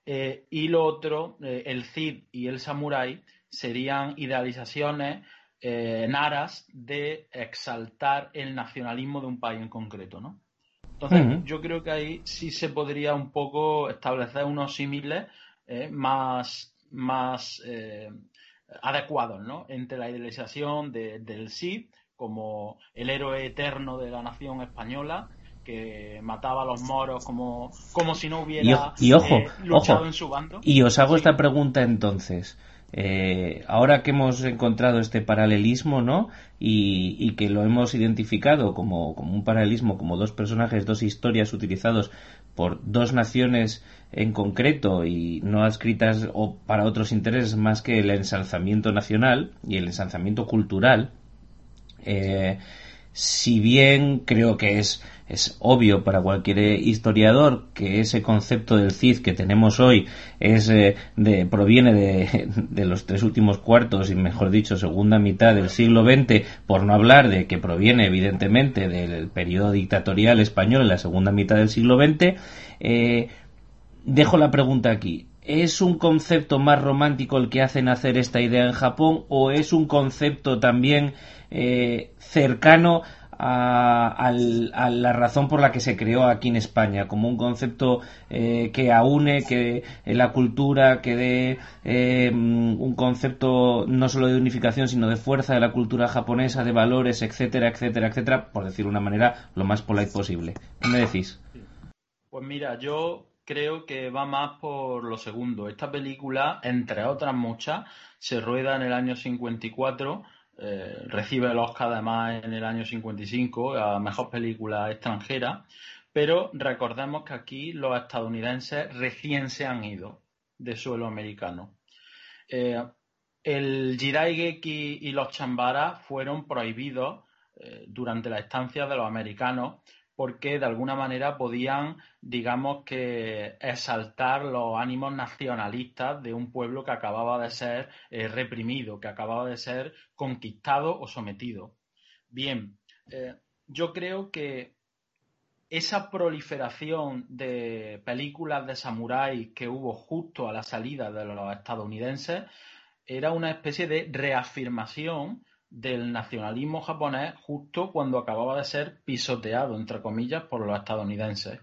y lo otro, el Cid y el Samurai, serían idealizaciones eh, en aras de exaltar el nacionalismo de un país en concreto, ¿no? Entonces, yo creo que ahí sí se podría un poco establecer unos símiles eh, más, más eh, adecuados, ¿no? Entre la idealización del Cid como el héroe eterno de la nación española que mataba a los moros como, como si no hubiera luchado en su bando. Y os hago esta pregunta entonces. Eh, ahora que hemos encontrado este paralelismo, ¿no? Y, que lo hemos identificado como, un paralelismo, como dos personajes, dos historias utilizados por dos naciones en concreto y no adscritas o para otros intereses más que el ensalzamiento nacional y el ensalzamiento cultural, eh, si bien creo que es es obvio para cualquier historiador que ese concepto del Cid que tenemos hoy es eh, de, proviene de, de, los tres últimos cuartos y mejor dicho segunda mitad del siglo XX por no hablar de que proviene evidentemente del periodo dictatorial español en la segunda mitad del siglo XX eh, dejo la pregunta aquí. ¿Es un concepto más romántico el que hace nacer esta idea en Japón o es un concepto también eh, cercano a, la razón por la que se creó aquí en España, como un concepto eh, que aúne, que en la cultura, que dé eh, un concepto no solo de unificación, sino de fuerza de la cultura japonesa, de valores, etcétera, etcétera, etcétera, por decirlo de una manera lo más polite posible. ¿Qué me decís? Pues mira, yo creo que va más por lo segundo. Esta película, entre otras muchas, se rueda en el año 54 eh, recibe el Oscar además en el año 55 a Mejor Película Extranjera, pero recordemos que aquí los estadounidenses recién se han ido de suelo americano. Eh, el Jiraigeki y los Chambara fueron prohibidos eh, durante la estancia de los americanos porque de alguna manera podían, digamos que, exaltar los ánimos nacionalistas de un pueblo que acababa de ser eh, reprimido, que acababa de ser conquistado o sometido. Bien, eh, yo creo que esa proliferación de películas de samurái que hubo justo a la salida de los estadounidenses era una especie de reafirmación del nacionalismo japonés justo cuando acababa de ser pisoteado, entre comillas, por los estadounidenses.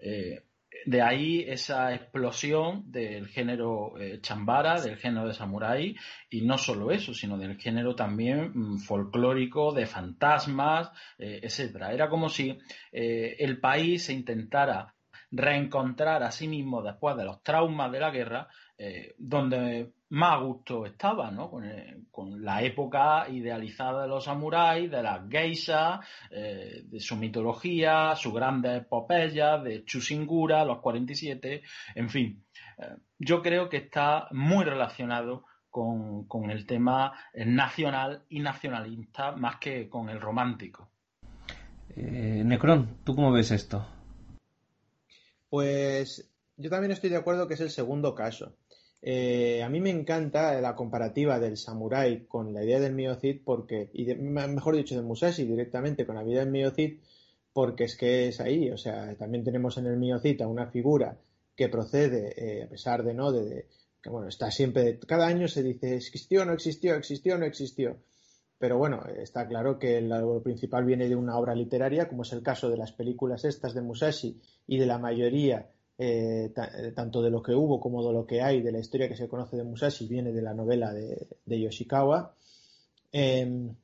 Eh, de ahí esa explosión del género eh, chambara, del género de samurái, y no solo eso, sino del género también mm, folclórico, de fantasmas, eh, etcétera. Era como si el país se intentara reencontrar a sí mismo después de los traumas de la guerra, eh, donde más a gusto estaba, ¿no? Con, la época idealizada de los samuráis, de las geishas, eh, de su mitología, sus grandes epopeyas, de Chusingura, los 47, en fin. Eh, yo creo que está muy relacionado con, con el tema nacional y nacionalista más que con el romántico. Necron, ¿tú cómo ves esto? Pues yo también estoy de acuerdo que es el segundo caso. Eh, a mí me encanta la comparativa del samurái con la idea del miocid porque, y mejor dicho, de Musashi directamente con la vida del miocid, porque es que es ahí, o sea, también tenemos en el miocid a una figura que procede, eh, a pesar de no, de, que bueno, está siempre, cada año se dice existió, no existió, existió, no existió. Pero bueno, está claro que lado principal viene de una obra literaria, como es el caso de las películas estas de Musashi y de la mayoría eh, eh, tanto de lo que hubo como de lo que hay de la historia que se conoce de Musashi viene de la novela de, Yoshikawa. Em,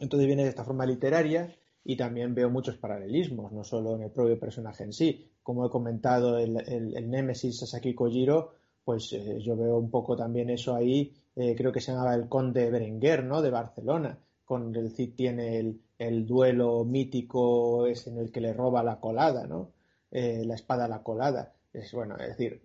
entonces viene de esta forma literaria y también veo muchos paralelismos, no solo en el propio personaje en sí. Como he comentado, el, el, Némesis Sasaki Kojiro, pues eh, yo veo un poco también eso ahí, creo que se llamaba el Conde Berenguer, ¿no? De Barcelona. Con el Cid tiene el, el duelo mítico es en el que le roba la colada, ¿no? Eh, la espada a la colada. Es bueno, es decir,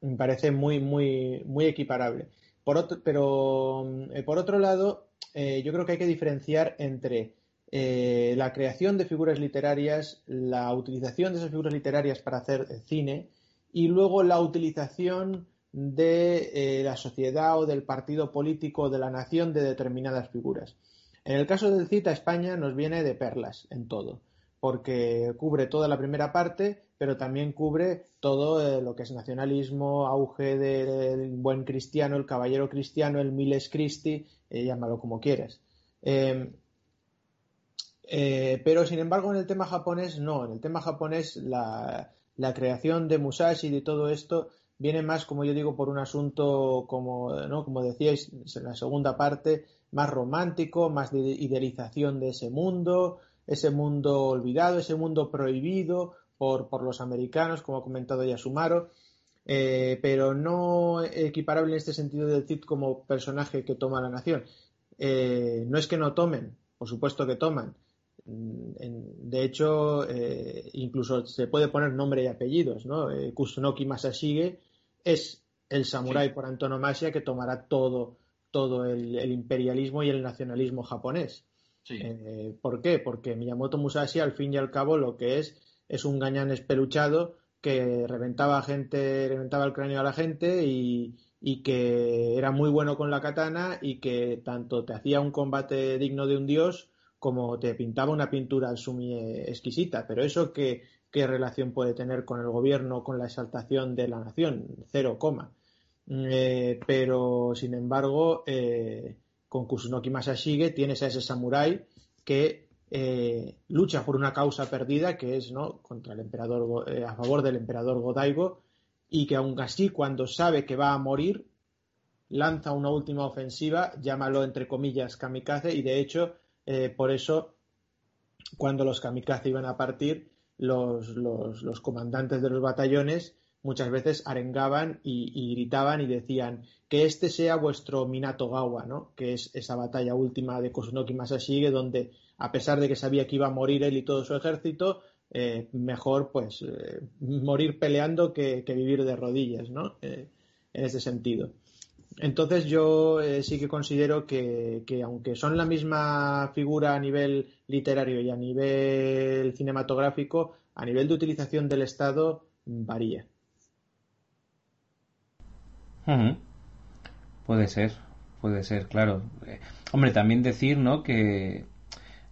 me parece muy, muy, muy equiparable. Por otro, pero eh, por otro lado, eh, yo creo que hay que diferenciar entre la creación de figuras literarias, la utilización de esas figuras literarias para hacer cine y luego la utilización de la sociedad o del partido político de la nación de determinadas figuras. En el caso del CITA, España nos viene de perlas en todo porque cubre toda la primera parte, pero también cubre todo eh, lo que es nacionalismo, auge del buen cristiano, el caballero cristiano, el miles Christi, eh, llámalo como quieras. Em, eh, pero sin embargo en el tema japonés no, en el tema japonés la, creación de Musashi y de todo esto viene más, como yo digo, por un asunto, como, ¿no? como decíais en la segunda parte, más romántico, más de idealización de ese mundo, ese mundo olvidado, ese mundo prohibido por, por los americanos, como ha comentado ya Sumaro, eh, pero no equiparable en este sentido del Cid como personaje que toma la nación. Eh, no es que no tomen, por supuesto que toman. Mm, de hecho, eh, incluso se puede poner nombre y apellidos, ¿no? Kusunoki Masashige es el samurái por antonomasia que tomará todo, todo el imperialismo y el nacionalismo japonés. Eh, ¿Por qué? Porque Miyamoto Musashi, al fin y al cabo, lo que es es un gañán espeluchado que reventaba gente, reventaba el cráneo a la gente y, que era muy bueno con la katana y que tanto te hacía un combate digno de un dios como te pintaba una pintura sumi exquisita. Pero eso qué, qué relación puede tener con el gobierno, con la exaltación de la nación, cero coma. Eh, pero sin embargo, eh, con Kusunoki Masashige tienes a ese samurái que eh, lucha por una causa perdida que es ¿no? contra el emperador eh, a favor del emperador Godaigo y que aún así cuando sabe que va a morir lanza una última ofensiva llámalo entre comillas kamikaze y de hecho eh, por eso cuando los kamikaze iban a partir los, los comandantes de los batallones muchas veces arengaban y, gritaban y decían que este sea vuestro Minato Gawa, ¿no? que es esa batalla última de Kosunoki Masashige, donde a pesar de que sabía que iba a morir él y todo su ejército, eh, mejor pues eh, morir peleando que, vivir de rodillas, ¿no? Eh, en ese sentido. Entonces yo sí que considero que, aunque son la misma figura a nivel literario y a nivel cinematográfico, a nivel de utilización del Estado varía. Puede ser, puede ser, claro. Eh, hombre, también decir, ¿no? Que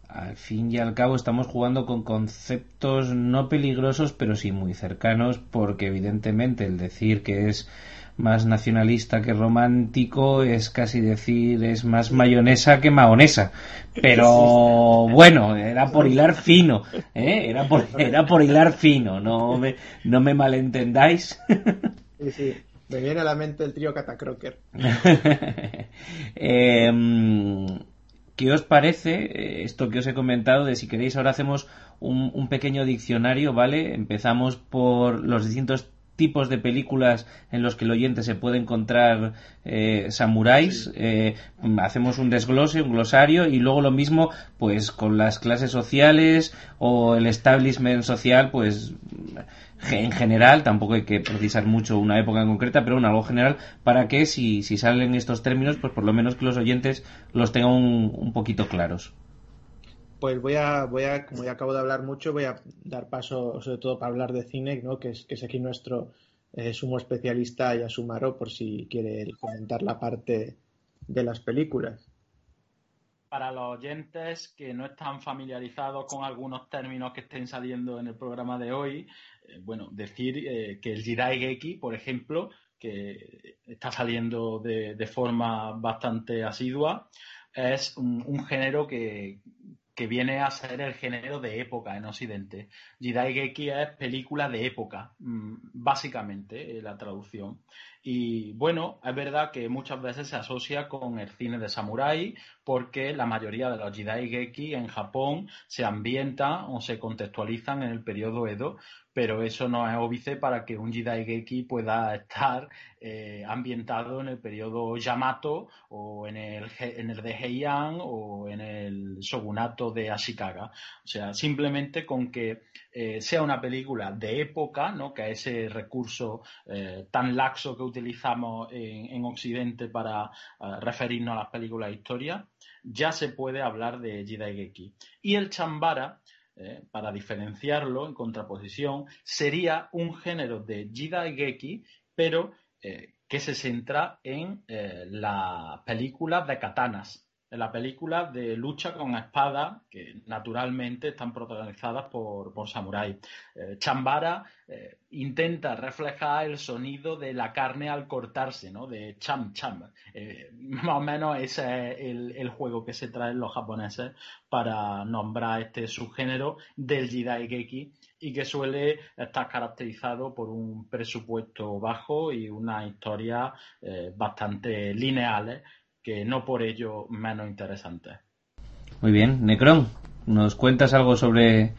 al fin y al cabo estamos jugando con conceptos no peligrosos, pero sí muy cercanos, porque evidentemente el decir que es más nacionalista que romántico es casi decir es más mayonesa que mahonesa pero bueno era por hilar fino ¿eh? era por era por hilar fino no me no me malentendáis sí, sí. Me viene a la mente el trío Catacroker. Em, ¿qué os parece eh, esto que os he comentado de si queréis ahora hacemos un, un pequeño diccionario, ¿vale? Empezamos por los distintos tipos de películas en los que el oyente se puede encontrar eh, samuráis, eh, hacemos un desglose, un glosario y luego lo mismo pues con las clases sociales o el establishment social pues en general, tampoco hay que precisar mucho una época en concreta, pero en algo general para que si, si salen estos términos pues por lo menos que los oyentes los tengan un, poquito claros. Pues voy a, voy a, como ya acabo de hablar mucho, voy a dar paso sobre todo para hablar de cine, ¿no? que, es, que es aquí nuestro eh, sumo especialista Yasumaro, por si quiere comentar la parte de las películas. Para los oyentes que no están familiarizados con algunos términos que estén saliendo en el programa de hoy, eh, bueno, decir eh, que el Geki, por ejemplo, que está saliendo de, forma bastante asidua, es un, género que, que viene a ser el género de época en Occidente. Jidaigeki es película de época, mm, básicamente, eh, la traducción. Y bueno, es verdad que muchas veces se asocia con el cine de samurái, porque la mayoría de los Jidaigeki en Japón se ambientan o se contextualizan en el periodo Edo, pero eso no es óbice para que un Jidaigeki pueda estar eh, ambientado en el periodo Yamato o en el, en el de Heian o en el shogunato de Ashikaga. O sea, simplemente con que eh, sea una película de época, ¿no? que es ese recurso eh, tan laxo que utilizamos en, Occidente para referirnos a las películas de historia, ya se puede hablar de Jidaigeki. Y el Chambara eh, para diferenciarlo en contraposición, sería un género de Jidaigeki, pero eh, que se centra en eh, las películas de katanas, en la película de lucha con espada, que naturalmente están protagonizadas por, por. Eh, Chambara eh, intenta reflejar el sonido de la carne al cortarse, ¿no? De cham cham. Eh, más o menos ese es el, juego que se traen los japoneses para nombrar este subgénero del Jidaigeki y que suele estar caracterizado por un presupuesto bajo y una historia bastante lineales que no por ello menos interesante. Muy bien, Necron, ¿nos cuentas algo sobre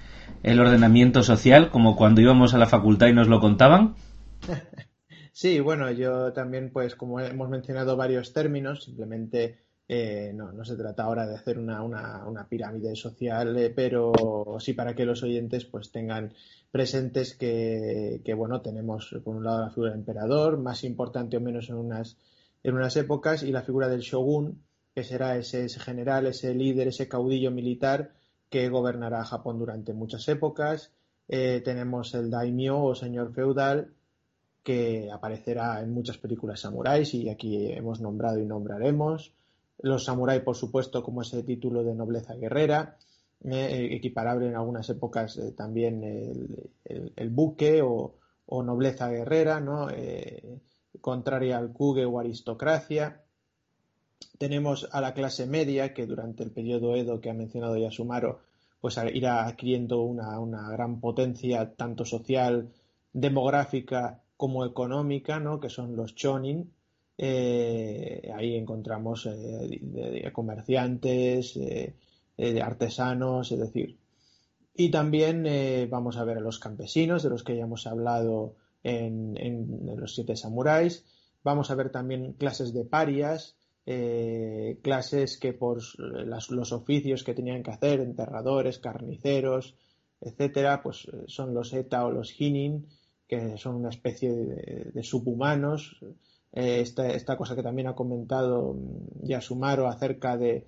el ordenamiento social, como cuando íbamos a la facultad y nos lo contaban? Sí, bueno, yo también, pues como hemos mencionado varios términos, simplemente eh, no, no se trata ahora de hacer una, una, una pirámide social, eh, pero sí para que los oyentes pues tengan presentes que, que, bueno, tenemos por un lado la figura del emperador, más importante o menos en unas en unas épocas y la figura del shogun, que será ese, general, ese líder, ese caudillo militar que gobernará Japón durante muchas épocas. Eh, tenemos el daimyo o señor feudal, que aparecerá en muchas películas samuráis y aquí hemos nombrado y nombraremos. Los samuráis, por supuesto, como ese título de nobleza guerrera, eh, equiparable en algunas épocas eh, también el, buque o, o, nobleza guerrera, ¿no? Contraria al kuge o aristocracia. Tenemos a la clase media, que durante el periodo Edo que ha mencionado Yasumaro, pues irá adquiriendo una, gran potencia tanto social, demográfica como económica, ¿no? que son los chonin. Eh, ahí encontramos eh, comerciantes, eh, artesanos, es decir. Y también vamos a ver a los campesinos, de los que ya hemos hablado en, los siete samuráis. Vamos a ver también clases de parias, eh, clases que por los oficios que tenían que hacer, enterradores, carniceros, etcétera, pues eh, son los eta o los hinin, que son una especie de, subhumanos. Eh, esta, cosa que también ha comentado mm, Yasumaro acerca de,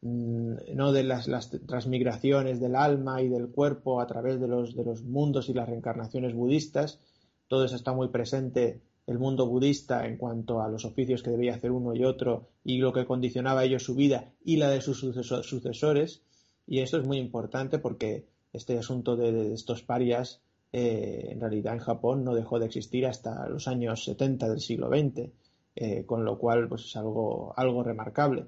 mm, no de las, las, transmigraciones del alma y del cuerpo a través de los, de los mundos y las reencarnaciones budistas, todo eso está muy presente el mundo budista en cuanto a los oficios que debía hacer uno y otro y lo que condicionaba a ellos su vida y la de sus sucesores. Y eso es muy importante porque este asunto de, estos parias eh, en realidad en Japón no dejó de existir hasta los años 70 del siglo XX, eh, con lo cual pues es algo, algo remarcable.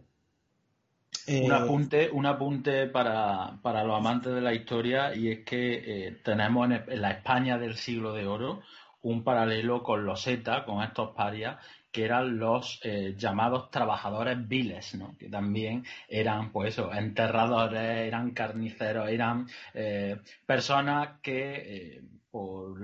un apunte, un apunte para, para, los amantes de la historia y es que eh, tenemos en, la España del siglo de oro un paralelo con los ETA, con estos parias, que eran los eh, llamados trabajadores viles, ¿no? que también eran, pues eso, enterradores, eran carniceros, eran eh, personas que por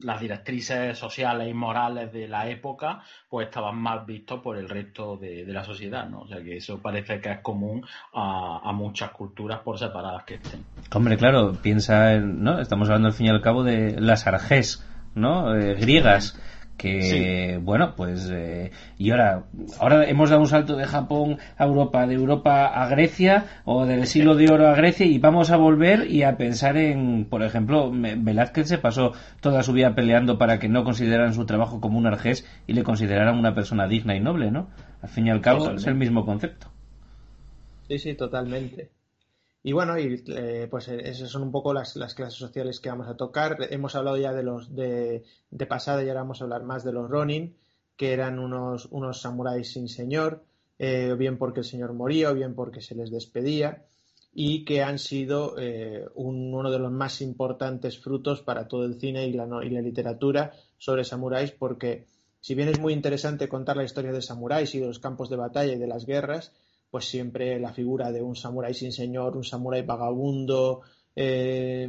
las directrices sociales y morales de la época, pues estaban más vistos por el resto de, la sociedad, ¿no? O sea que eso parece que es común a, muchas culturas por separadas que estén. Hombre, claro, piensa en, ¿no? Estamos hablando al fin y al cabo de las argés, ¿no? griegas que bueno pues eh, y ahora ahora hemos dado un salto de Japón a Europa de Europa a Grecia o del siglo de oro a Grecia y vamos a volver y a pensar en por ejemplo Velázquez se pasó toda su vida peleando para que no consideraran su trabajo como un argés y le consideraran una persona digna y noble no al fin y al cabo es el mismo concepto. Sí sí totalmente y bueno, eh, pues eh, esas son un poco las, clases sociales que vamos a tocar. Hemos hablado ya de los de, de pasada y ahora vamos a hablar más de los Ronin, que eran unos, unos samuráis sin señor, eh, bien porque el señor moría, o bien porque se les despedía, y que han sido uno de los más importantes frutos para todo el cine y la, y la literatura sobre samuráis, porque si bien es muy interesante contar la historia de samuráis y de los campos de batalla y de las guerras, pues siempre la figura de un samurái sin señor, un samurái vagabundo, eh,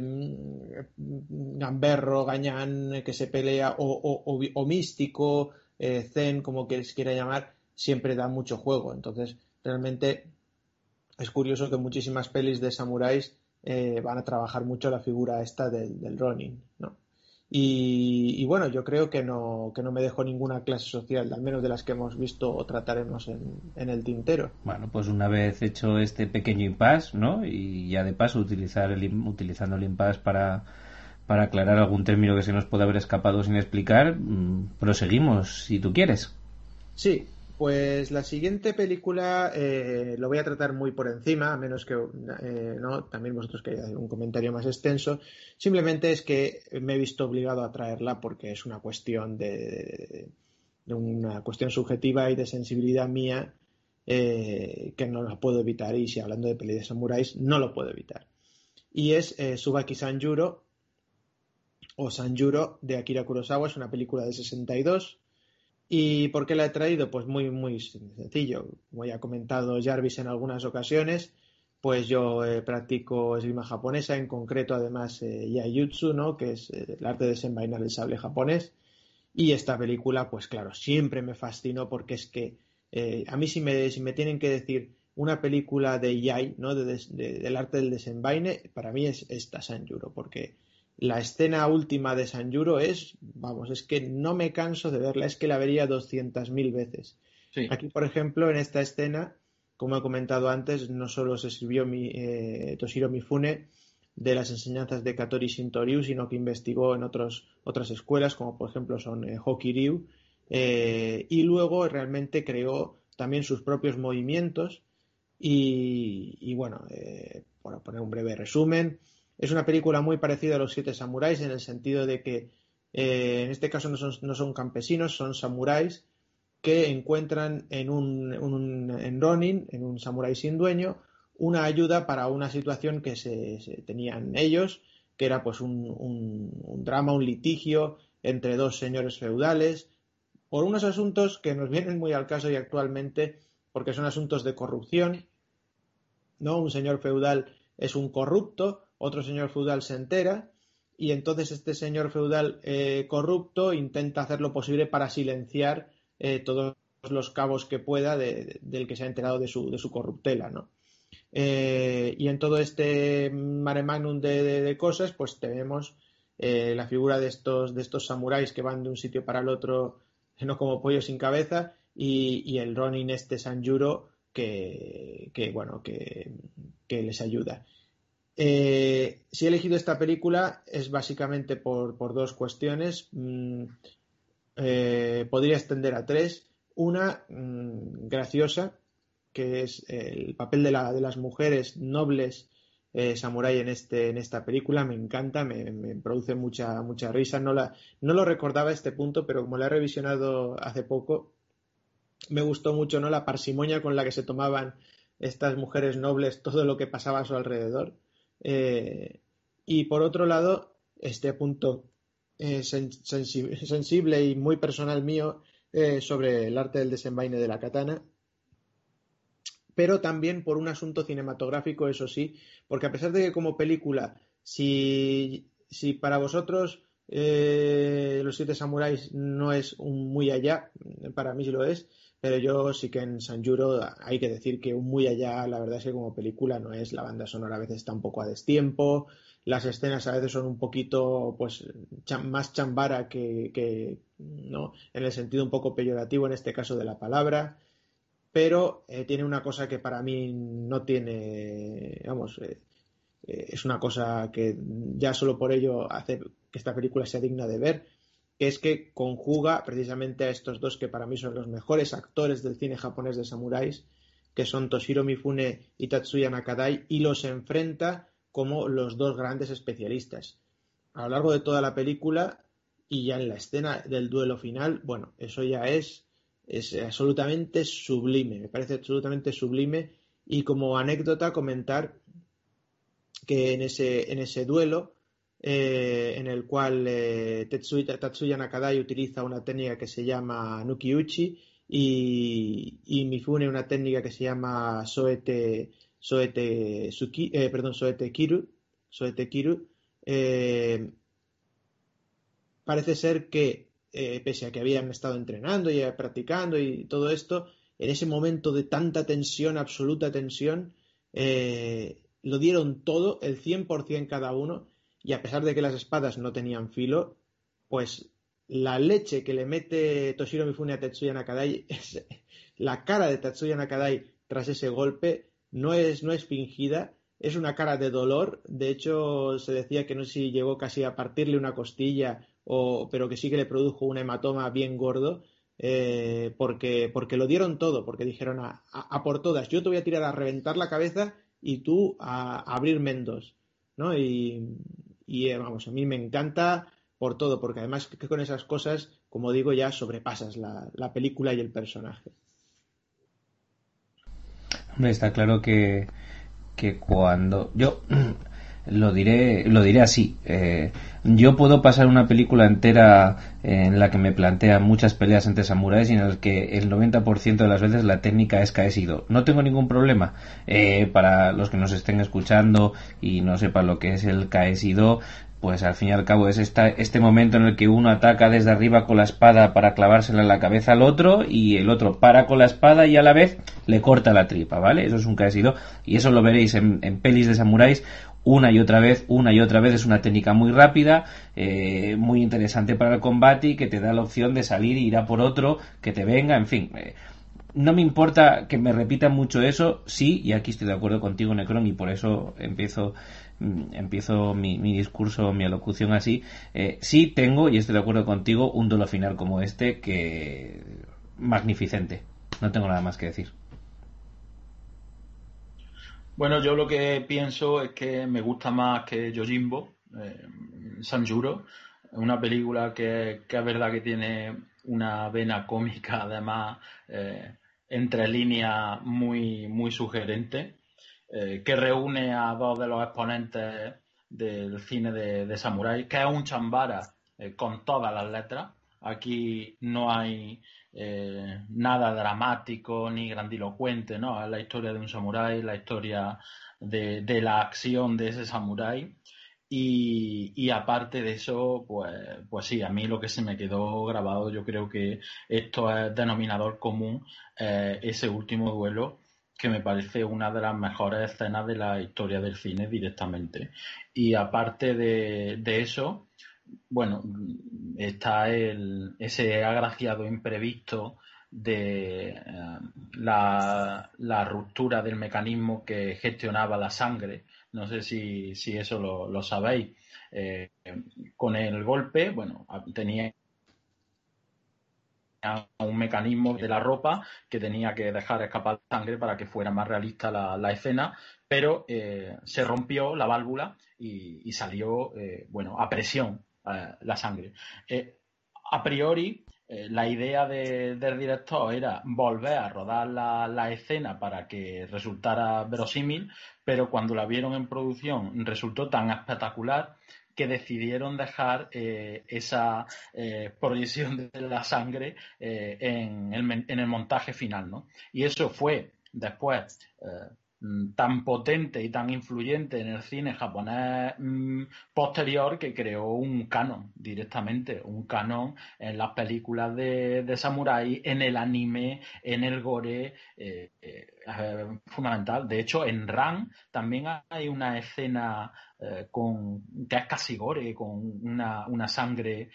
gamberro, gañán, que se pelea, o, místico, eh, zen, como que se quiera llamar, siempre da mucho juego. Entonces, realmente es curioso que muchísimas pelis de samuráis eh, van a trabajar mucho la figura esta del, del Ronin, ¿no? Y, bueno, yo creo que no, que no me dejo ninguna clase social, al menos de las que hemos visto o trataremos en, el tintero. Bueno, pues una vez hecho este pequeño impasse, ¿no? Y ya de paso utilizar el, utilizando el impasse para, para aclarar algún término que se nos pueda haber escapado sin explicar, mm, proseguimos, si tú quieres. Sí, pues la siguiente película eh, lo voy a tratar muy por encima, a menos que eh, no, también vosotros queráis un comentario más extenso. Simplemente es que me he visto obligado a traerla porque es una cuestión de, una cuestión subjetiva y de sensibilidad mía eh, que no la puedo evitar. Y si hablando de peli de samuráis, no lo puedo evitar. Y es Subaki Sanjuro o Sanjuro de Akira Kurosawa. Es una película de 62 ¿Y por qué la he traído? Pues muy, muy sencillo. Como ya ha comentado Jarvis en algunas ocasiones, pues yo eh, practico esgrima japonesa, en concreto además eh, Yayutsu, ¿no? que es eh, el arte de desenvainar el sable japonés. Y esta película, pues claro, siempre me fascinó porque es que a mí si me, si me tienen que decir una película de Yai, ¿no? del arte del desenvaine, para mí es esta Sanjuro, porque la escena última de Sanjuro es, vamos, es que no me canso de verla, es que la vería 200.000 veces. Aquí, por ejemplo, en esta escena, como he comentado antes, no solo se sirvió mi, eh, Toshiro Mifune de las enseñanzas de Katori Shintoryu, sino que investigó en otros, otras escuelas, como por ejemplo son eh, Hokiryu, eh, y luego realmente creó también sus propios movimientos. Y, y bueno, por poner un breve resumen, es una película muy parecida a Los Siete Samuráis en el sentido de que eh, en este caso no son, campesinos, son samuráis que encuentran en un, en Ronin, en un samurái sin dueño, una ayuda para una situación que se, tenían ellos, que era pues un, un, drama, un litigio entre dos señores feudales, por unos asuntos que nos vienen muy al caso y actualmente, porque son asuntos de corrupción, ¿no? Un señor feudal es un corrupto, otro señor feudal se entera y entonces este señor feudal eh, corrupto intenta hacer lo posible para silenciar eh, todos los cabos que pueda del que se ha enterado de su, de su corruptela, ¿no? Eh, y en todo este mare magnum de, cosas, pues tenemos la figura de estos, de estos samuráis que van de un sitio para el otro, no como pollo sin cabeza, y, el Ronin este Sanjuro que, que bueno, que, que les ayuda. Eh, si he elegido esta película es básicamente por, dos cuestiones. Mm, eh, podría extender a tres. Una mm, graciosa, que es el papel de, la, de las mujeres nobles eh, samurái en, este, en esta película. Me encanta, me, produce mucha, mucha risa. No, no lo recordaba este punto, pero como la he revisionado hace poco, me gustó mucho ¿no? la parsimonia con la que se tomaban estas mujeres nobles todo lo que pasaba a su alrededor. Eh, y por otro lado, este punto eh, sensible y muy personal mío eh, sobre el arte del desenvaine de la katana, pero también por un asunto cinematográfico, eso sí, porque a pesar de que como película, si, si para vosotros Los Siete Samuráis no es un muy allá, para mí sí lo es, pero yo sí que en Sanjuro hay que decir que muy allá, la verdad es que como película no es, la banda sonora a veces está un poco a destiempo, las escenas a veces son un poquito pues más chambara que, no en el sentido un poco peyorativo en este caso de la palabra. Pero eh, tiene una cosa que para mí no tiene vamos eh, eh, es una cosa que ya solo por ello hace que esta película sea digna de ver que es que conjuga precisamente a estos dos que para mí son los mejores actores del cine japonés de samuráis que son Toshiro Mifune y Tatsuya Nakadai y los enfrenta como los dos grandes especialistas. A lo largo de toda la película y ya en la escena del duelo final, bueno, eso ya es, es absolutamente sublime, me parece absolutamente sublime. Y como anécdota comentar que en ese, en ese duelo, eh, en el cual eh, Tatsuya, Nakadai utiliza una técnica que se llama Nukiuchi y, y Mifune una técnica que se llama Soete, Soete, Suki, eh, Soete Kiru, parece ser que, pese a que habían estado entrenando y practicando y todo esto, en ese momento de tanta tensión, absoluta tensión, lo dieron todo, el 100% cada uno, y a pesar de que las espadas no tenían filo, pues la leche que le mete Toshiro Mifune a Tetsuya Nakadai, la cara de Tetsuya Nakadai tras ese golpe, no es, no es fingida, es una cara de dolor. De hecho, se decía que no sé si llegó casi a partirle una costilla, o, pero que sí que le produjo un hematoma bien gordo. Eh, porque, porque lo dieron todo, porque dijeron a, por todas, yo te voy a tirar a reventar la cabeza y tú a, abrir mendos, ¿no? Y, eh, vamos, a mí me encanta por todo, porque además que con esas cosas, como digo, ya sobrepasas la película y el personaje. Está claro que, que cuando yo lo diré lo diré así. Eh, yo puedo pasar una película entera en la que me plantean muchas peleas entre samuráis y en el que el 90% de las veces la técnica es caesido. No tengo ningún problema. Eh, para los que nos estén escuchando y no sepan lo que es el caesido pues al fin y al cabo es esta, este momento en el que uno ataca desde arriba con la espada para clavársela en la cabeza al otro y el otro para con la espada y a la vez le corta la tripa, ¿vale? Eso es un caesido y eso lo veréis en, pelis de samuráis una y otra vez, una y otra vez. Es una técnica muy rápida, eh, muy interesante para el combate y que te da la opción de salir y ir a por otro, que te venga, en fin. Eh, no me importa que me repitan mucho eso, sí, y aquí estoy de acuerdo contigo, Necron, y por eso empiezo empiezo mi, discurso, mi alocución así, eh, sí tengo, y estoy de acuerdo contigo, un duelo final como este que magnificente. No tengo nada más que decir. Bueno, yo lo que pienso es que me gusta más que Yojimbo, eh, Sanjuro, una película que, es verdad que tiene una vena cómica, además, eh, entre líneas muy, muy sugerente eh, que reúne a dos de los exponentes del cine de, de Samurai, que es un chambara eh, con todas las letras. Aquí no hay eh, nada dramático ni grandilocuente, ¿no? Es la historia de un samurái, la historia de, la acción de ese samurái. Y, y, aparte de eso, pues, pues sí, a mí lo que se me quedó grabado, yo creo que esto es denominador común, ese último duelo que me parece una de las mejores escenas de la historia del cine directamente. Y aparte de, eso, bueno, está el, ese agraciado imprevisto de eh, la, ruptura del mecanismo que gestionaba la sangre. No sé si, si eso lo, sabéis. Eh, con el golpe, bueno, tenía un mecanismo de la ropa que tenía que dejar escapar sangre para que fuera más realista la, escena, pero eh, se rompió la válvula y, salió, eh, bueno, a presión eh, la sangre. a priori, la idea del director era volver a rodar la, la, escena para que resultara verosímil, pero cuando la vieron en producción resultó tan espectacular que decidieron dejar eh, esa eh, proyección de la sangre en el, en, el, montaje final, ¿no? Y eso fue después tan potente y tan influyente en el cine japonés mm, posterior que creó un canon directamente, un canon en las películas de, de samurai, en el anime, en el gore, eh, eh, fundamental. De hecho, en Ran también hay una escena eh, con que es casi gore, con una, una sangre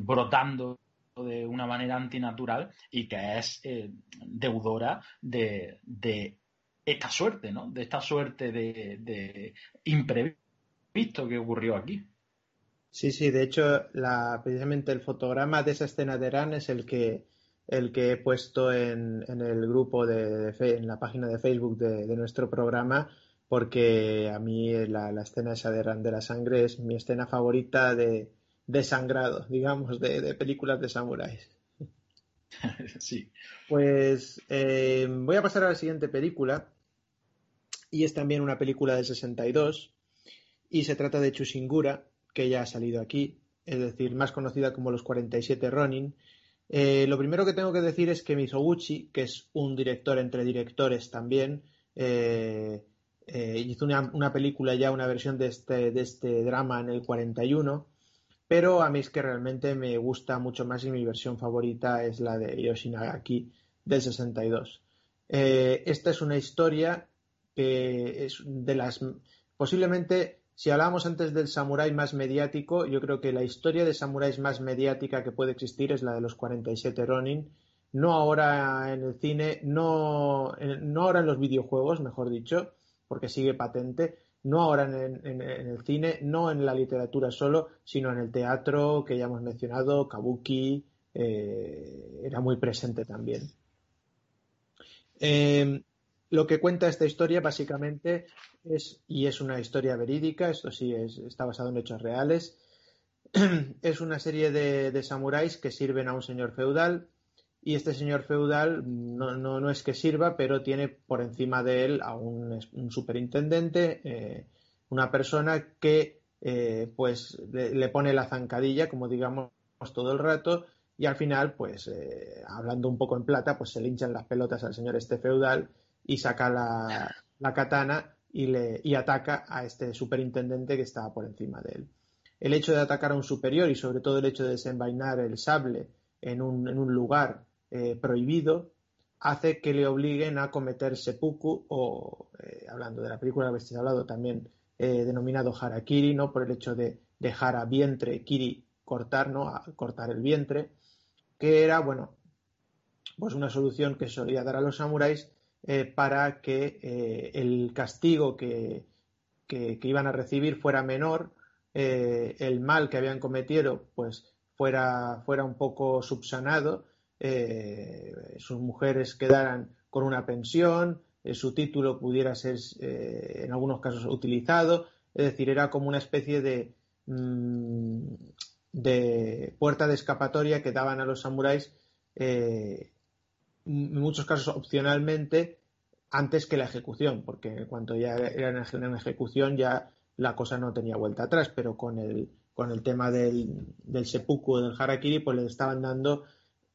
brotando de una manera antinatural y que es deudora de, de esta suerte, ¿no? De esta suerte de, imprevisto que ocurrió aquí. Sí, sí, de hecho, la, precisamente el fotograma de esa escena de Ran es el que, el que he puesto en, el grupo de, en la página de Facebook de, nuestro programa, porque a mí la, escena esa de Ran de la sangre es mi escena favorita de, de sangrado, digamos, de, películas de samuráis. sí. Pues eh, voy a pasar a la siguiente película, y es también una película del 62 y se trata de Chushingura, que ya ha salido aquí, es decir, más conocida como Los 47 Ronin. Eh, lo primero que tengo que decir es que Mizoguchi, que es un director entre directores también, eh, eh, hizo una, película ya, una versión de este, de este drama en el 41, pero a mí es que realmente me gusta mucho más y mi versión favorita es la de Yoshinagaki del 62. esta es una historia posiblemente si hablábamos antes del samurái más mediático, yo creo que la historia de samuráis más mediática que puede existir es la de los 47 Ronin, no ahora en el cine, no, no ahora en los videojuegos, mejor dicho, porque sigue patente, no ahora en, el cine, no en la literatura solo, sino en el teatro que ya hemos mencionado, Kabuki, eh, era muy presente también. Eh, lo que cuenta esta historia básicamente es, y es una historia verídica, esto sí es, está basado en hechos reales, es una serie de, samuráis que sirven a un señor feudal y este señor feudal no, no, es que sirva, pero tiene por encima de él a un, superintendente, eh, una persona que eh, pues le, pone la zancadilla, como digamos todo el rato, y al final, pues eh, hablando un poco en plata, pues se le hinchan las pelotas al señor este feudal y saca la, katana y, le, y ataca a este superintendente que estaba por encima de él. El hecho de atacar a un superior y sobre todo el hecho de desenvainar el sable en un, en un lugar eh, prohibido hace que le obliguen a cometer seppuku o, eh, hablando de la película que habéis hablado también, eh, denominado harakiri, ¿no? Por el hecho de dejar a vientre, kiri, cortar, ¿no? Cortar el vientre, que era, bueno, pues una solución que solía dar a los samuráis eh, para que eh, el castigo que, iban a recibir fuera menor, eh, el mal que habían cometido pues fuera, fuera un poco subsanado, sus mujeres quedaran con una pensión, su título pudiera ser en algunos casos utilizado, es decir, era como una especie de, mm, de puerta de escapatoria que daban a los samuráis en muchos casos opcionalmente antes que la ejecución, porque en cuanto ya era en ejecución ya la cosa no tenía vuelta atrás, pero con el, con el tema del, del seppuku, del harakiri, pues le estaban dando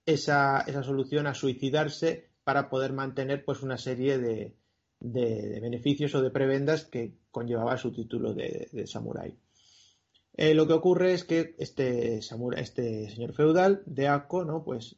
esa, esa solución a suicidarse para poder mantener pues una serie de, de, beneficios o de prebendas que conllevaba su título de, samurái. Eh, lo que ocurre es que este, este señor feudal de Akko, ¿no? Pues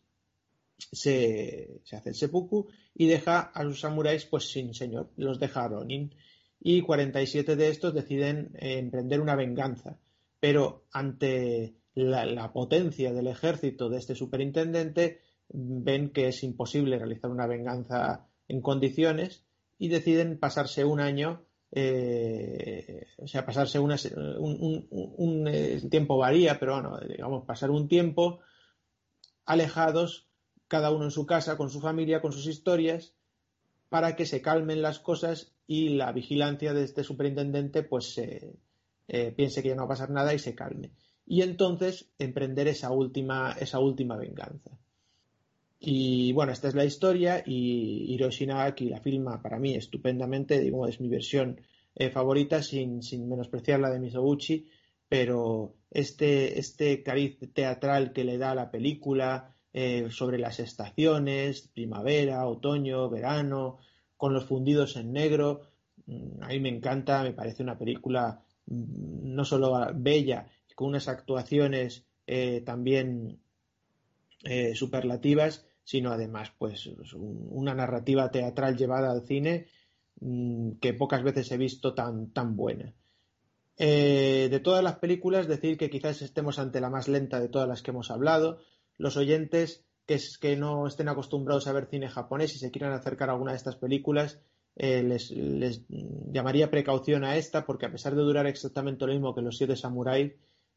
se, hace el seppuku y deja a sus samuráis pues sin señor, los deja a Ronin. Y 47 de estos deciden eh, emprender una venganza. Pero ante la, potencia del ejército de este superintendente, ven que es imposible realizar una venganza en condiciones y deciden pasarse un año, eh, o sea, pasarse un, un, el tiempo varía, pero bueno, digamos, pasar un tiempo alejados cada uno en su casa, con su familia, con sus historias, para que se calmen las cosas y la vigilancia de este superintendente pues eh, piense que ya no va a pasar nada y se calme. Y entonces emprender esa última, esa última venganza. Y bueno, esta es la historia y Hiroshi Nagaki la filma para mí estupendamente, digo, es mi versión eh, favorita sin, sin menospreciar la de Mizoguchi, pero este, este cariz teatral que le da la película eh, sobre las estaciones, primavera, otoño, verano, con los fundidos en negro, mm, a mí me encanta, me parece una película mm, no solo bella, con unas actuaciones eh, también eh, superlativas, sino además pues una narrativa teatral llevada al cine mm, que pocas veces he visto tan, tan buena. Eh, de todas las películas, decir que quizás estemos ante la más lenta de todas las que hemos hablado. Los oyentes que, es, que no estén acostumbrados a ver cine japonés y se quieran acercar a alguna de estas películas, eh, les, llamaría precaución a esta porque a pesar de durar exactamente lo mismo que los siete samuráis,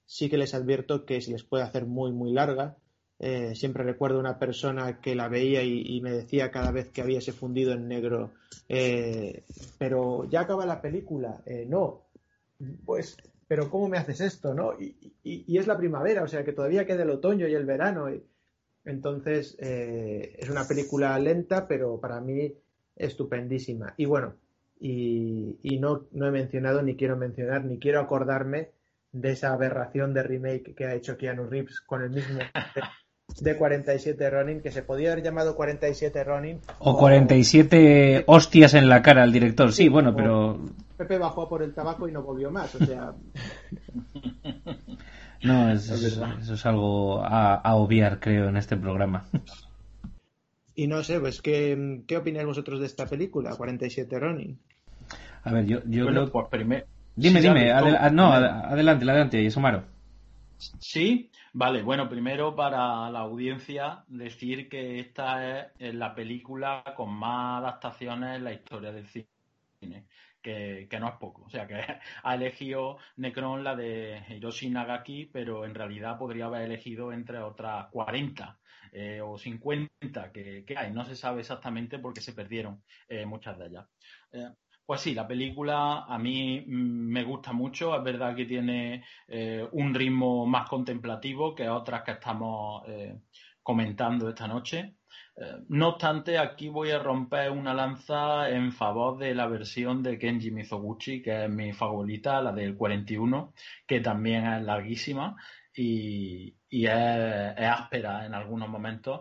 sí que les advierto que se les puede hacer muy muy larga eh, siempre recuerdo una persona que la veía y, me decía cada vez que había ese fundido en negro, eh, pero ya acaba la película. Eh, no, pues, pero ¿cómo me haces esto? ¿no? Y, es la primavera, o sea que todavía queda el otoño y el verano. entonces, es una película lenta, pero para mí estupendísima. Y bueno, y, no, no he mencionado, ni quiero mencionar, ni quiero acordarme de esa aberración de remake que ha hecho Keanu Reeves con el mismo de 47 Ronin, que se podía haber llamado 47 Ronin. O 47 hostias en la cara al director, sí, bueno, pero... Pepe bajó por el tabaco y no volvió más, o sea... no, eso es, algo a, obviar, creo, en este programa. Y no sé, pues, ¿qué, qué opináis vosotros de esta película, 47 Ronin? A ver, yo, yo creo... Pues dime, dime, no, adelante, adelante, Yesomaro. Sí, vale. Bueno, primero para la audiencia decir que esta es la película con más adaptaciones en la historia del cine. Que, no es poco. O sea, que ha elegido Necron la de Hiroshi Nagaki, pero en realidad podría haber elegido entre otras 40 eh, o 50 que, hay. No se sabe exactamente porque se perdieron eh, muchas de ellas. Eh, pues sí, la película a mí mm, me gusta mucho. Es verdad que tiene eh, un ritmo más contemplativo que otras que estamos eh, comentando esta noche. Eh, no obstante, aquí voy a romper una lanza en favor de la versión de Kenji Mizoguchi, que es mi favorita, la del 41, que también es larguísima y, es, es áspera en algunos momentos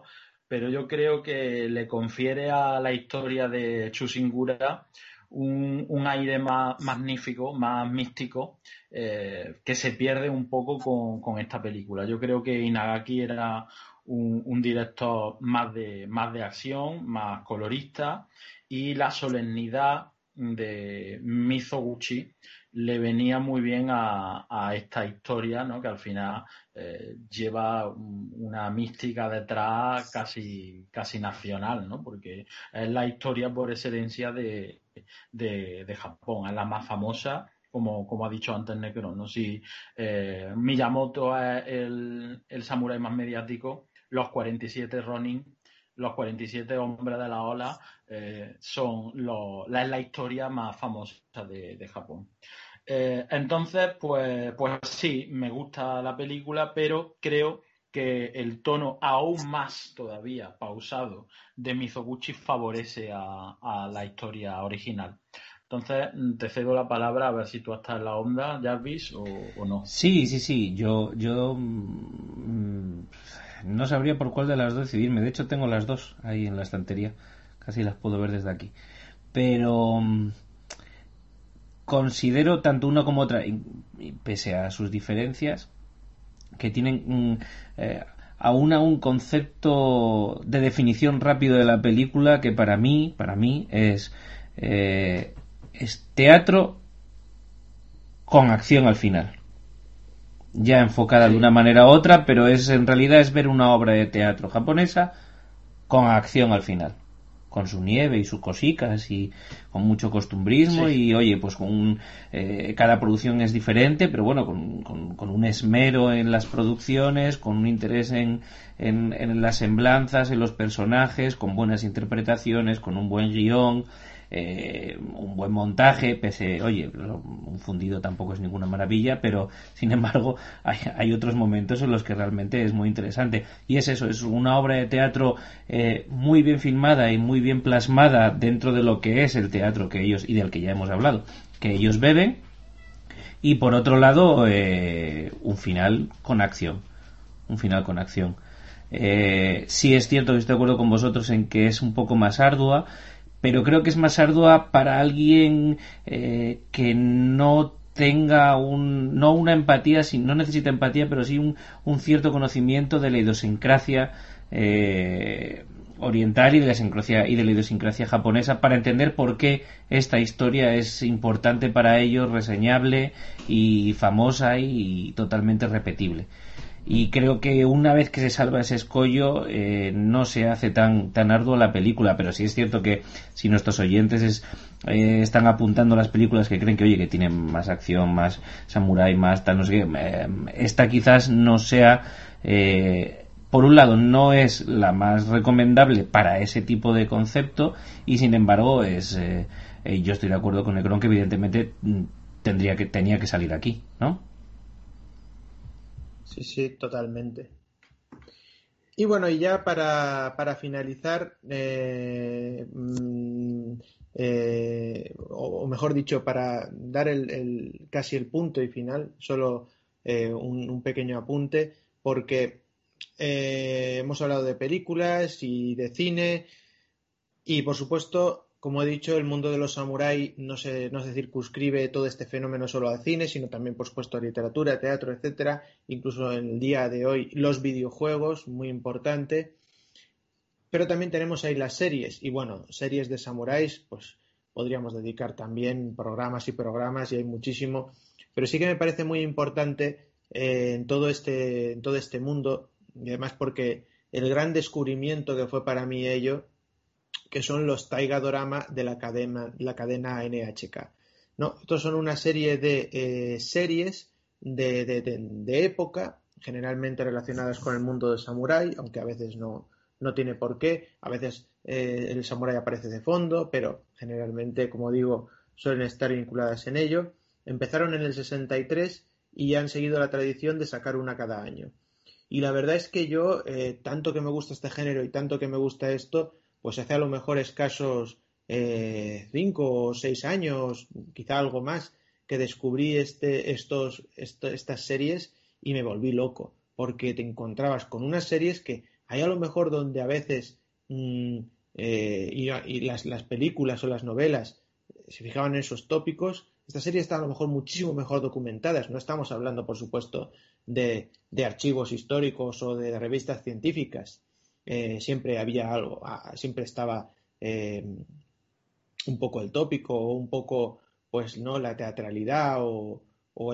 pero yo creo que le confiere a la historia de Chusingura un, aire más magnífico, más místico, eh, que se pierde un poco con, esta película. Yo creo que Inagaki era un, director más de, más de acción, más colorista, y la solemnidad de Mizoguchi le venía muy bien a, esta historia, ¿no? que al final eh, lleva una mística detrás casi, casi nacional, ¿no? porque es la historia por excelencia de, de, Japón, es la más famosa. Como, como ha dicho antes Necron, ¿no? Si eh, Miyamoto es el, el samurái más mediático, los 47 Ronin los 47 hombres de la ola eh, son la, la, historia más famosa de, Japón. Eh, entonces, pues, pues sí, me gusta la película, pero creo que el tono aún más todavía pausado de Mizoguchi favorece a, la historia original. Entonces, te cedo la palabra a ver si tú estás en la onda, Jarvis, o, o no. Sí, sí, sí. Yo, yo mm, no sabría por cuál de las dos decidirme. De hecho, tengo las dos ahí en la estantería. Casi las puedo ver desde aquí. Pero mm, considero tanto una como otra, pese a sus diferencias, que tienen mm, eh, aún a un concepto de definición rápido de la película que para mí, para mí es, eh, es teatro con acción al final. Ya enfocada de una manera u otra, pero es en realidad es ver una obra de teatro japonesa con acción al final, con su nieve y sus cosicas y con mucho costumbrismo y oye, pues con eh, cada producción es diferente, pero bueno, con, con, un esmero en las producciones, con un interés en, en, en las semblanzas, en los personajes, con buenas interpretaciones, con un buen guion eh, un buen montaje, pese, oye, un fundido tampoco es ninguna maravilla, pero sin embargo hay, otros momentos en los que realmente es muy interesante. Y es eso, es una obra de teatro eh, muy bien filmada y muy bien plasmada dentro de lo que es el teatro que ellos, y del que ya hemos hablado, que ellos beben y por otro lado eh, un final con acción un final con acción eh, sí es cierto que estoy de acuerdo con vosotros en que es un poco más ardua pero creo que es más ardua para alguien eh, que no tenga un, no una empatía, no necesita empatía, pero sí un, un cierto conocimiento de la idiosincrasia eh, oriental y de, la y de la idiosincrasia japonesa para entender por qué esta historia es importante para ellos, reseñable y famosa y totalmente repetible y creo que una vez que se salva ese escollo eh, no se hace tan tan arduo la película pero sí es cierto que si nuestros oyentes eh, están apuntando las películas que creen que oye que tienen más acción más samurai más tal no sé qué eh, esta quizás no sea por un lado no es la más recomendable para ese tipo de concepto y sin embargo es yo estoy de acuerdo con Necron que evidentemente mm, tendría que tenía que salir aquí no Sí, sí, totalmente. Y bueno, y ya para, para finalizar, eh, mm, eh, o, mejor dicho, para dar el, casi el punto y final, solo eh, un, un, pequeño apunte, porque hemos hablado de películas y de cine, y por supuesto como he dicho, el mundo de los samuráis no se, no se circunscribe todo este fenómeno solo al cine, sino también, por supuesto, a literatura, teatro, etcétera. Incluso en el día de hoy, los videojuegos, muy importante. Pero también tenemos ahí las series. Y bueno, series de samuráis, pues podríamos dedicar también programas y programas, y hay muchísimo. Pero sí que me parece muy importante eh, en, todo este, en todo este mundo, y además porque el gran descubrimiento que fue para mí ello que son los Taiga Dorama de la cadena, NHK. ¿no? Estos son una serie de eh, series de, de, época, generalmente relacionadas con el mundo del samurái, aunque a veces no, no tiene por qué. A veces eh, el samurái aparece de fondo, pero generalmente, como digo, suelen estar vinculadas en ello. Empezaron en el 63 y han seguido la tradición de sacar una cada año. Y la verdad es que yo, eh, tanto que me gusta este género y tanto que me gusta esto, pues hace a lo mejor escasos eh, cinco o seis años, quizá algo más, que descubrí este, estos, estas series y me volví loco, porque te encontrabas con unas series que hay a lo mejor donde a veces mm, eh, y, las, las, películas o las novelas se fijaban en esos tópicos, esta serie está a lo mejor muchísimo mejor documentadas. No estamos hablando, por supuesto, de, de archivos históricos o de revistas científicas, eh, siempre había algo, siempre estaba eh, un poco el tópico, o un poco, pues, ¿no? La teatralidad o,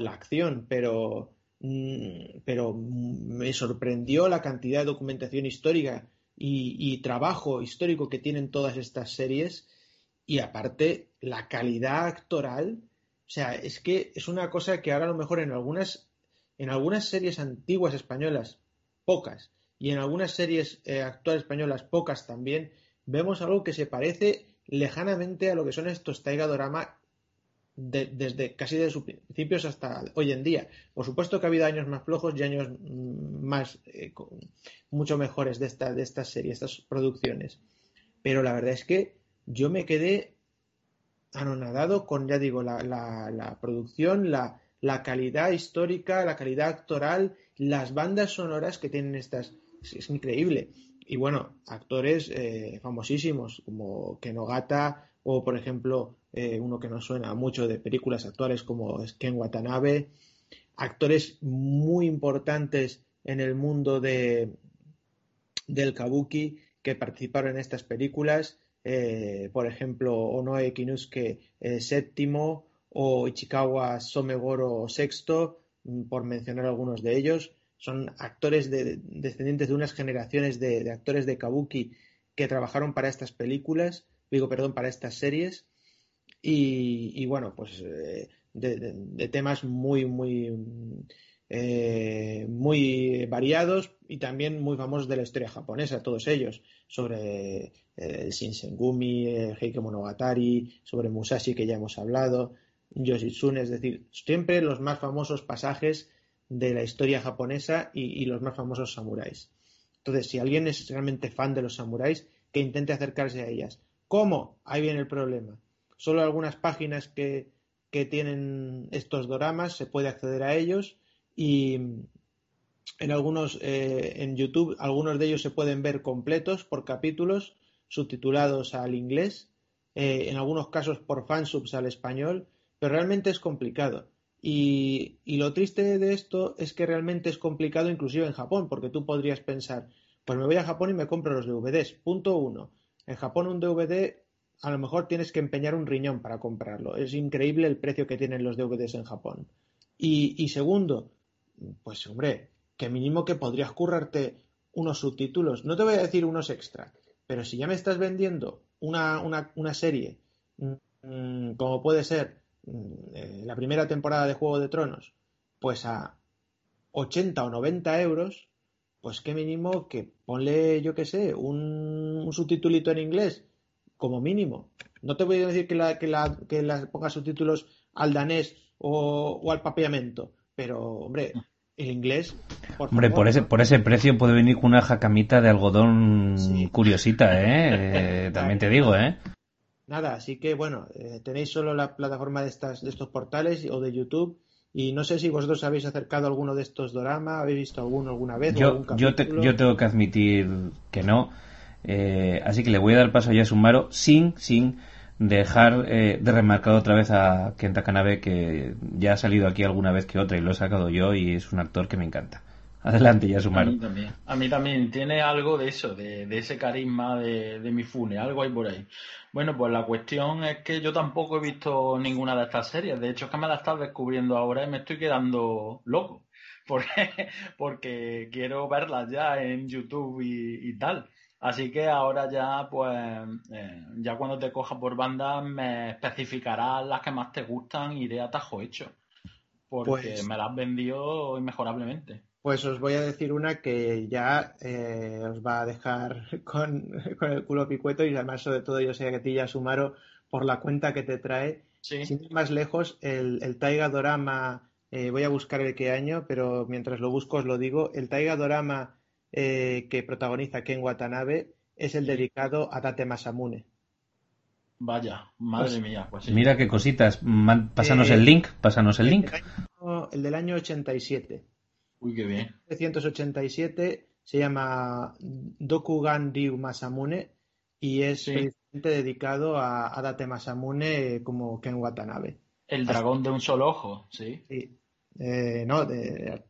la acción, pero, mm, pero me sorprendió la cantidad de documentación histórica y, trabajo histórico que tienen todas estas series y aparte la calidad actoral, o sea, es que es una cosa que ahora a lo mejor en algunas, en algunas series antiguas españolas, pocas, y en algunas series eh, actuales españolas, pocas también, vemos algo que se parece lejanamente a lo que son estos Taiga Dorama desde casi de sus principios hasta hoy en día. Por supuesto que ha habido años más flojos y años mm, más eh, mucho mejores de, esta, de estas series, estas producciones. Pero la verdad es que yo me quedé anonadado con, ya digo, la, la, la producción, la, la calidad histórica, la calidad actoral, las bandas sonoras que tienen estas, es, increíble. Y bueno, actores eh, famosísimos como Kenogata o por ejemplo eh, uno que nos suena mucho de películas actuales como Ken Watanabe, actores muy importantes en el mundo de, del kabuki que participaron en estas películas, eh, por ejemplo Onoe Kinusuke VII o Ichikawa Somegoro VI, por mencionar algunos de ellos son actores de, descendientes de unas generaciones de, actores de kabuki que trabajaron para estas películas, digo, perdón, para estas series. Y, bueno, pues eh, de, temas muy, muy, eh, muy variados y también muy famosos de la historia japonesa, todos ellos, sobre eh, Shinsengumi, el Heike Monogatari, sobre Musashi que ya hemos hablado, Yoshitsune, es decir, siempre los más famosos pasajes de la historia japonesa y, los más famosos samuráis. Entonces, si alguien es realmente fan de los samuráis, que intente acercarse a ellas. ¿Cómo? Ahí viene el problema. Solo algunas páginas que, que tienen estos doramas, se puede acceder a ellos y en algunos eh, en YouTube algunos de ellos se pueden ver completos por capítulos subtitulados al inglés, eh, en algunos casos por fansubs al español, pero realmente es complicado. Y, lo triste de esto es que realmente es complicado inclusive en Japón, porque tú podrías pensar, pues me voy a Japón y me compro los DVDs. Punto uno. En Japón un DVD a lo mejor tienes que empeñar un riñón para comprarlo. Es increíble el precio que tienen los DVDs en Japón. Y, segundo, pues hombre, que mínimo que podrías currarte unos subtítulos. No te voy a decir unos extra, pero si ya me estás vendiendo una, una, una serie mmm, como puede ser mmm, la primera temporada de Juego de Tronos, pues a 80 o 90 euros, pues qué mínimo que ponle, yo qué sé, un, un subtitulito en inglés, como mínimo. No te voy a decir que la, que la, que la ponga subtítulos al danés o, o al papiamento, pero, hombre, el inglés. Por Hombre, favor, por ese, por ese precio puede venir con una jacamita de algodón sí. curiosita, ¿eh? eh también te digo, ¿eh? Nada, así que bueno, eh, tenéis solo la plataforma de, estas, de estos portales o de YouTube. Y no sé si vosotros habéis acercado a alguno de estos doramas, habéis visto alguno alguna vez. Yo, yo, te, yo tengo que admitir que no. Eh, así que le voy a dar paso ya a Sumaro sin, sin dejar eh, de remarcar otra vez a Kenta Kanabe que ya ha salido aquí alguna vez que otra y lo he sacado yo y es un actor que me encanta. Adelante, ya Sumaro. A mí también. A mí también tiene algo de eso, de, de ese carisma de, de Mifune, algo hay por ahí. Bueno, pues la cuestión es que yo tampoco he visto ninguna de estas series. De hecho, es que me la estás descubriendo ahora y me estoy quedando loco. Porque, porque quiero verlas ya en YouTube y, y tal. Así que ahora ya, pues, eh, ya cuando te coja por banda me especificarás las que más te gustan y iré a tajo hecho. Porque pues, me las has vendido inmejorablemente. Pues os voy a decir una que ya eh, os va a dejar con, con, el culo picueto y además sobre todo yo sé que a ti ya Sumaro por la cuenta que te trae. Sí. Sin ir más lejos, el, el Taiga Dorama, eh, voy a buscar el qué año, pero mientras lo busco os lo digo, el Taiga Dorama eh, que protagoniza Ken Watanabe es el dedicado a Tate Masamune. Vaya, madre pues, mía. Pues sí. Mira qué cositas. Man, pásanos eh, el link, pásanos el, el link. Del año, el del año 87. Uy, qué bien. 1987 se llama Dokugan Ryu Masamune y es sí. precisamente dedicado a, a Date Masamune como Ken Watanabe. El dragón de un solo ojo, sí. Sí, eh, no, de,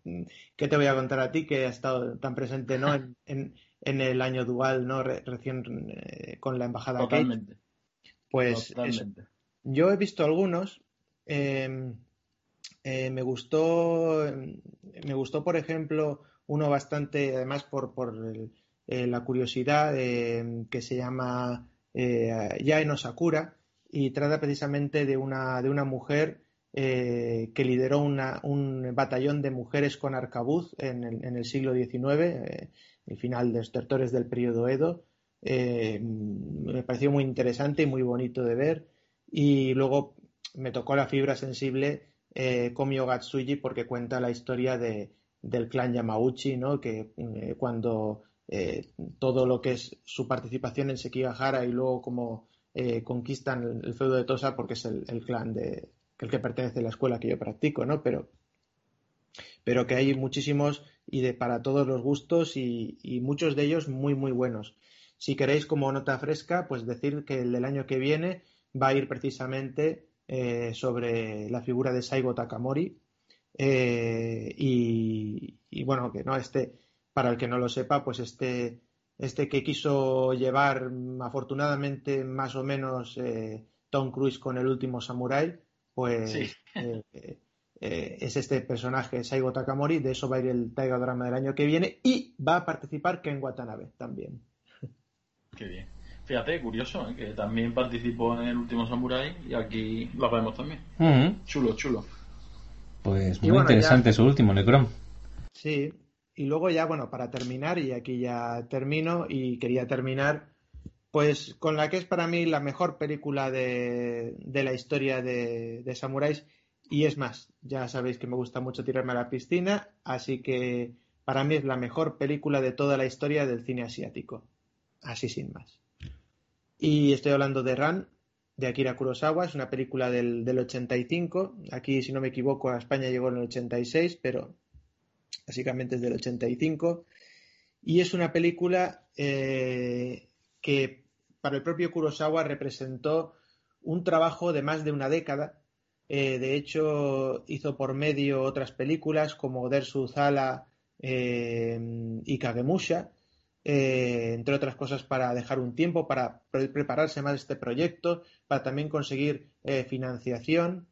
¿qué te voy a contar a ti que ha estado tan presente ¿no? en, en, en el año dual, ¿no? Re, recién eh, con la embajada Totalmente. Kate? Pues Totalmente. Eso. yo he visto algunos. Eh, me gustó, me gustó, por ejemplo, uno bastante, además por, por eh, la curiosidad, que se llama Yae no Sakura y trata precisamente de una, de una mujer eh, que lideró un batallón de mujeres con arcabuz en el, en el siglo XIX, eh, el final de los territorios del periodo Edo. Eh, me pareció muy interesante y muy bonito de ver. Y luego me tocó la fibra sensible eh, Komio porque cuenta la historia de, del clan Yamauchi, ¿no? que eh, cuando eh, todo lo que es su participación en Sekigahara y luego como conquistan el, feudo de Tosa porque es el, clan de, el que pertenece a la escuela que yo practico, ¿no? Pero, pero que hay muchísimos y de para todos los gustos y, y, muchos de ellos muy, muy buenos. Si queréis como nota fresca, pues decir que el del año que viene va a ir precisamente eh, sobre la figura de Saigo Takamori eh, y, y, bueno, que no este, para el que no lo sepa, pues este, este que quiso llevar afortunadamente más o menos eh, Tom Cruise con el último Samurai, pues sí. eh, eh, es este personaje, Saigo Takamori, de eso va a ir el Taiga Drama del año que viene y va a participar Ken Watanabe también. Qué bien. Fíjate, curioso, ¿eh? que también participó en el último Samurai y aquí lo vemos también. Uh -huh. Chulo, chulo. Pues muy bueno, interesante ya... su último, Necron. Sí, y luego ya, bueno, para terminar, y aquí ya termino, y quería terminar pues con la que es para mí la mejor película de, de la historia de, de, Samuráis. Y es más, ya sabéis que me gusta mucho tirarme a la piscina, así que para mí es la mejor película de toda la historia del cine asiático. Así sin más. Y estoy hablando de Ran, de Akira Kurosawa. Es una película del, del 85. Aquí, si no me equivoco, a España llegó en el 86, pero básicamente es del 85. Y es una película eh, que para el propio Kurosawa representó un trabajo de más de una década. Eh, de hecho, hizo por medio otras películas como Dersu Zala eh, y Kagemusha, entre otras cosas para dejar un tiempo, para prepararse más este proyecto, para también conseguir financiación.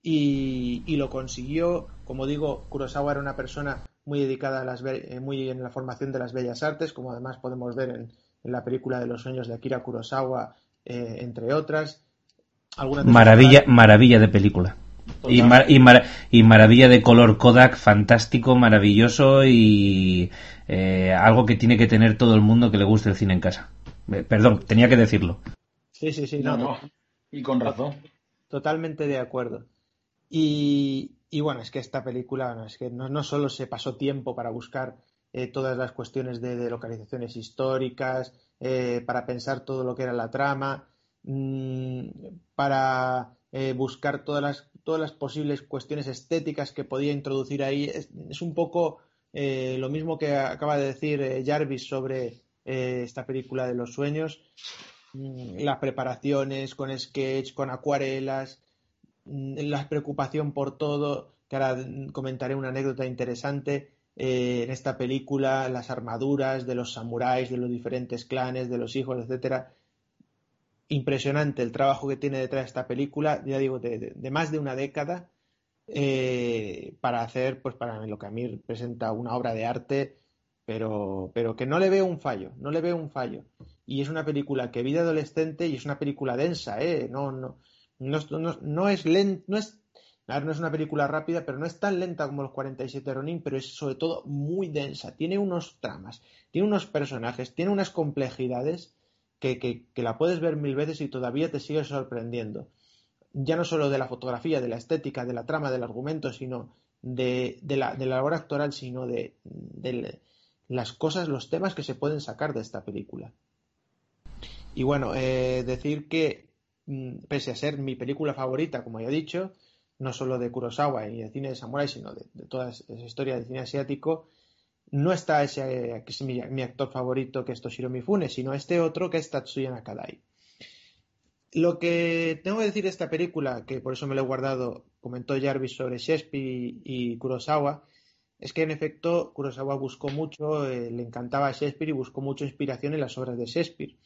Y, y, lo consiguió. Como digo, Kurosawa era una persona muy dedicada a las, eh, muy en la formación de las bellas artes, como además podemos ver en, la película de los sueños de Akira Kurosawa, eh, entre otras. maravilla, maravilla de película. Y, y, maravilla de color Kodak, fantástico, maravilloso y eh, algo que tiene que tener todo el mundo que le guste el cine en casa. perdón, tenía que decirlo. Sí, sí, sí. No, no. Y con razón. Totalmente de acuerdo. Y, y bueno, es que esta película es que no, solo se pasó tiempo para buscar eh, todas las cuestiones de, localizaciones históricas, eh, para pensar todo lo que era la trama, mm, para eh, buscar todas las, todas las posibles cuestiones estéticas que podía introducir ahí. Es, un poco lo mismo que acaba de decir Jarvis sobre esta película de los sueños. Mm, las preparaciones con sketch, con acuarelas, Mm, la preocupación por todo, que ahora comentaré una anécdota interesante eh, en esta película, las armaduras de los samuráis, de los diferentes clanes, de los hijos, etcétera. Impresionante el trabajo que tiene detrás de esta película, ya digo, de, más de una década, eh, para hacer, pues para lo que a mí presenta una obra de arte, pero, pero que no le veo un fallo, no le veo un fallo. Y es una película que vi de adolescente y es una película densa, ¿eh? No, no, no, no, es lento, no es, no es una película rápida, pero no es tan lenta como los 47 Ronin, pero es sobre todo muy densa. Tiene unos tramas, tiene unos personajes, tiene unas complejidades que, que, la puedes ver mil veces y todavía te sigue sorprendiendo. Ya no solo de la fotografía, de la estética, de la trama, del argumento, sino de, de, la, de la labor actoral, sino de, de, las cosas, los temas que se pueden sacar de esta película. Y bueno, eh, decir que Mm, pese a ser mi película favorita, como ya he dicho, no solo de Kurosawa y de cine de samurai, sino de, toda esa historia del cine asiático, no está ese mi, actor favorito, que es Toshiro Mifune, sino este otro, que es Tatsuya Nakadai. Lo que tengo que decir de esta película, que por eso me lo he guardado, comentó Jarvis sobre Shakespeare y, Kurosawa, es que en efecto Kurosawa buscó mucho, eh, le encantaba Shakespeare y buscó mucha inspiración en las obras de Shakespeare.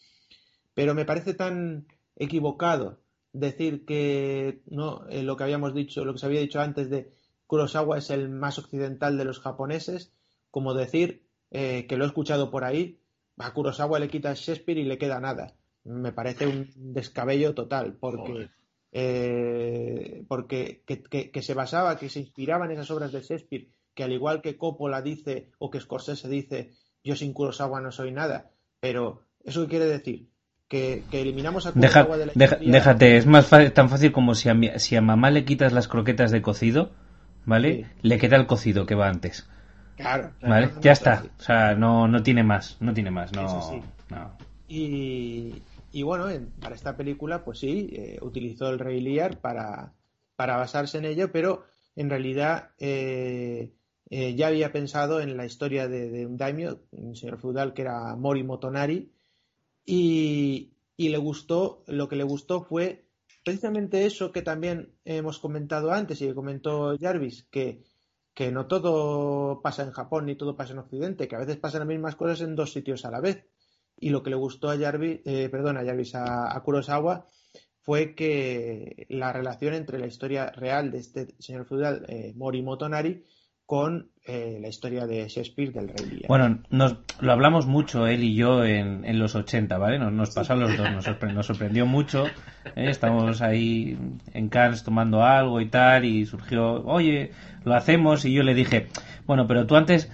Pero me parece tan, equivocado decir que no eh, lo que habíamos dicho, lo que se había dicho antes de Kurosawa es el más occidental de los japoneses, como decir eh, que lo he escuchado por ahí, a Kurosawa le quita Shakespeare y le queda nada. Me parece un descabello total, porque, eh, porque que, se basaba, que se inspiraba en esas obras de Shakespeare, que al igual que Coppola dice o que Scorsese dice, yo sin Kurosawa no soy nada, pero ¿eso qué quiere decir? que, eliminamos a Deja, de la Déjate, es más tan fácil como si a, si a mamá le quitas las croquetas de cocido, ¿vale? Le queda el cocido que va antes. Claro. ¿Vale? ya está. O sea, no, no tiene más, no tiene más, no. Y, y, bueno, para esta película, pues sí, eh, utilizó el Rey Lear para, para basarse en ello, pero en realidad eh, eh, ya había pensado en la historia de, de un daimyo, un señor feudal que era Mori Motonari, y, le gustó, lo que le gustó fue precisamente eso que también hemos comentado antes y que comentó Jarvis, que, que no todo pasa en Japón ni todo pasa en Occidente, que a veces pasan las mismas cosas en dos sitios a la vez. Y lo que le gustó a Jarvis, eh, perdón, a Jarvis, a, Kurosawa, fue que la relación entre la historia real de este señor feudal, eh, Mori Motonari, con eh, la historia de Shakespeare del Rey Lear. Bueno, nos, lo hablamos mucho él y yo en, en los 80, ¿vale? Nos, nos pasó a los dos, nos, sorprendió, sorprendió mucho. ¿eh? Estábamos ahí en Cannes tomando algo y tal, y surgió, oye, lo hacemos, y yo le dije, bueno, pero tú antes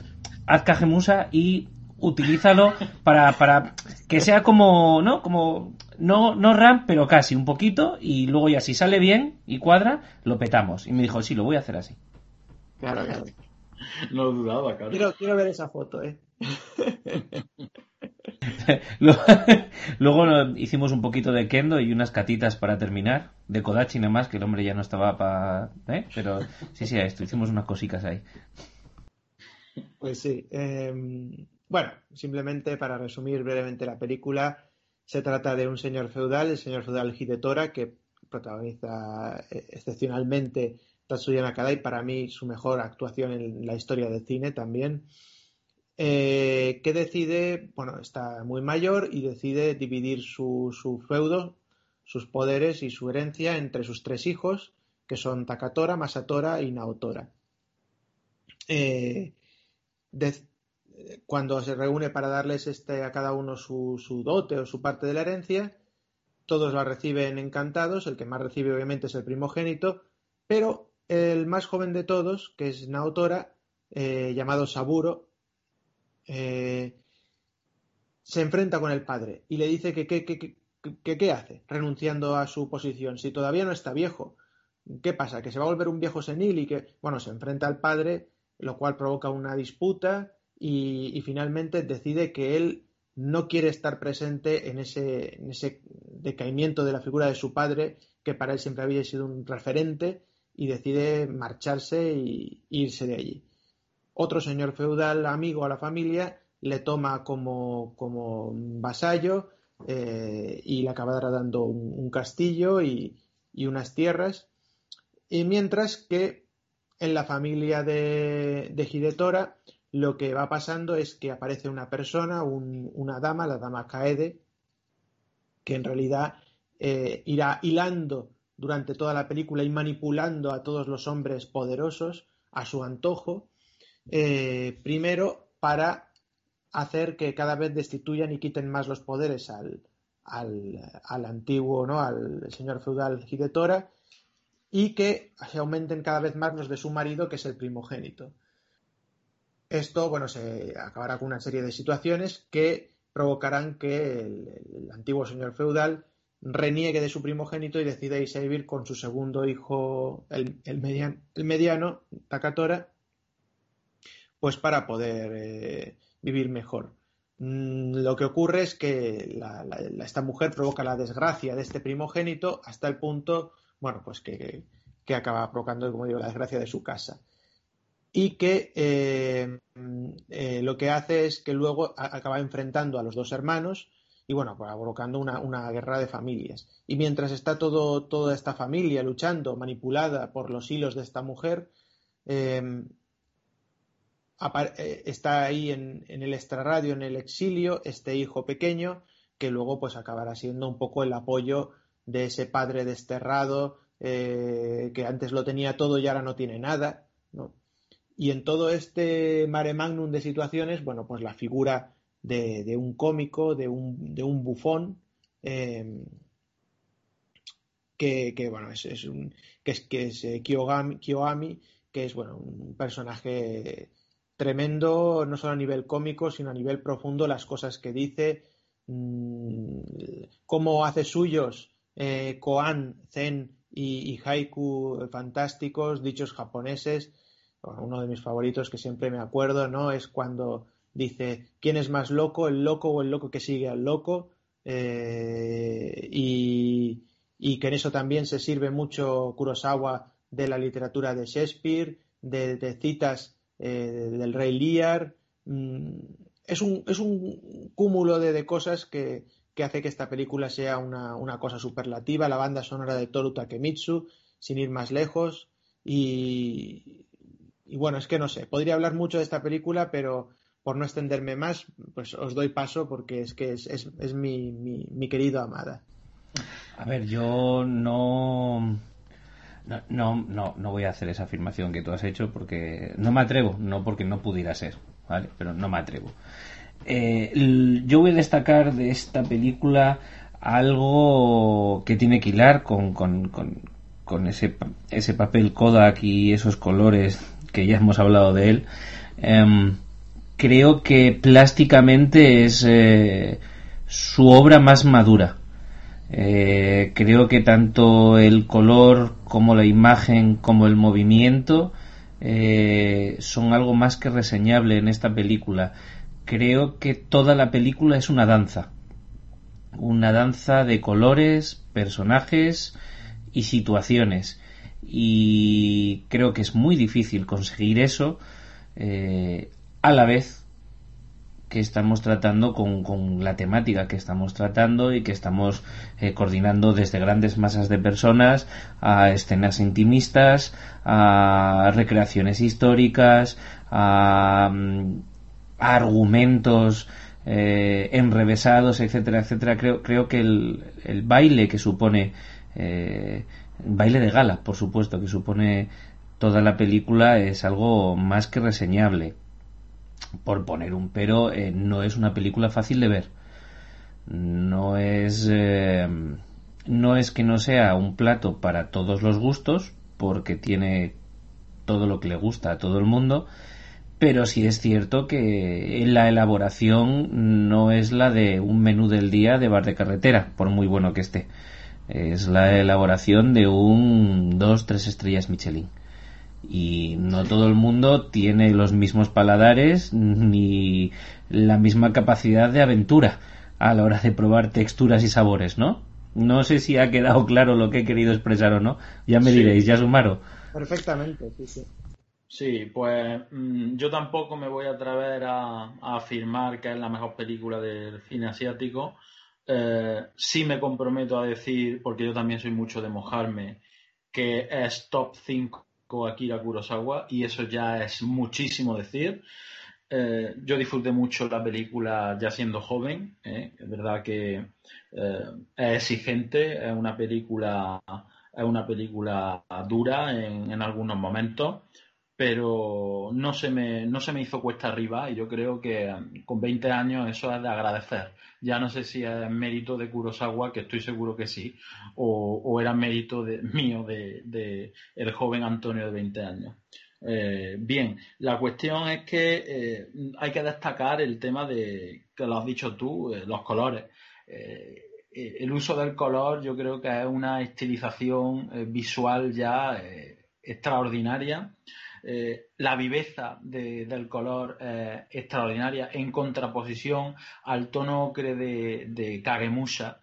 haz Cajemusa y utilízalo para, para que sea como, ¿no? Como, no, no RAM, pero casi un poquito, y luego ya si sale bien y cuadra, lo petamos. Y me dijo, sí, lo voy a hacer así. Claro, claro. No dudaba, claro. Quiero, quiero ver esa foto, ¿eh? Luego hicimos un poquito de kendo y unas catitas para terminar, de Kodachi nada más, que el hombre ya no estaba para... ¿eh? Pero sí, sí, esto, hicimos unas cositas ahí. Pues sí. Em, bueno, simplemente para resumir brevemente la película, se trata de un señor feudal, el señor feudal Hidetora, que protagoniza eh, excepcionalmente Tatsuya Nakadai, para mí su mejor actuación en la historia del cine también. Eh, que decide, bueno, está muy mayor y decide dividir su, feudo, sus poderes y su herencia entre sus tres hijos, que son Takatora, Masatora y Naotora. Eh, cuando se reúne para darles este, a cada uno su, su, dote o su parte de la herencia, todos la reciben encantados, el que más recibe obviamente es el primogénito, pero el más joven de todos, que es Naotora, eh, llamado Saburo, eh, se enfrenta con el padre y le dice que qué hace renunciando a su posición si todavía no está viejo. ¿Qué pasa? ¿Que se va a volver un viejo senil y que, bueno, se enfrenta al padre, lo cual provoca una disputa y, finalmente decide que él no quiere estar presente en ese, en ese decaimiento de la figura de su padre, que para él siempre había sido un referente, y decide marcharse e irse de allí otro señor feudal amigo a la familia le toma como, como vasallo eh, y le acaba dando un, castillo y, unas tierras. Y mientras que en la familia de, de lo que va pasando es que aparece una persona, una dama, la dama Kaede, que en realidad eh, irá hilando durante toda la película y manipulando a todos los hombres poderosos a su antojo eh, primero, para hacer que cada vez destituyan y quiten más los poderes al, al, antiguo, ¿no? al señor feudal Hidetora, y que se aumenten cada vez más los de su marido, que es el primogénito. Esto, bueno, se acabará con una serie de situaciones que provocarán que el, antiguo señor feudal reniegue de su primogénito y decida irse a vivir con su segundo hijo, el, el, el mediano, Takatora, pues para poder eh, vivir mejor. Mm, lo que ocurre es que esta mujer provoca la desgracia de este primogénito hasta el punto, bueno, pues que, acaba provocando, como digo, la desgracia de su casa. Y que eh, eh, lo que hace es que luego acaba enfrentando a los dos hermanos y, bueno, pues provocando una, guerra de familias. Y mientras está todo, toda esta familia luchando, manipulada por los hilos de esta mujer, eh, está ahí en, el extrarradio, en el exilio, este hijo pequeño, que luego pues acabará siendo un poco el apoyo de ese padre desterrado, eh, que antes lo tenía todo y ahora no tiene nada, Y en todo este mare magnum de situaciones, bueno, pues la figura de, un cómico, de un, de un bufón, em, que, bueno, es, un, que es, que es eh, Kiyoami, que es bueno, un personaje tremendo, no solo a nivel cómico, sino a nivel profundo, las cosas que dice, mm, cómo hace suyos eh, koan, zen y, haiku fantásticos, dichos japoneses. uno de mis favoritos que siempre me acuerdo, ¿no? Es cuando dice, ¿quién es más loco, el loco o el loco que sigue al loco? Eh, y, y, que en eso también se sirve mucho Kurosawa de la literatura de Shakespeare, de, de citas eh, del Rey Lear. Mm, es, un, es un cúmulo de, cosas que, hace que esta película sea una, cosa superlativa. La banda sonora de Toru Takemitsu, sin ir más lejos. Y, bueno, es que no sé, podría hablar mucho de esta película, pero por no extenderme más, pues os doy paso porque es que es, es, mi, mi, mi querido Amada. A ver, yo no no, no, no voy a hacer esa afirmación que tú has hecho porque no me atrevo, no porque no pudiera ser, ¿vale? Pero no me atrevo. Eh, yo voy a destacar de esta película algo que tiene que hilar con, con, con, ese, ese papel Kodak y esos colores que ya hemos hablado de él. Em, creo que plásticamente es eh, su obra más madura. Eh, creo que tanto el color como la imagen como el movimiento eh, son algo más que reseñable en esta película. creo que toda la película es una danza. Una danza de colores, personajes y situaciones. Y creo que es muy difícil conseguir eso a la vez que estamos tratando con, la temática que estamos tratando y que estamos eh, coordinando desde grandes masas de personas a escenas intimistas, a recreaciones históricas, a, mm, argumentos eh, enrevesados, etcétera, etcétera. Creo, creo que el, el baile que supone, eh, baile de gala, por supuesto, que supone toda la película es algo más que reseñable por poner un pero, eh, no es una película fácil de ver. No es, eh, no es que no sea un plato para todos los gustos, porque tiene todo lo que le gusta a todo el mundo, pero sí es cierto que la elaboración no es la de un menú del día de bar de carretera, por muy bueno que esté. Es la elaboración de un dos, tres estrellas Michelin y no todo el mundo tiene los mismos paladares ni la misma capacidad de aventura a la hora de probar texturas y sabores, ¿no? No sé si ha quedado claro lo que he querido expresar o no. Ya me diréis, ya sumaro. Perfectamente, sí, sí. Sí, pues mm, yo tampoco me voy a atrever a, afirmar que es la mejor película del cine asiático. Eh, sí me comprometo a decir, porque yo también soy mucho de mojarme, que es top 5 Akira Kurosawa y eso ya es muchísimo decir. Eh, yo disfruté mucho la película ya siendo joven, ¿eh? es verdad que eh, es exigente, es una película, es una película dura en, en algunos momentos, pero no se me, no se me hizo cuesta arriba y yo creo que con 20 años eso es de agradecer. Ya no sé si es mérito de Kurosawa, que estoy seguro que sí, o, era mérito de, mío de, el joven Antonio de 20 años. Eh, bien, la cuestión es que eh, hay que destacar el tema de, que lo has dicho tú, eh, los colores. el uso del color yo creo que es una estilización visual ya extraordinaria. Eh, la viveza del color eh, extraordinaria en contraposición al tono ocre de, de Kagemusha,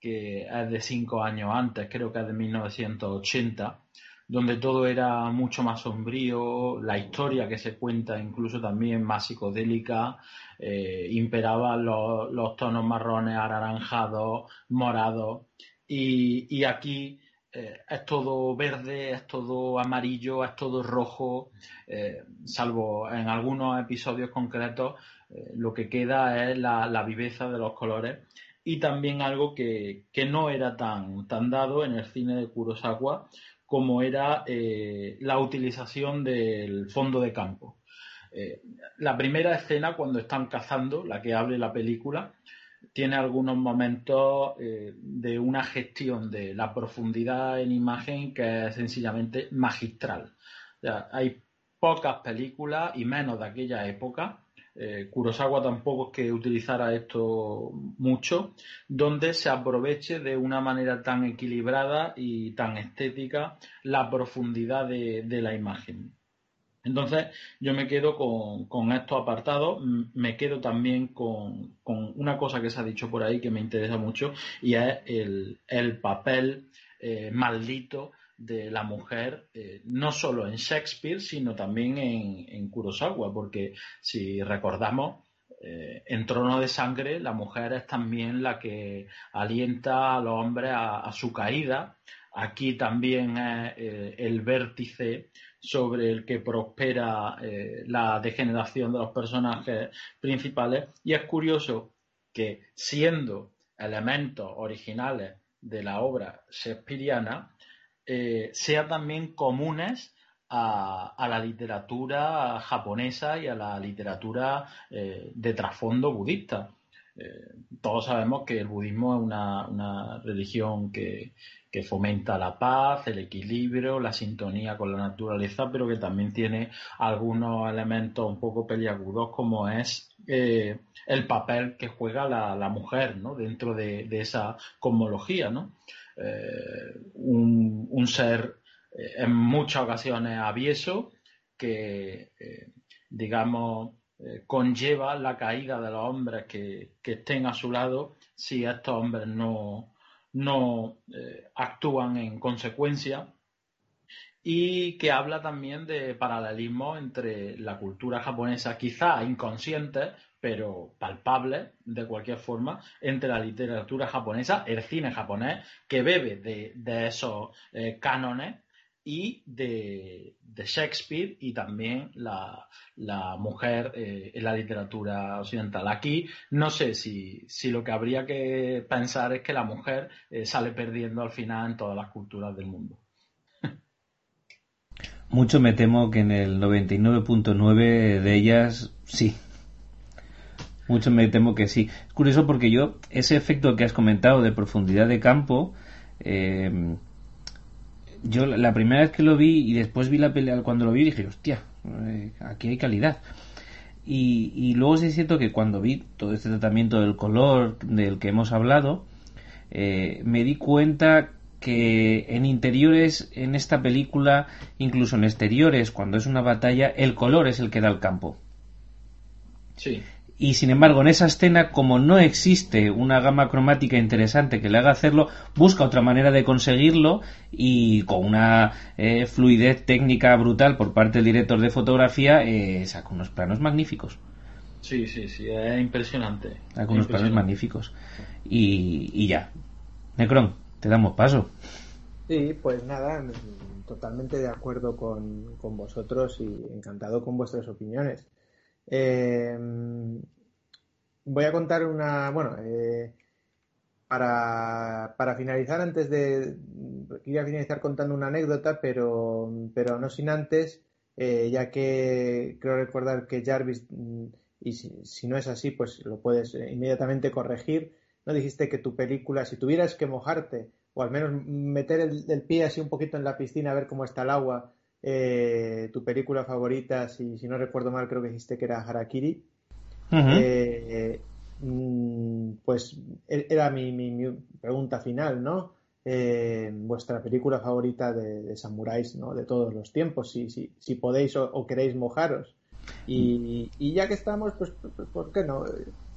que es de cinco años antes, creo que es de 1980, donde todo era mucho más sombrío, la historia que se cuenta incluso también más psicodélica, eh, imperaban los, tonos marrones, anaranjados, morados, y aquí eh, es todo verde, es todo amarillo, es todo rojo, eh, salvo en algunos episodios concretos, eh, lo que queda es la, viveza de los colores y también algo que, no era tan, dado en el cine de Kurosawa como era la utilización del fondo de campo. la primera escena cuando están cazando, la que abre la película, tiene algunos momentos eh, de una gestión de la profundidad en imagen que es sencillamente magistral. hay pocas películas y menos de aquella época. Eh, Kurosawa tampoco es que utilizara esto mucho, donde se aproveche de una manera tan equilibrada y tan estética la profundidad de la imagen. Entonces, yo me quedo con, estos apartados, me quedo también con, una cosa que se ha dicho por ahí que me interesa mucho y es el, papel eh, maldito de la mujer, eh, no solo en Shakespeare, sino también en, Kurosawa, porque si recordamos, eh, en Trono de Sangre, la mujer es también la que alienta a los hombres a, su caída. Aquí también es el vértice sobre el que prospera eh, la degeneración de los personajes principales. Y es curioso que siendo elementos originales de la obra shakespeariana, eh, sean también comunes a, la literatura japonesa y a la literatura eh, de trasfondo budista. Todos sabemos que el budismo es una religión que, que fomenta la paz, el equilibrio, la sintonía con la naturaleza, pero que también tiene algunos elementos un poco peliagudos como es eh, el papel que juega la, mujer ¿no? dentro de, esa cosmología. ¿no? Eh, un, ser eh, en muchas ocasiones avieso que, digamos, eh, conlleva la caída de los hombres que, estén a su lado si estos hombres no, no eh, actúan en consecuencia. Y que habla también de paralelismo entre la cultura japonesa, quizá inconsciente, pero palpable de cualquier forma, entre la literatura japonesa, el cine japonés, que bebe de, esos eh, cánones y de, Shakespeare y también la, mujer eh, en la literatura occidental. Aquí no sé si, lo que habría que pensar es que la mujer eh, sale perdiendo al final en todas las culturas del mundo. Mucho me temo que en el 99.9 de ellas sí. Mucho me temo que sí. Es curioso porque yo, ese efecto que has comentado de profundidad de campo, eh, yo la primera vez que lo vi y después vi la pelea, cuando lo vi dije, hostia, eh, aquí hay calidad. Y, y luego sí es cierto que cuando vi todo este tratamiento del color del que hemos hablado, eh, me di cuenta que en interiores en esta película, incluso en exteriores, cuando es una batalla, el color es el que da el campo. Sí. Y sin embargo, en esa escena, como no existe una gama cromática interesante que le haga hacerlo, busca otra manera de conseguirlo y con una eh, fluidez técnica brutal por parte del director de fotografía, eh, saca unos planos magníficos. Sí, sí, sí, es impresionante. Saca unos planos magníficos. Y, y ya. Necron, te damos paso. Sí, pues nada, totalmente de acuerdo con, vosotros y encantado con vuestras opiniones. Eh, voy a contar una, bueno, eh, para, para, finalizar, antes de, quería finalizar contando una anécdota, pero, pero no sin antes, eh, ya que creo recordar que Jarvis, mm, y si, si, no es así, pues lo puedes inmediatamente corregir, no dijiste que tu película, si tuvieras que mojarte o al menos meter el, pie así un poquito en la piscina a ver cómo está el agua. Eh, tu película favorita, si, si, no recuerdo mal, creo que dijiste que era Harakiri. Eh, mm, pues e, era mi, mi, pregunta final, ¿no? Eh, vuestra película favorita de, samuráis, ¿no? De todos los tiempos, si, si, si podéis o, queréis mojaros. Y, y, ya que estamos, pues, ¿por qué no?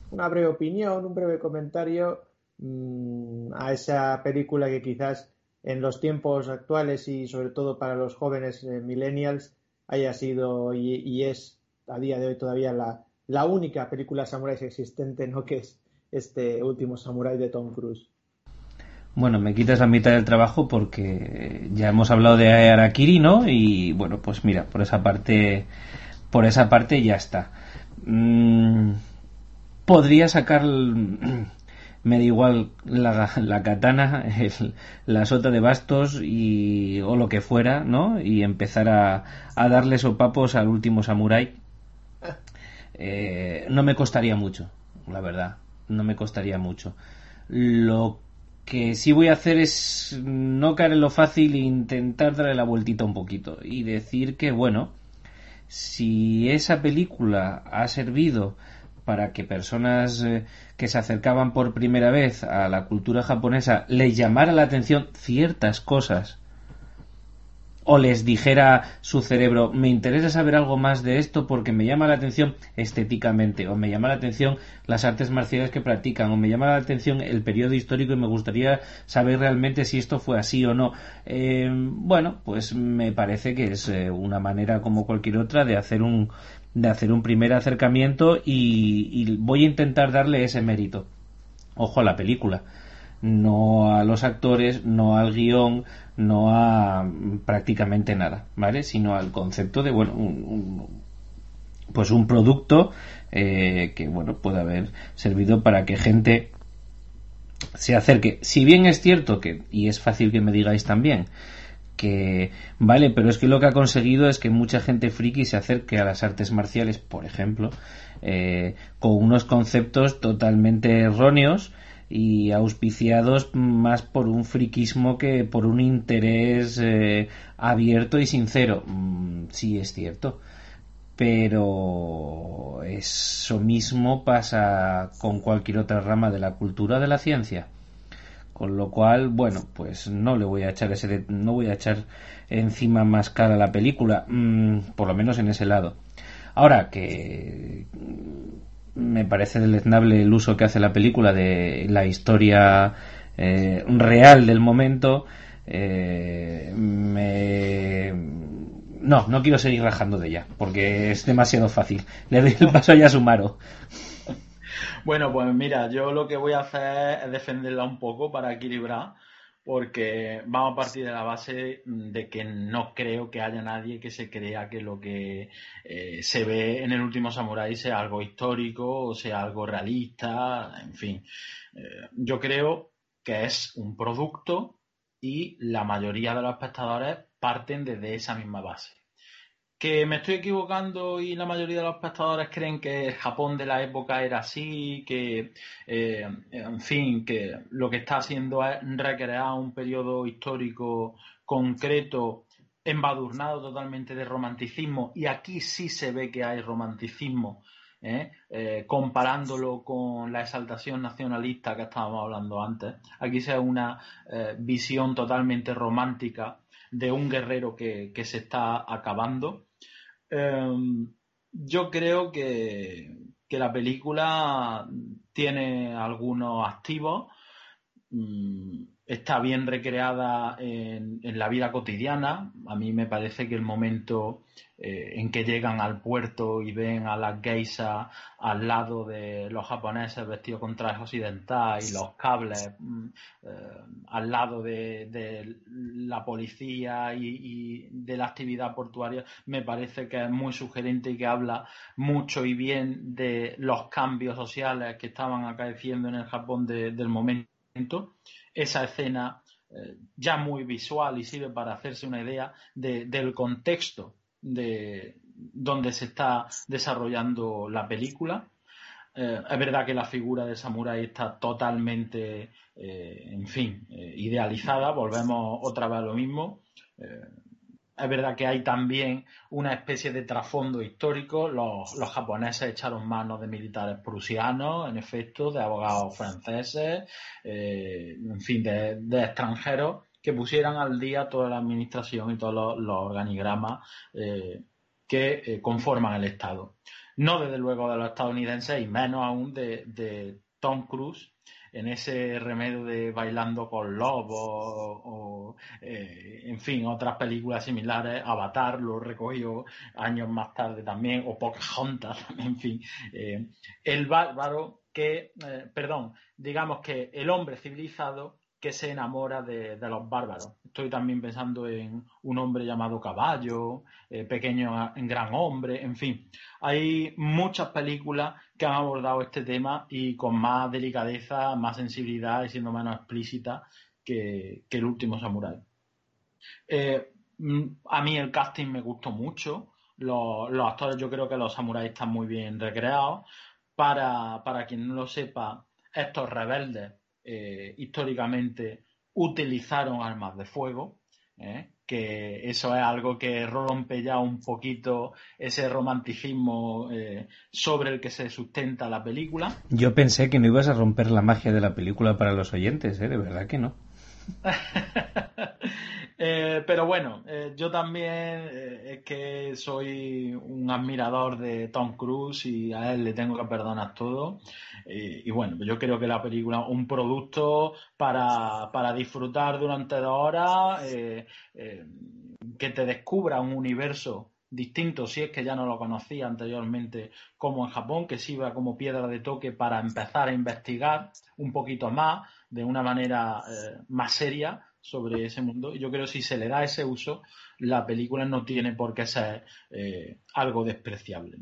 Una breve opinión, un breve comentario Mm, a esa película que quizás en los tiempos actuales y sobre todo para los jóvenes eh, millennials haya sido y, es a día de hoy todavía la, la única película samuráis existente, ¿no? Que es este último samurái de Tom Cruise. Bueno, me quitas la mitad del trabajo porque ya hemos hablado de Arakiri, ¿no? Y bueno, pues mira, por esa parte, por esa parte ya está. Mm, podría sacar me da igual la, la katana, la sota de bastos y, o lo que fuera, ¿no? Y empezar a, a darle sopapos al último samurái. Eh, no me costaría mucho, la verdad. No me costaría mucho. Lo que sí voy a hacer es no caer en lo fácil e intentar darle la vueltita un poquito y decir que, bueno, si esa película ha servido para que personas eh, que se acercaban por primera vez a la cultura japonesa les llamara la atención ciertas cosas o les dijera su cerebro me interesa saber algo más de esto porque me llama la atención estéticamente o me llama la atención las artes marciales que practican o me llama la atención el periodo histórico y me gustaría saber realmente si esto fue así o no eh, bueno pues me parece que es eh, una manera como cualquier otra de hacer un de hacer un primer acercamiento y, voy a intentar darle ese mérito. Ojo a la película, no a los actores, no al guion, no a prácticamente nada, ¿vale? Sino al concepto de, bueno, un, pues un producto eh, que, bueno, puede haber servido para que gente se acerque. Si bien es cierto que, y es fácil que me digáis también, que vale, pero es que lo que ha conseguido es que mucha gente friki se acerque a las artes marciales, por ejemplo, eh, con unos conceptos totalmente erróneos y auspiciados más por un friquismo que por un interés eh, abierto y sincero. Mm, sí, es cierto. Pero eso mismo pasa con cualquier otra rama de la cultura de la ciencia. Con lo cual, bueno, pues no le voy a echar ese, no voy a echar encima más cara a la película, mm, por lo menos en ese lado. Ahora que me parece deleznable el uso que hace la película de la historia eh, real del momento, eh, me... No, no quiero seguir rajando de ella, porque es demasiado fácil. Le doy el paso ya a Sumaro. Bueno, pues mira, yo lo que voy a hacer es defenderla un poco para equilibrar, porque vamos a partir de la base de que no creo que haya nadie que se crea que lo que eh, se ve en el último Samurai sea algo histórico o sea algo realista, en fin. Eh, yo creo que es un producto y la mayoría de los espectadores parten desde esa misma base. Que me estoy equivocando y la mayoría de los espectadores creen que el Japón de la época era así, que, eh, en fin, que lo que está haciendo es recrear un periodo histórico concreto embadurnado totalmente de romanticismo y aquí sí se ve que hay romanticismo ¿eh? Eh, comparándolo con la exaltación nacionalista que estábamos hablando antes. Aquí se ve una visión totalmente romántica de un guerrero que, que se está acabando Em, yo creo que, la película tiene algunos activos, mm, está bien recreada en, en, la vida cotidiana. A mí me parece que el momento eh, en que llegan al puerto y ven a las geisas al lado de los japoneses vestidos con trajes occidentales y los cables mm, eh, al lado de, la policía y, de la actividad portuaria, me parece que es muy sugerente y que habla mucho y bien de los cambios sociales que estaban acaeciendo en el Japón del momento. Esa escena eh, ya muy visual y sirve para hacerse una idea del contexto de donde se está desarrollando la película. Eh, es verdad que la figura de Samurai está totalmente, eh, en fin, eh, idealizada. Volvemos otra vez a lo mismo. es verdad que hay también una especie de trasfondo histórico. Los, japoneses echaron manos de militares prusianos, en efecto, de abogados franceses, en fin, de extranjeros que pusieran al día toda la administración y todos los, organigramas eh, que eh, conforman el Estado. No desde luego de los estadounidenses y menos aún de, Tom Cruise en ese remedio de Bailando con Lobos o, eh, en fin, otras películas similares, Avatar lo recogió años más tarde también, o Pocahontas, en fin, el bárbaro que, perdón, digamos que el hombre civilizado que se enamora de, los bárbaros. Estoy también pensando en un hombre llamado Caballo, eh, Pequeño en Gran Hombre, en fin. Hay muchas películas que han abordado este tema y con más delicadeza, más sensibilidad y siendo menos explícita que, El último Samurai. Eh, mm, a mí el casting me gustó mucho. Los, actores, yo creo que los samuráis están muy bien recreados. Para, para quien no lo sepa, estos rebeldes eh, históricamente utilizaron armas de fuego, ¿eh? que eso es algo que rompe ya un poquito ese romanticismo eh, sobre el que se sustenta la película. Yo pensé que no ibas a romper la magia de la película para los oyentes, de verdad que no. Eh, pero bueno, eh, yo también eh, es que soy un admirador de Tom Cruise y a él le tengo que perdonar todo. y bueno, yo creo que la película, un producto para, para disfrutar durante dos horas, que te descubra un universo distinto si es que ya no lo conocía anteriormente como en Japón, que sirva como piedra de toque para empezar a investigar un poquito más de una manera más seria sobre ese mundo. Y yo creo que si se le da ese uso, la película no tiene por qué ser eh, algo despreciable.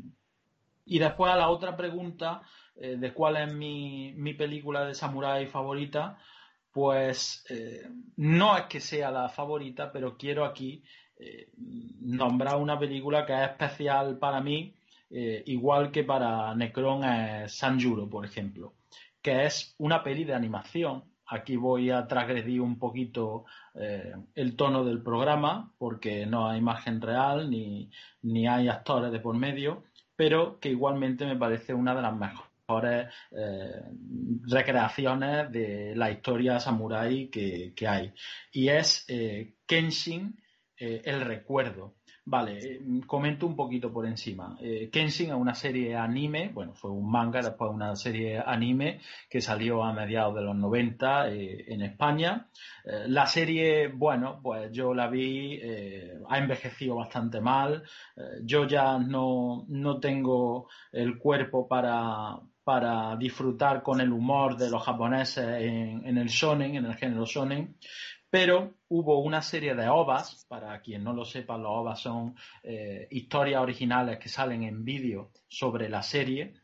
Y después a la otra pregunta eh, de cuál es mi, película de samurái favorita, pues eh, no es que sea la favorita, pero quiero aquí nombrar una película que es especial para mí, igual que para Necron es Sanjuro, por ejemplo, que es una peli de animación Aquí voy a transgredir un poquito eh, el tono del programa porque no hay imagen real ni, hay actores de por medio, pero que igualmente me parece una de las mejores eh, recreaciones de la historia samurái que, hay. Y es eh, Kenshin, el recuerdo. Vale, eh, comento un poquito por encima. Eh, Kenshin es una serie anime, bueno, fue un manga, después una serie anime que salió a mediados de los 90 eh, en España. la serie, bueno, pues yo la vi, ha envejecido bastante mal. yo ya no, no tengo el cuerpo para, para disfrutar con el humor de los japoneses en, en el shonen, en el género shonen, pero hubo una serie de ovas, para quien no lo sepa, los ovas son eh, historias originales que salen en vídeo sobre la serie,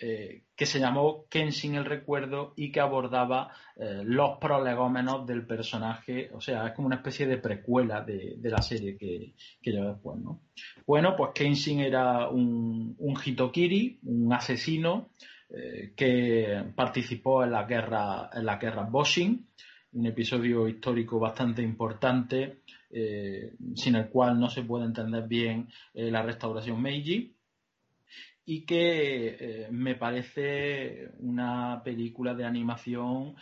eh, que se llamó Kenshin el Recuerdo y que abordaba eh, los prolegómenos del personaje, o sea, es como una especie de precuela de, la serie que, que lleva después, ¿no? Bueno, pues Kenshin era un, un hitokiri, un asesino que participó en la guerra, en la guerra Boshin, un episodio histórico bastante importante, eh, sin el cual no se puede entender bien eh, la restauración Meiji, y que eh, me parece una película de animación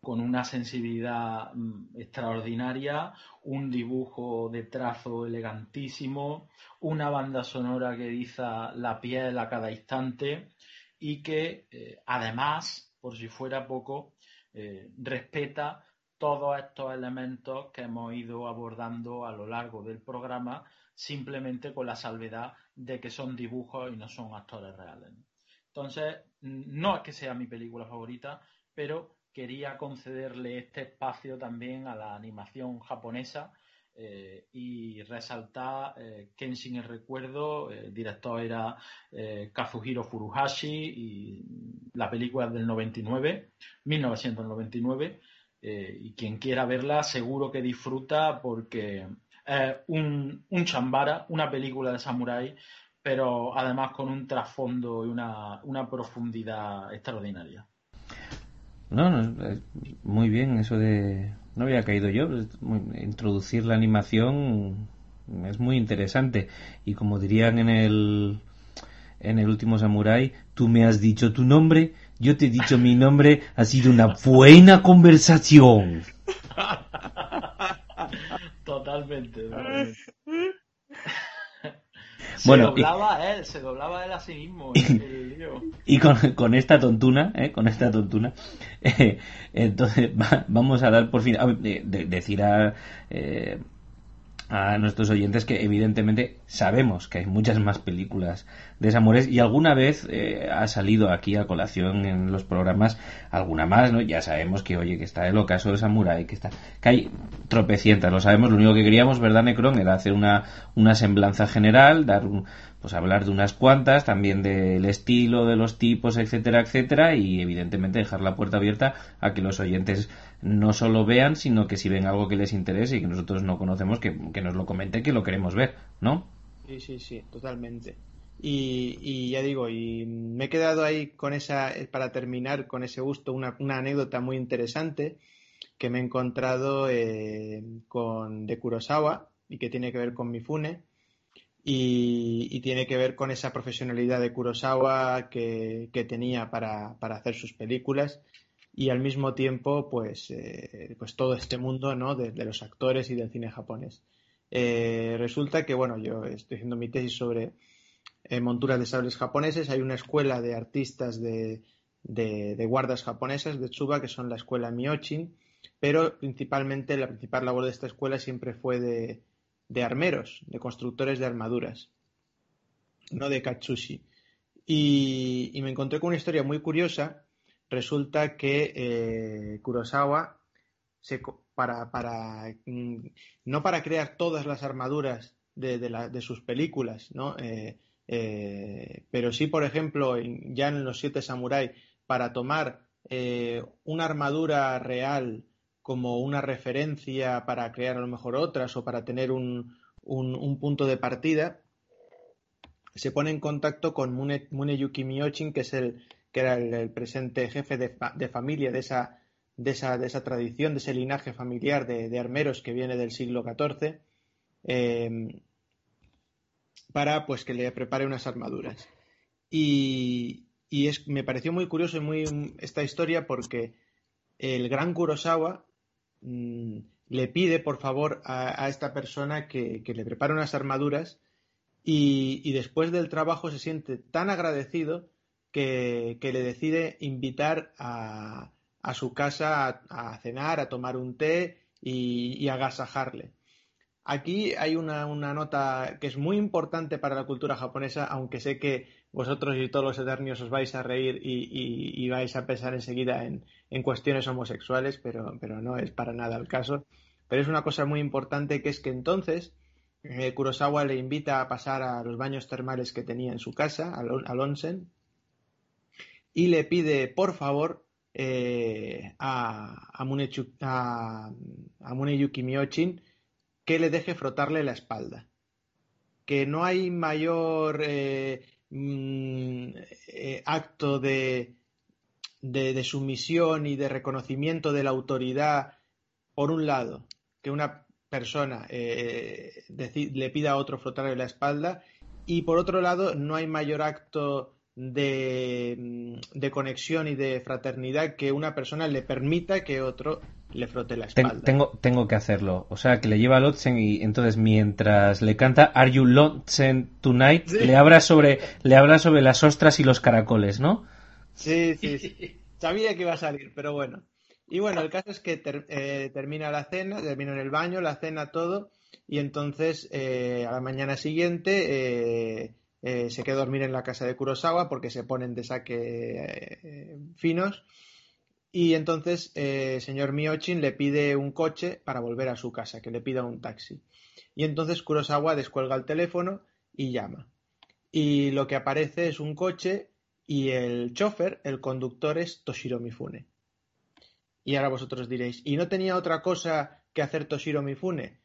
con una sensibilidad mm, extraordinaria, un dibujo de trazo elegantísimo, una banda sonora que eriza la piel a cada instante y que además, por si fuera poco, eh, respeta todos estos elementos que hemos ido abordando a lo largo del programa, simplemente con la salvedad de que son dibujos y no son actores reales. Entonces, no es que sea mi película favorita, pero quería concederle este espacio también a la animación japonesa eh, y resaltar eh, Kenshin el recuerdo, el director era eh, Kazuhiro Furuhashi y la película del 99, 1999 y quien quiera verla seguro que disfruta porque es un, un chambara, una película de samurái pero además con un trasfondo y una, una profundidad extraordinaria. No, no, muy bien eso de no había caído yo. Introducir la animación es muy interesante. Y como dirían en el, en el último Samurai, tú me has dicho tu nombre, yo te he dicho mi nombre, ha sido una buena conversación. totalmente. Se bueno, doblaba él, se doblaba él a sí mismo. y con, esta tontuna, ¿eh? con esta tontuna, eh, entonces vamos a dar por fin, a, decir a, eh, a nuestros oyentes que evidentemente sabemos que hay muchas más películas de Samures y alguna vez eh, ha salido aquí a colación en los programas alguna más, ¿no? Ya sabemos que, oye, que está el ocaso de Samurai, que está, que hay tropecientas, lo sabemos, lo único que queríamos, ¿verdad, Necron? Era hacer una, una semblanza general, dar un, pues hablar de unas cuantas, también del estilo, de los tipos, etcétera, etcétera, y evidentemente dejar la puerta abierta a que los oyentes no solo vean, sino que si ven algo que les interese y que nosotros no conocemos, que, nos lo comenten, que lo queremos ver, ¿no? Sí, sí, sí, totalmente. Y, ya digo, y me he quedado ahí con esa, para terminar con ese gusto, una, anécdota muy interesante que me he encontrado eh, con de Kurosawa y que tiene que ver con Mifune y, tiene que ver con esa profesionalidad de Kurosawa que, tenía para, hacer sus películas y al mismo tiempo pues, eh, pues todo este mundo ¿no? de, los actores y del cine japonés. Eh, resulta que bueno, yo estoy haciendo mi tesis sobre eh, monturas de sables japoneses, hay una escuela de artistas de, de, guardas japonesas de Tsuba que son la escuela Miochin, pero principalmente la principal labor de esta escuela siempre fue de, de armeros, de constructores de armaduras, no de Katsushi. Y, me encontré con una historia muy curiosa. Resulta que eh, Kurosawa, se, para, para, mm, no para crear todas las armaduras de, de, sus películas, ¿no? Eh, eh, pero sí, por ejemplo, ya en Los Siete Samurai, para tomar una armadura real como una referencia para crear a lo mejor otras o para tener un, punto de partida, se pone en contacto con Mune, Muneyuki Miyochin, que es el que era el, presente jefe de, familia de esa, de, esa, de esa, tradición, de ese linaje familiar de, armeros que viene del siglo XIV, eh, para pues que le prepare unas armaduras. Y, es, me pareció muy curioso y muy esta historia porque el gran Kurosawa Mm, le pide por favor a, esta persona que, le prepare unas armaduras y, después del trabajo se siente tan agradecido que, le decide invitar a, su casa a, cenar, a tomar un té y, y agasajarle. Aquí hay una, nota que es muy importante para la cultura japonesa, aunque sé que vosotros y todos los eternios os vais a reír y, vais a pensar enseguida en, cuestiones homosexuales, pero, no es para nada el caso. Pero es una cosa muy importante que es que entonces eh, Kurosawa le invita a pasar a los baños termales que tenía en su casa, al, onsen, y le pide, por favor, eh, a, a, a Muneyuki Miyochin que le deje frotarle la espalda. Que no hay mayor eh, mm, eh, acto de, de, sumisión y de reconocimiento de la autoridad, por un lado, que una persona le pida a otro frotarle la espalda, y por otro lado, no hay mayor acto de, mm, de, conexión y de fraternidad que una persona le permita que otro le frote la espalda. Tengo, tengo que hacerlo. O sea, que le lleva a Lotzen y entonces mientras le canta Are You Lotzen Tonight, le, habla sobre, le habla sobre las ostras y los caracoles, ¿no? Sí, sí, sí. Sabía que iba a salir, pero bueno. Y bueno, el caso es que eh, termina la cena, termina en el baño, la cena, todo, y entonces eh, a la mañana siguiente eh, se queda dormir en la casa de Kurosawa porque se ponen de saque finos y entonces el eh, señor Miochin le pide un coche para volver a su casa, que le pida un taxi. Y entonces Kurosawa descuelga el teléfono y llama. Y lo que aparece es un coche y el chofer, el conductor es Toshiro Mifune. Y ahora vosotros diréis, ¿y no tenía otra cosa que hacer Toshiro Mifune?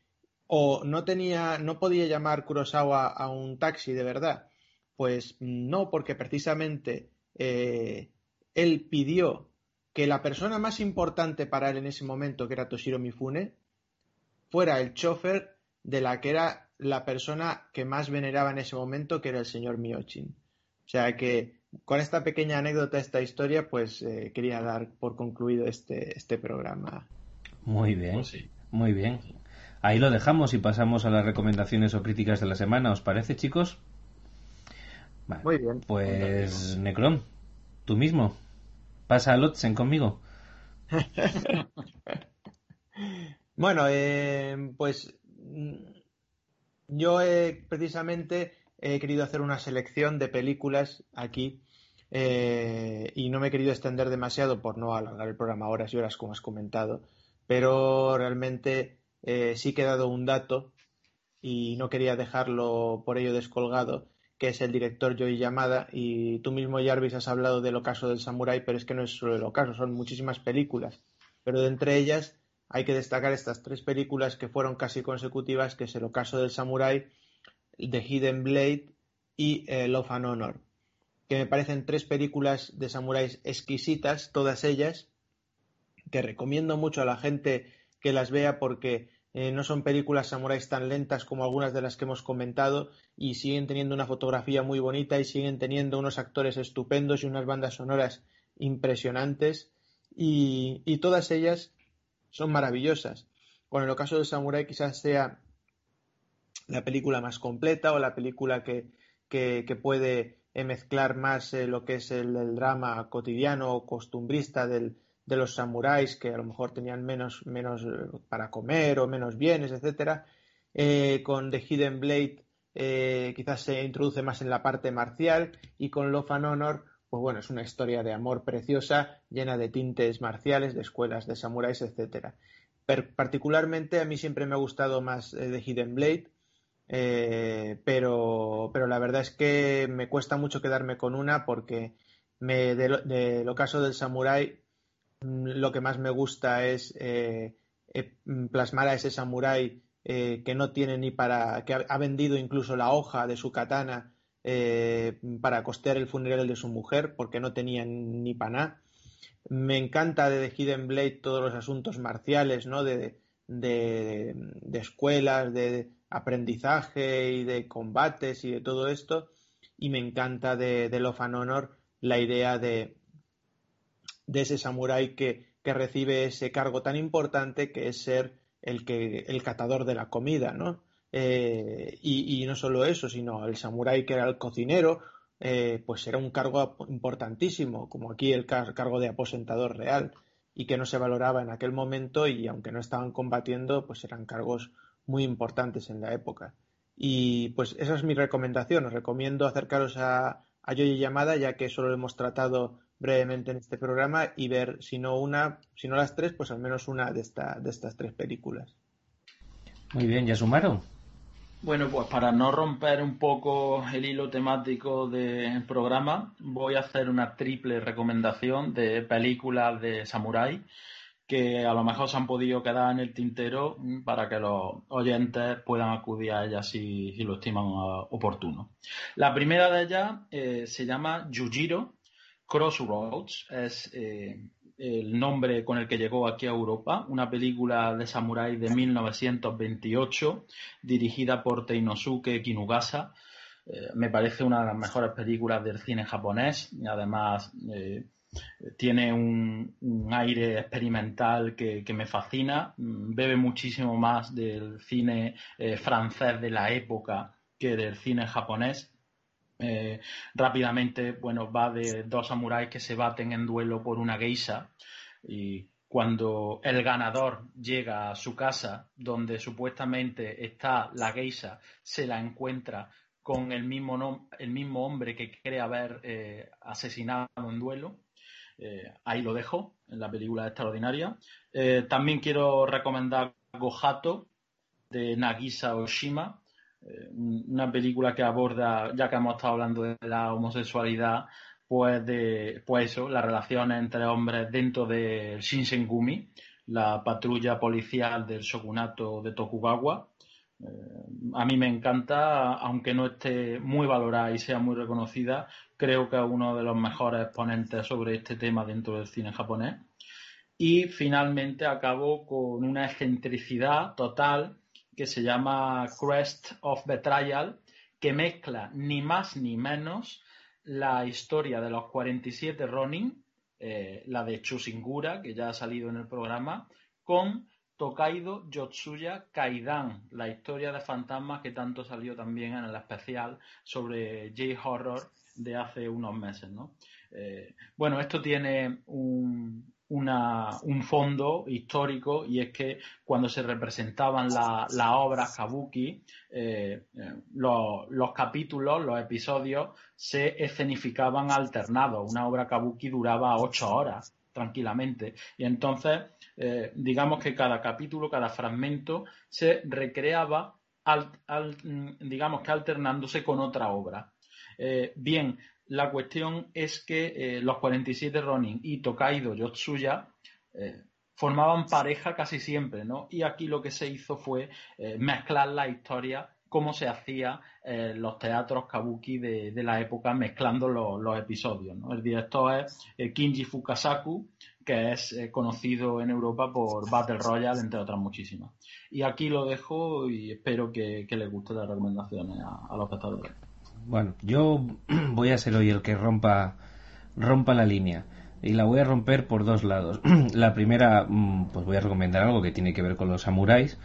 ¿O no tenía, no podía llamar Kurosawa a un taxi de verdad? Pues no, porque precisamente eh, él pidió que la persona más importante para él en ese momento, que era Toshiro Mifune, fuera el chofer de la que era la persona que más veneraba en ese momento, que era el señor Miochin. O sea que con esta pequeña anécdota, esta historia, pues eh, quería dar por concluido este, este programa. Muy bien, pues muy bien. Ahí lo dejamos y pasamos a las recomendaciones o críticas de la semana. ¿Os parece, chicos? Muy bien. Pues, Necron, tú mismo. Pasa a Lotzen conmigo. bueno, eh, pues mm, yo he, precisamente he querido hacer una selección de películas aquí eh, y no me he querido extender demasiado por no alargar el programa horas y horas como has comentado, pero realmente eh, sí que he dado un dato y no quería dejarlo por ello descolgado que es el director Joey Yamada, y tú mismo, Jarvis, has hablado del ocaso del samurái, pero es que no es solo el ocaso, son muchísimas películas. Pero de entre ellas hay que destacar estas tres películas que fueron casi consecutivas, que es el ocaso del samurái, The Hidden Blade y eh, Love and Honor, que me parecen tres películas de samuráis exquisitas, todas ellas, que recomiendo mucho a la gente que las vea porque eh, no son películas samuráis tan lentas como algunas de las que hemos comentado y siguen teniendo una fotografía muy bonita y siguen teniendo unos actores estupendos y unas bandas sonoras impresionantes y, todas ellas son maravillosas. Bueno, en el caso de Samurai quizás sea la película más completa o la película que, puede mezclar más eh, lo que es el, drama cotidiano o costumbrista del, de los samuráis que a lo mejor tenían menos, menos eh, para comer o menos bienes, etcétera. Eh, con The Hidden Blade eh, quizás se introduce más en la parte marcial y con Love and Honor, pues bueno, es una historia de amor preciosa, llena de tintes marciales, de escuelas de samuráis, etcétera. particularmente a mí siempre me ha gustado más The Hidden Blade, pero, pero la verdad es que me cuesta mucho quedarme con una porque de, lo caso del samurái lo que más me gusta es eh, eh, mm, plasmar a ese samurái eh, que no tiene ni para. que ha, vendido incluso la hoja de su katana para costear el funeral de su mujer, porque no tenía ni para Me encanta de Hidden Blade todos los asuntos marciales, ¿no? De, de, escuelas, de aprendizaje y de combates y de todo esto. Y me encanta de, de Love and Honor la idea de, de ese samurái que, recibe ese cargo tan importante que es ser el, que, el catador de la comida, ¿no? Eh, y, no solo eso, sino el samurái que era el cocinero, eh, pues era un cargo importantísimo, como aquí el cargo de aposentador real, y que no se valoraba en aquel momento y aunque no estaban combatiendo, pues eran cargos muy importantes en la época. Y pues esa es mi recomendación, os recomiendo acercaros a, a Yoyi Yamada, ya que solo lo hemos tratado brevemente en este programa y ver si no una, si no las tres, pues al menos una de, esta, de estas tres películas. Muy bien, ¿ya sumaron? Bueno, pues para no romper un poco el hilo temático del programa, voy a hacer una triple recomendación de películas de samurái que a lo mejor se han podido quedar en el tintero para que los oyentes puedan acudir a ellas si, lo estiman oportuno. La primera de ellas eh, se llama Yujiro Crossroads, es eh, el nombre con el que llegó aquí a Europa, una película de samurái de 1928 dirigida por Teinosuke Kinugasa. Eh, me parece una de las mejores películas del cine japonés. Y además eh, tiene un, aire experimental que, me fascina, bebe muchísimo más del cine francés de la época que del cine japonés eh, rápidamente, bueno, va de dos samuráis que se baten en duelo por una geisha y cuando el ganador llega a su casa donde supuestamente está la geisha, se la encuentra con el mismo, el mismo hombre que cree haber eh, asesinado en duelo. Eh, ahí lo dejo, en la película extraordinaria. también quiero recomendar Gohato de Nagisa Oshima, una película que aborda, ya que hemos estado hablando de la homosexualidad, pues de pues eso, las relaciones entre hombres dentro del Shinsengumi, la patrulla policial del shogunato de Tokugawa. Eh, a mí me encanta, aunque no esté muy valorada y sea muy reconocida, creo que es uno de los mejores exponentes sobre este tema dentro del cine japonés. Y finalmente acabo con una excentricidad total que se llama Crest of Betrayal, que mezcla ni más ni menos la historia de los 47 Ronin, eh, la de Chusingura, que ya ha salido en el programa, con Tokaido Yotsuya Kaidan, la historia de fantasmas que tanto salió también en el especial sobre J-Horror de hace unos meses. Eh, bueno, esto tiene un, un fondo histórico y es que cuando se representaban las obras kabuki, eh, eh, los, capítulos, los episodios se escenificaban alternados. Una obra kabuki duraba ocho horas tranquilamente y entonces eh, digamos que cada capítulo, cada fragmento se recreaba digamos que alternándose con otra obra. bien, la cuestión es que eh, los 47 Ronin y Tokaido Yotsuya eh, formaban pareja casi siempre, ¿no? Y aquí lo que se hizo fue eh, mezclar la historia como se hacía en los teatros kabuki de, la época mezclando los episodios. El director es Kinji Fukasaku, que es conocido en Europa por Battle Royale, entre otras muchísimas. Y aquí lo dejo y espero que, les guste las recomendaciones a, a los espectadores. Bueno, yo voy a ser hoy el que rompa, rompa la línea. Y la voy a romper por dos lados. la primera, mm, pues voy a recomendar algo que tiene que ver con los samuráis,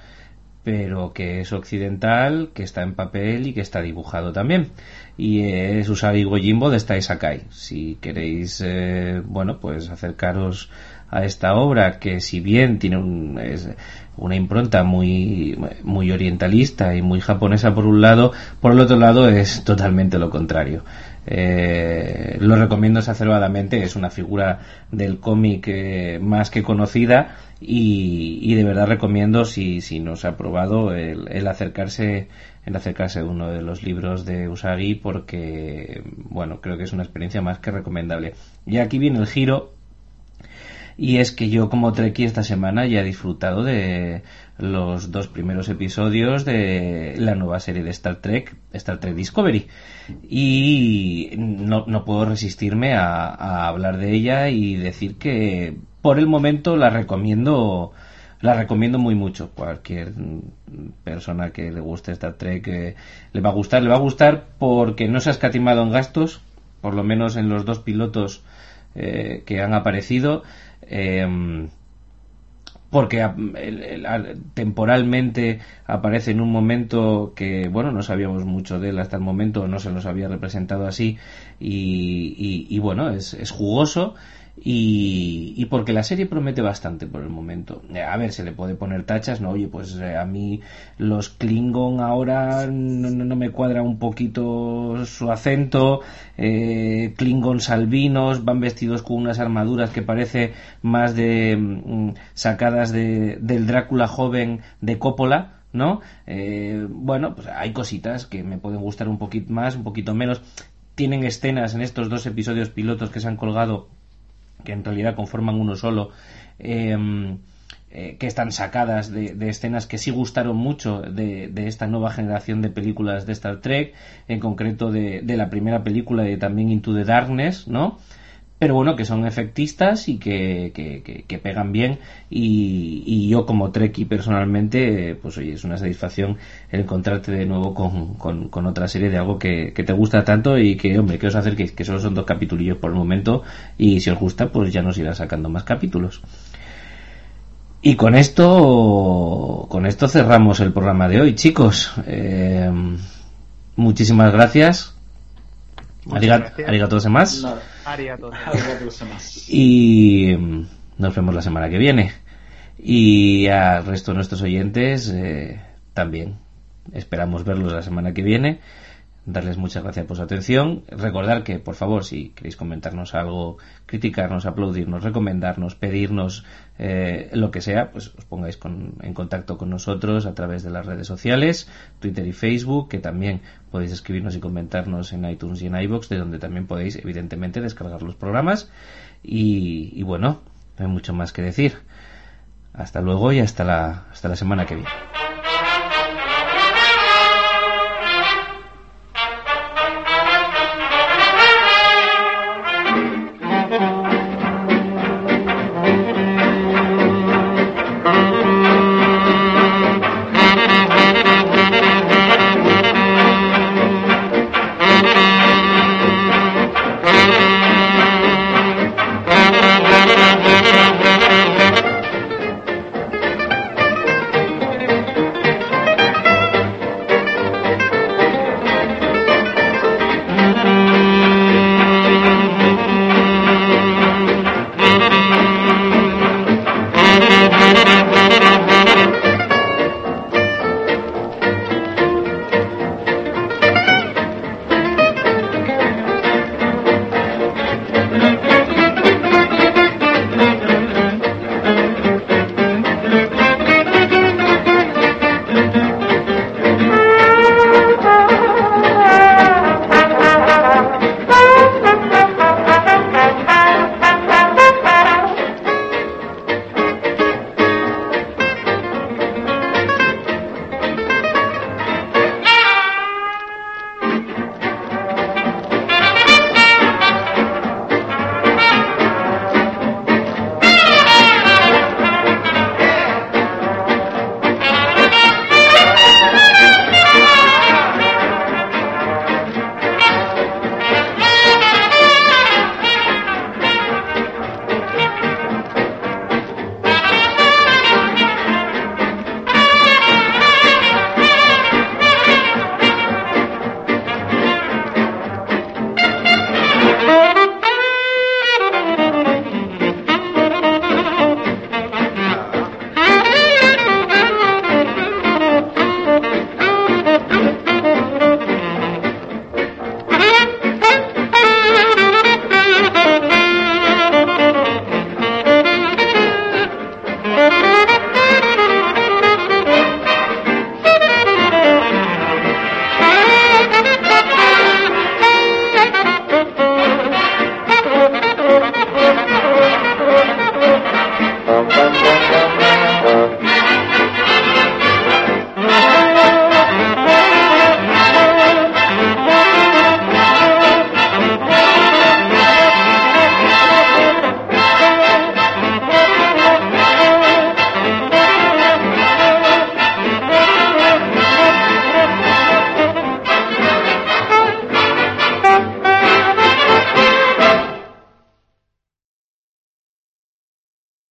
pero que es occidental, que está en papel y que está dibujado también. Y es Usagi Gojimbo de Stai Sakai. Si queréis, eh, bueno, pues acercaros a esta obra que si bien tiene un, una impronta muy, muy orientalista y muy japonesa por un lado, por el otro lado es totalmente lo contrario. Eh, lo recomiendo exacerbadamente, es una figura del cómic eh, más que conocida y, de verdad recomiendo si, si no se ha probado el, el acercarse el acercarse a uno de los libros de Usagi porque bueno creo que es una experiencia más que recomendable y aquí viene el giro y es que yo como Trekkie esta semana ya he disfrutado de los dos primeros episodios de la nueva serie de Star Trek, Star Trek Discovery. Y no, puedo resistirme a, hablar de ella y decir que por el momento la recomiendo la recomiendo muy mucho. Cualquier persona que le guste Star Trek eh, le va a gustar. Le va a gustar porque no se ha escatimado en gastos, por lo menos en los dos pilotos eh, que han aparecido. Em, porque temporalmente aparece en un momento que, bueno, no sabíamos mucho de él hasta el momento, no se nos había representado así, y, bueno, es, es jugoso y, porque la serie promete bastante por el momento. Eh, a ver, se le puede poner tachas, ¿no? Oye, pues eh, a mí los Klingon ahora no, me cuadra un poquito su acento, eh, Klingons albinos, van vestidos con unas armaduras que parece más de mm, sacadas de, del Drácula joven de Coppola. ¿no? Eh, bueno, pues hay cositas que me pueden gustar un poquito más, un poquito menos. Tienen escenas en estos dos episodios pilotos que se han colgado que en realidad conforman uno solo, em, eh, que están sacadas de, escenas que sí gustaron mucho de, esta nueva generación de películas de Star Trek, en concreto de, la primera película de también Into the Darkness, ¿no? Pero bueno, que son efectistas y que, que, pegan bien y, yo como Treki personalmente, pues oye, es una satisfacción el encontrarte de nuevo con, con, otra serie de algo que, te gusta tanto y que, hombre, que os hacer que, solo son dos capitulillos por el momento y si os gusta, pues ya nos irá sacando más capítulos. Y con esto, con esto cerramos el programa de hoy, chicos. Eh, muchísimas gracias. Arigato, más. Y mm, nos vemos la semana que viene. Y al resto de nuestros oyentes eh, también. Esperamos verlos la semana que viene darles muchas gracias por su atención. Recordar que, por favor, si queréis comentarnos algo, criticarnos, aplaudirnos, recomendarnos, pedirnos eh, lo que sea, pues os pongáis en contacto con nosotros a través de las redes sociales, Twitter y Facebook, que también podéis escribirnos y comentarnos en iTunes y en iBox, de donde también podéis, evidentemente, descargar los programas. Y, y bueno, no hay mucho más que decir. Hasta luego y hasta la, hasta la semana que viene.